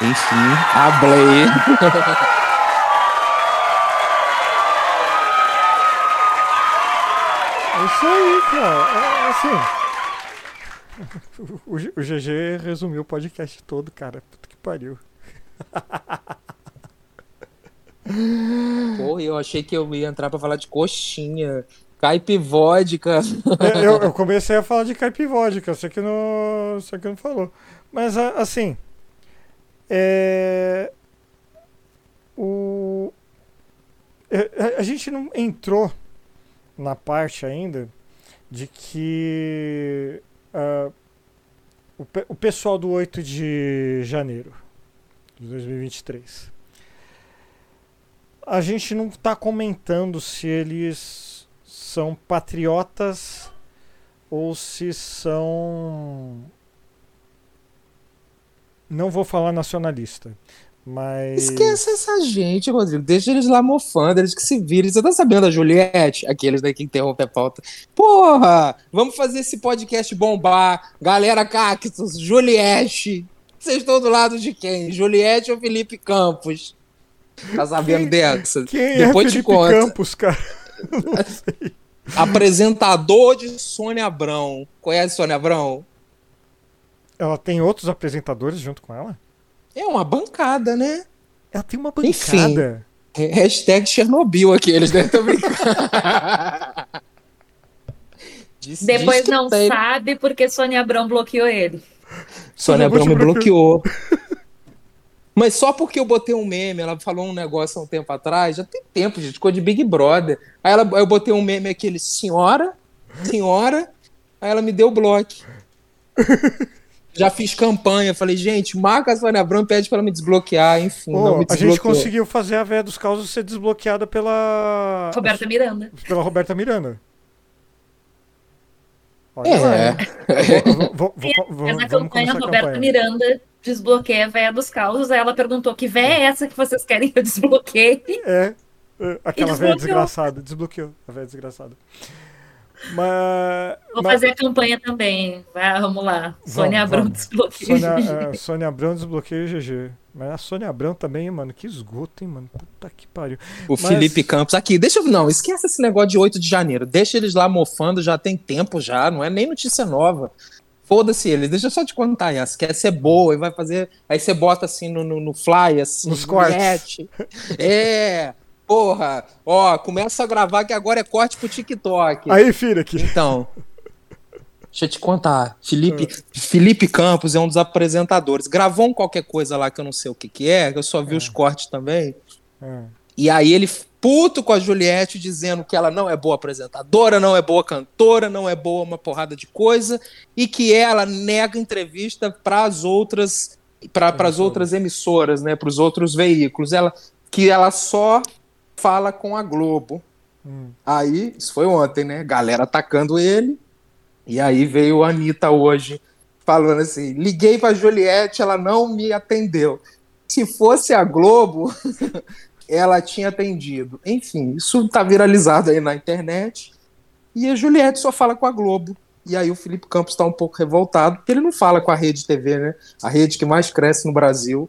Enfim, hablei. É isso aí, cara. É, assim. O, o GG resumiu o podcast todo, cara. Puta que pariu. Porra, eu achei que eu ia entrar pra falar de coxinha, caipivódica. É, eu, eu comecei a falar de caipivódica, só que não, só que não falou. Mas assim, é, o, é, a gente não entrou na parte ainda de que uh, o, o pessoal do 8 de janeiro de 2023 a gente não está comentando se eles são patriotas ou se são. Não vou falar nacionalista, mas. Esquece essa gente, Rodrigo. Deixa eles lá mofando, eles que se virem. Você tá sabendo da Juliette? Aqueles daí que interrompem a pauta. Porra! Vamos fazer esse podcast bombar. Galera Cactus, Juliette. Vocês estão do lado de quem? Juliette ou Felipe Campos? Tá sabendo Quem- dessa? Quem Depois é te Felipe conto. Campos, cara? Não sei. Apresentador de Sônia Abrão. Conhece Sônia Abrão? Ela tem outros apresentadores junto com ela? É uma bancada, né? Ela tem uma Enfim. bancada. É Hashtag Chernobyl aqui, eles devem estar brincando. Diz- Depois diz não tem. sabe porque Sônia Abrão bloqueou ele. Sônia Abrão me bloqueou. Mas só porque eu botei um meme, ela falou um negócio há um tempo atrás, já tem tempo, gente, ficou de Big Brother. Aí ela, eu botei um meme aquele, senhora, senhora, aí ela me deu bloco. Já fiz campanha, falei, gente, marca a Sônia Abrão e pede pra ela me desbloquear, enfim, Pô, não me a gente conseguiu fazer a véia dos causos ser desbloqueada pela. Roberta Miranda. Pela Roberta Miranda. Olha É? Vou- vou- vou- vou- vamos na campanha Roberta campanha. Miranda desbloqueia a véia dos causos. Aí ela perguntou que véia é essa que vocês querem que eu desbloqueie? É, é, aquela velha desbloqueou. desgraçada. Desbloqueou a velha desgraçada. Mas. Vou mas- fazer a campanha também. Vai, vamos lá. Sônia Abrão vamos. desbloqueia. Sônia, é, Sônia Abrão desbloqueia o GG. Mas a Sônia Abrão também, mano, que esgoto, hein, mano. Puta que pariu. O Mas- Felipe Campos aqui, deixa eu. Não, esquece esse negócio de 8 de janeiro. Deixa eles lá mofando, já tem tempo já, não é nem notícia nova. Foda-se eles, deixa eu só te contar, Yas, quer ser boa e vai fazer. Aí você bota assim no, no, no fly, assim. Nos cortes. mete. É, porra, ó, começa a gravar que agora é corte pro TikTok. Aí, filha, aqui. Então, deixa eu te contar. Felipe, Felipe Campos é um dos apresentadores. Gravou um qualquer coisa lá que eu não sei o que, que é, que eu só vi os cortes também. É. E aí ele puto com a Juliette, dizendo que ela não é boa apresentadora, não é boa cantora, não é boa uma porrada de coisa, e que ela nega entrevista para as outras para as outras emissoras, né, para os outros veículos. Ela que ela só fala com a Globo. Hum. Aí, isso foi ontem, né? Galera atacando ele. E aí veio a Anitta hoje falando assim: liguei pra Juliette, ela não me atendeu. Se fosse a Globo, ela tinha atendido. Enfim, isso tá viralizado aí na internet. E a Juliette só fala com a Globo. E aí o Felipe Campos tá um pouco revoltado, porque ele não fala com a Rede TV, né? A rede que mais cresce no Brasil.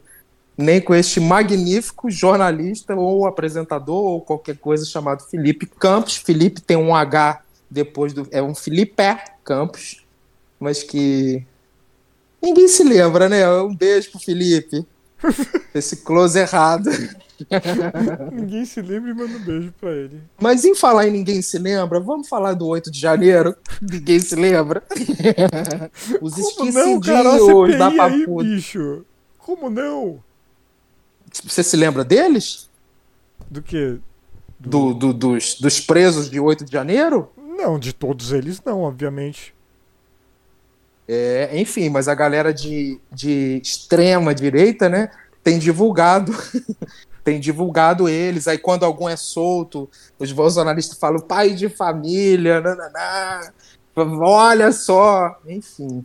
Nem com este magnífico jornalista ou apresentador ou qualquer coisa chamado Felipe Campos. Felipe tem um H depois do. É um Felipe Campos, mas que ninguém se lembra, né? Um beijo pro Felipe. Esse close errado. Ninguém se lembra e manda um beijo pra ele. Mas em falar em ninguém se lembra, vamos falar do 8 de janeiro? Ninguém se lembra. Os Como não, cara? Da CPI aí, papuda. bicho. Como não? Você se lembra deles? Do que? Do, do- dos, dos presos de 8 de janeiro? Não, de todos eles não, obviamente. É, enfim, mas a galera de, de extrema direita, né, tem divulgado, tem divulgado eles. Aí quando algum é solto, os bolsonaristas falam pai de família, nananá, olha só, enfim.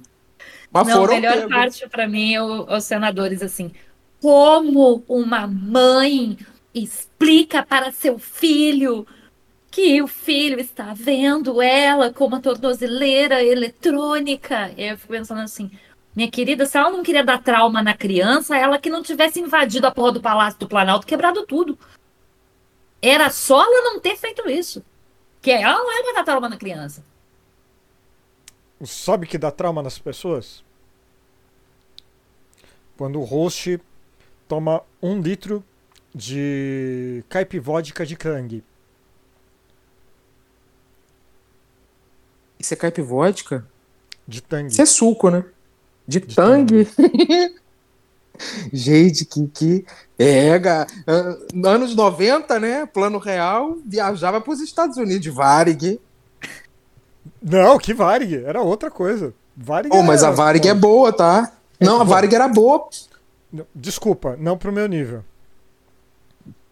Mas Não, a melhor pegos. parte pra mim é os senadores assim. Como uma mãe explica para seu filho que o filho está vendo ela com uma tornozeleira eletrônica. Eu fico pensando assim, minha querida, se ela não queria dar trauma na criança, ela que não tivesse invadido a porra do Palácio do Planalto, quebrado tudo. Era só ela não ter feito isso. Que ela não é pra dar trauma na criança. Sabe que dá trauma nas pessoas? Quando o host toma um litro de caipivódica de Kang. Isso é caipivódica? De Tang. Isso é suco, né? De, De tangue. Gente, que, que é, anos 90, né? Plano real, viajava para os Estados Unidos, de Varig. Não, que Varig. Era outra coisa. Varig Oh, mas a Varig é boa, tá? Não, a. Varig era boa. Desculpa, não pro meu nível.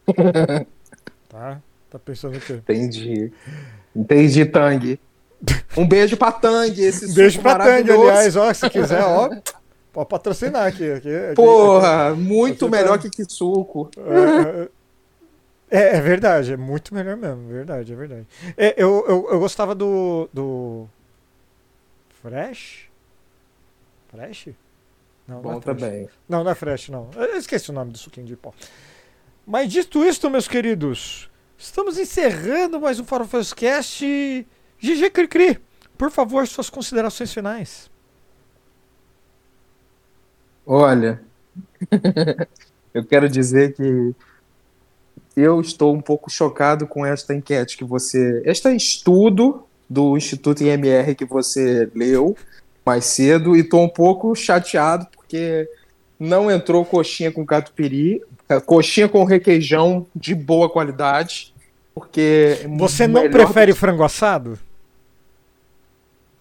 tá? Tá pensando o quê? Entendi. Entendi, Tang. Um beijo pra Tang, esse Um beijo pra Tang, aliás, ó, se quiser, ó, pode patrocinar aqui. aqui, aqui Porra, muito Você tá- melhor que que suco. É, é, é verdade, é muito melhor mesmo, verdade, é verdade. É, eu, eu, eu gostava do. do. Fresh? Fresh? Não, não Bom é Fresh. também. Não, não é Fresh, não. Eu esqueci o nome do suquinho de pó. Mas dito isto, meus queridos, estamos encerrando mais um Farofeiros GG Cricri, por favor, suas considerações finais. Olha, eu quero dizer que eu estou um pouco chocado com esta enquete que você. Este estudo do Instituto IMR que você leu mais cedo, e estou um pouco chateado porque não entrou coxinha com catupiry, coxinha com requeijão de boa qualidade. Porque Você não melhor- prefere frango assado?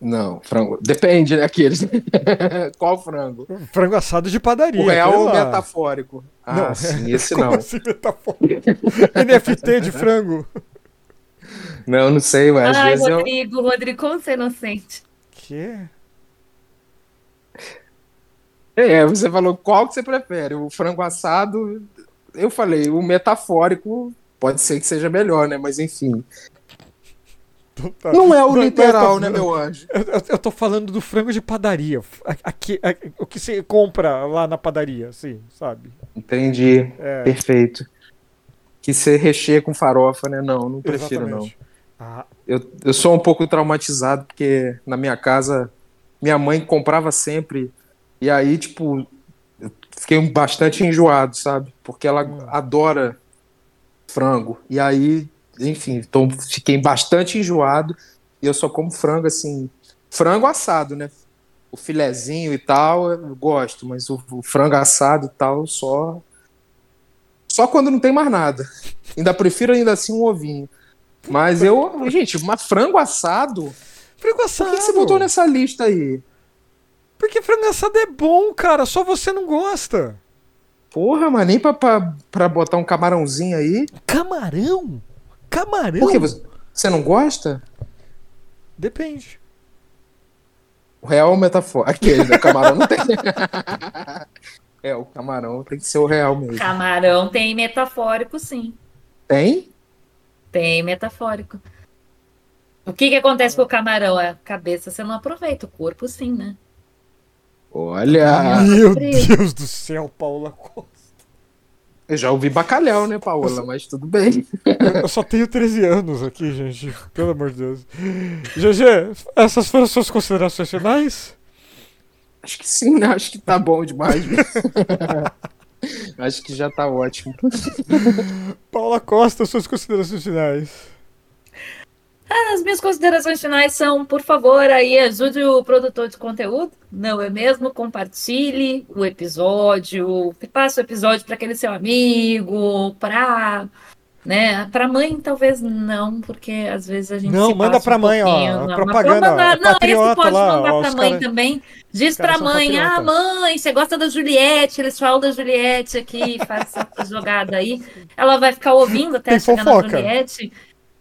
Não, frango. Depende, né? Aqueles. Qual frango? Frango assado de padaria. O real ou lá. metafórico? Ah, Não. sim, esse Como não. assim metafórico? NFT de frango. Não, não sei, mas às Ai, vezes eu. Rodrigo, Rodrigo, como você é inocente. Que? É, você falou qual que você prefere? O frango assado, eu falei, o metafórico pode ser que seja melhor, né? Mas enfim. Então tá. Não é o Não, literal, então, né, meu anjo? Eu, eu- eu tô falando do frango de padaria. Aqui, a- o que você compra lá na padaria, assim, sabe? Entendi. É, Perfeito. Que você recheia com farofa, né? Não, não prefiro, não. exatamente. Ah, Eu, eu sou um pouco traumatizado, porque na minha casa, minha mãe comprava sempre. E aí, tipo, eu fiquei bastante enjoado, sabe? Porque ela Hum. adora frango. E aí, enfim, então fiquei bastante enjoado. E eu só como frango, assim, frango assado, né? O filezinho e tal, eu gosto, mas o, o frango assado e tal, só. Só quando não tem mais nada. Ainda prefiro ainda assim um ovinho. Mas eu, gente, mas frango assado? frango Por assado. que, que você botou nessa lista aí? Porque frango assado é bom, cara. Só você não gosta. Porra, mas nem pra, pra, pra botar um camarãozinho aí? Camarão? Camarão? Por que você, você não gosta? Depende. O real ou metafórico? Aquele, né? Camarão não tem. é, o camarão tem que ser o real mesmo. Camarão tem metafórico, sim. Tem? Tem metafórico. O que que acontece com o camarão? A cabeça você não aproveita, o corpo sim, né? Olha, Meu. Deus do céu, Paula Costa. Eu já ouvi bacalhau, né, Paola? Mas tudo bem. Eu só tenho 13 anos aqui, gente. Pelo amor de Deus. GG, essas foram suas considerações finais? Acho que sim, né? Acho que tá bom demais. Acho que já tá ótimo. Paula Costa, suas considerações finais. As minhas considerações finais são, por favor, aí ajude o produtor de conteúdo, não é mesmo? Compartilhe o episódio, passe o episódio para aquele seu amigo, para, né? Para mãe talvez não, porque às vezes a gente Não, manda passa pra um mãe, ó, propaganda, pra mandar- não, esse patriota pode lá, mandar pra os mãe cara- também. Diz pra são mãe, ah, mãe, você gosta da Juliette, eles falam da Juliette aqui, faz essa jogada aí. Ela vai ficar ouvindo até Tem chegar fofoca. na Juliette.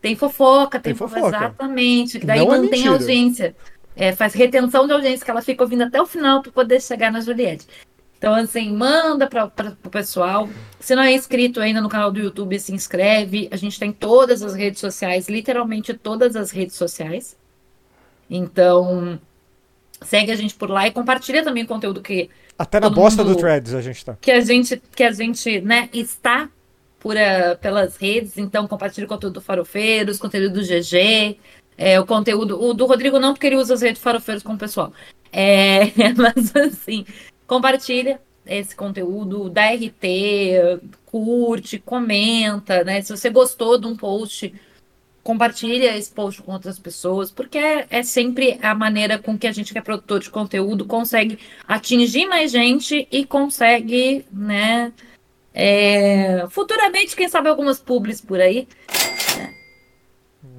Tem fofoca, tem, Tem fofoca. Exatamente. Que daí Não é mantém mentira. a audiência. É, faz retenção de audiência, que ela fica ouvindo até o final para poder chegar na Juliette. Então, assim, manda para o pessoal. Se não é inscrito ainda no canal do YouTube, se inscreve. A gente tem todas as redes sociais, literalmente todas as redes sociais. Então, segue a gente por lá e compartilha também o conteúdo que. Até na bosta mundo, do Threads a gente tá. Que a gente, que a gente né, está por, uh, pelas redes. Então, compartilha o conteúdo do Farofeiros, conteúdo do GG. É, o conteúdo. O do Rodrigo não, porque ele usa as redes Farofeiros com o pessoal. É, mas assim, compartilha esse conteúdo, dá RT, curte, comenta, né? Se você gostou de um post, compartilha esse post com outras pessoas, porque é, é, sempre a maneira com que a gente que é produtor de conteúdo consegue atingir mais gente e consegue, né? É, futuramente, quem sabe algumas publis por aí.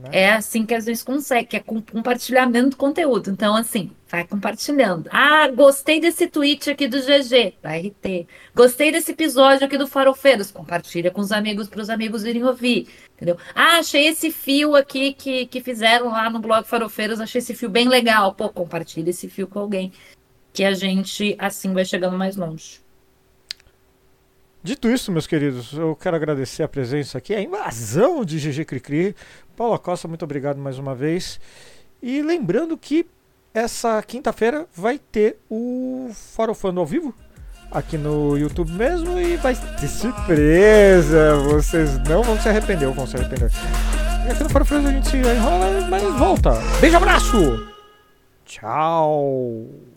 Né? É assim que a gente consegue, que é com compartilhamento do conteúdo. Então, assim, vai compartilhando. Ah, gostei desse tweet aqui do GG, da RT. Gostei desse episódio aqui do Farofeiros. Compartilha com os amigos para os amigos irem ouvir. Entendeu? Ah, achei esse fio aqui que, que fizeram lá no blog Farofeiros. Achei esse fio bem legal. Pô, compartilha esse fio com alguém. Que a gente, assim, vai chegando mais longe. Dito isso, meus queridos, eu quero agradecer a presença aqui, a invasão de GG Cricri. Paula Costa, muito obrigado mais uma vez. E lembrando que essa quinta-feira vai ter o Farofando ao vivo aqui no YouTube mesmo e vai ter surpresa. Vocês não vão se arrepender, ou vão se arrepender. E aqui no Farofando a gente se enrola, mas volta. Beijo, abraço! Tchau!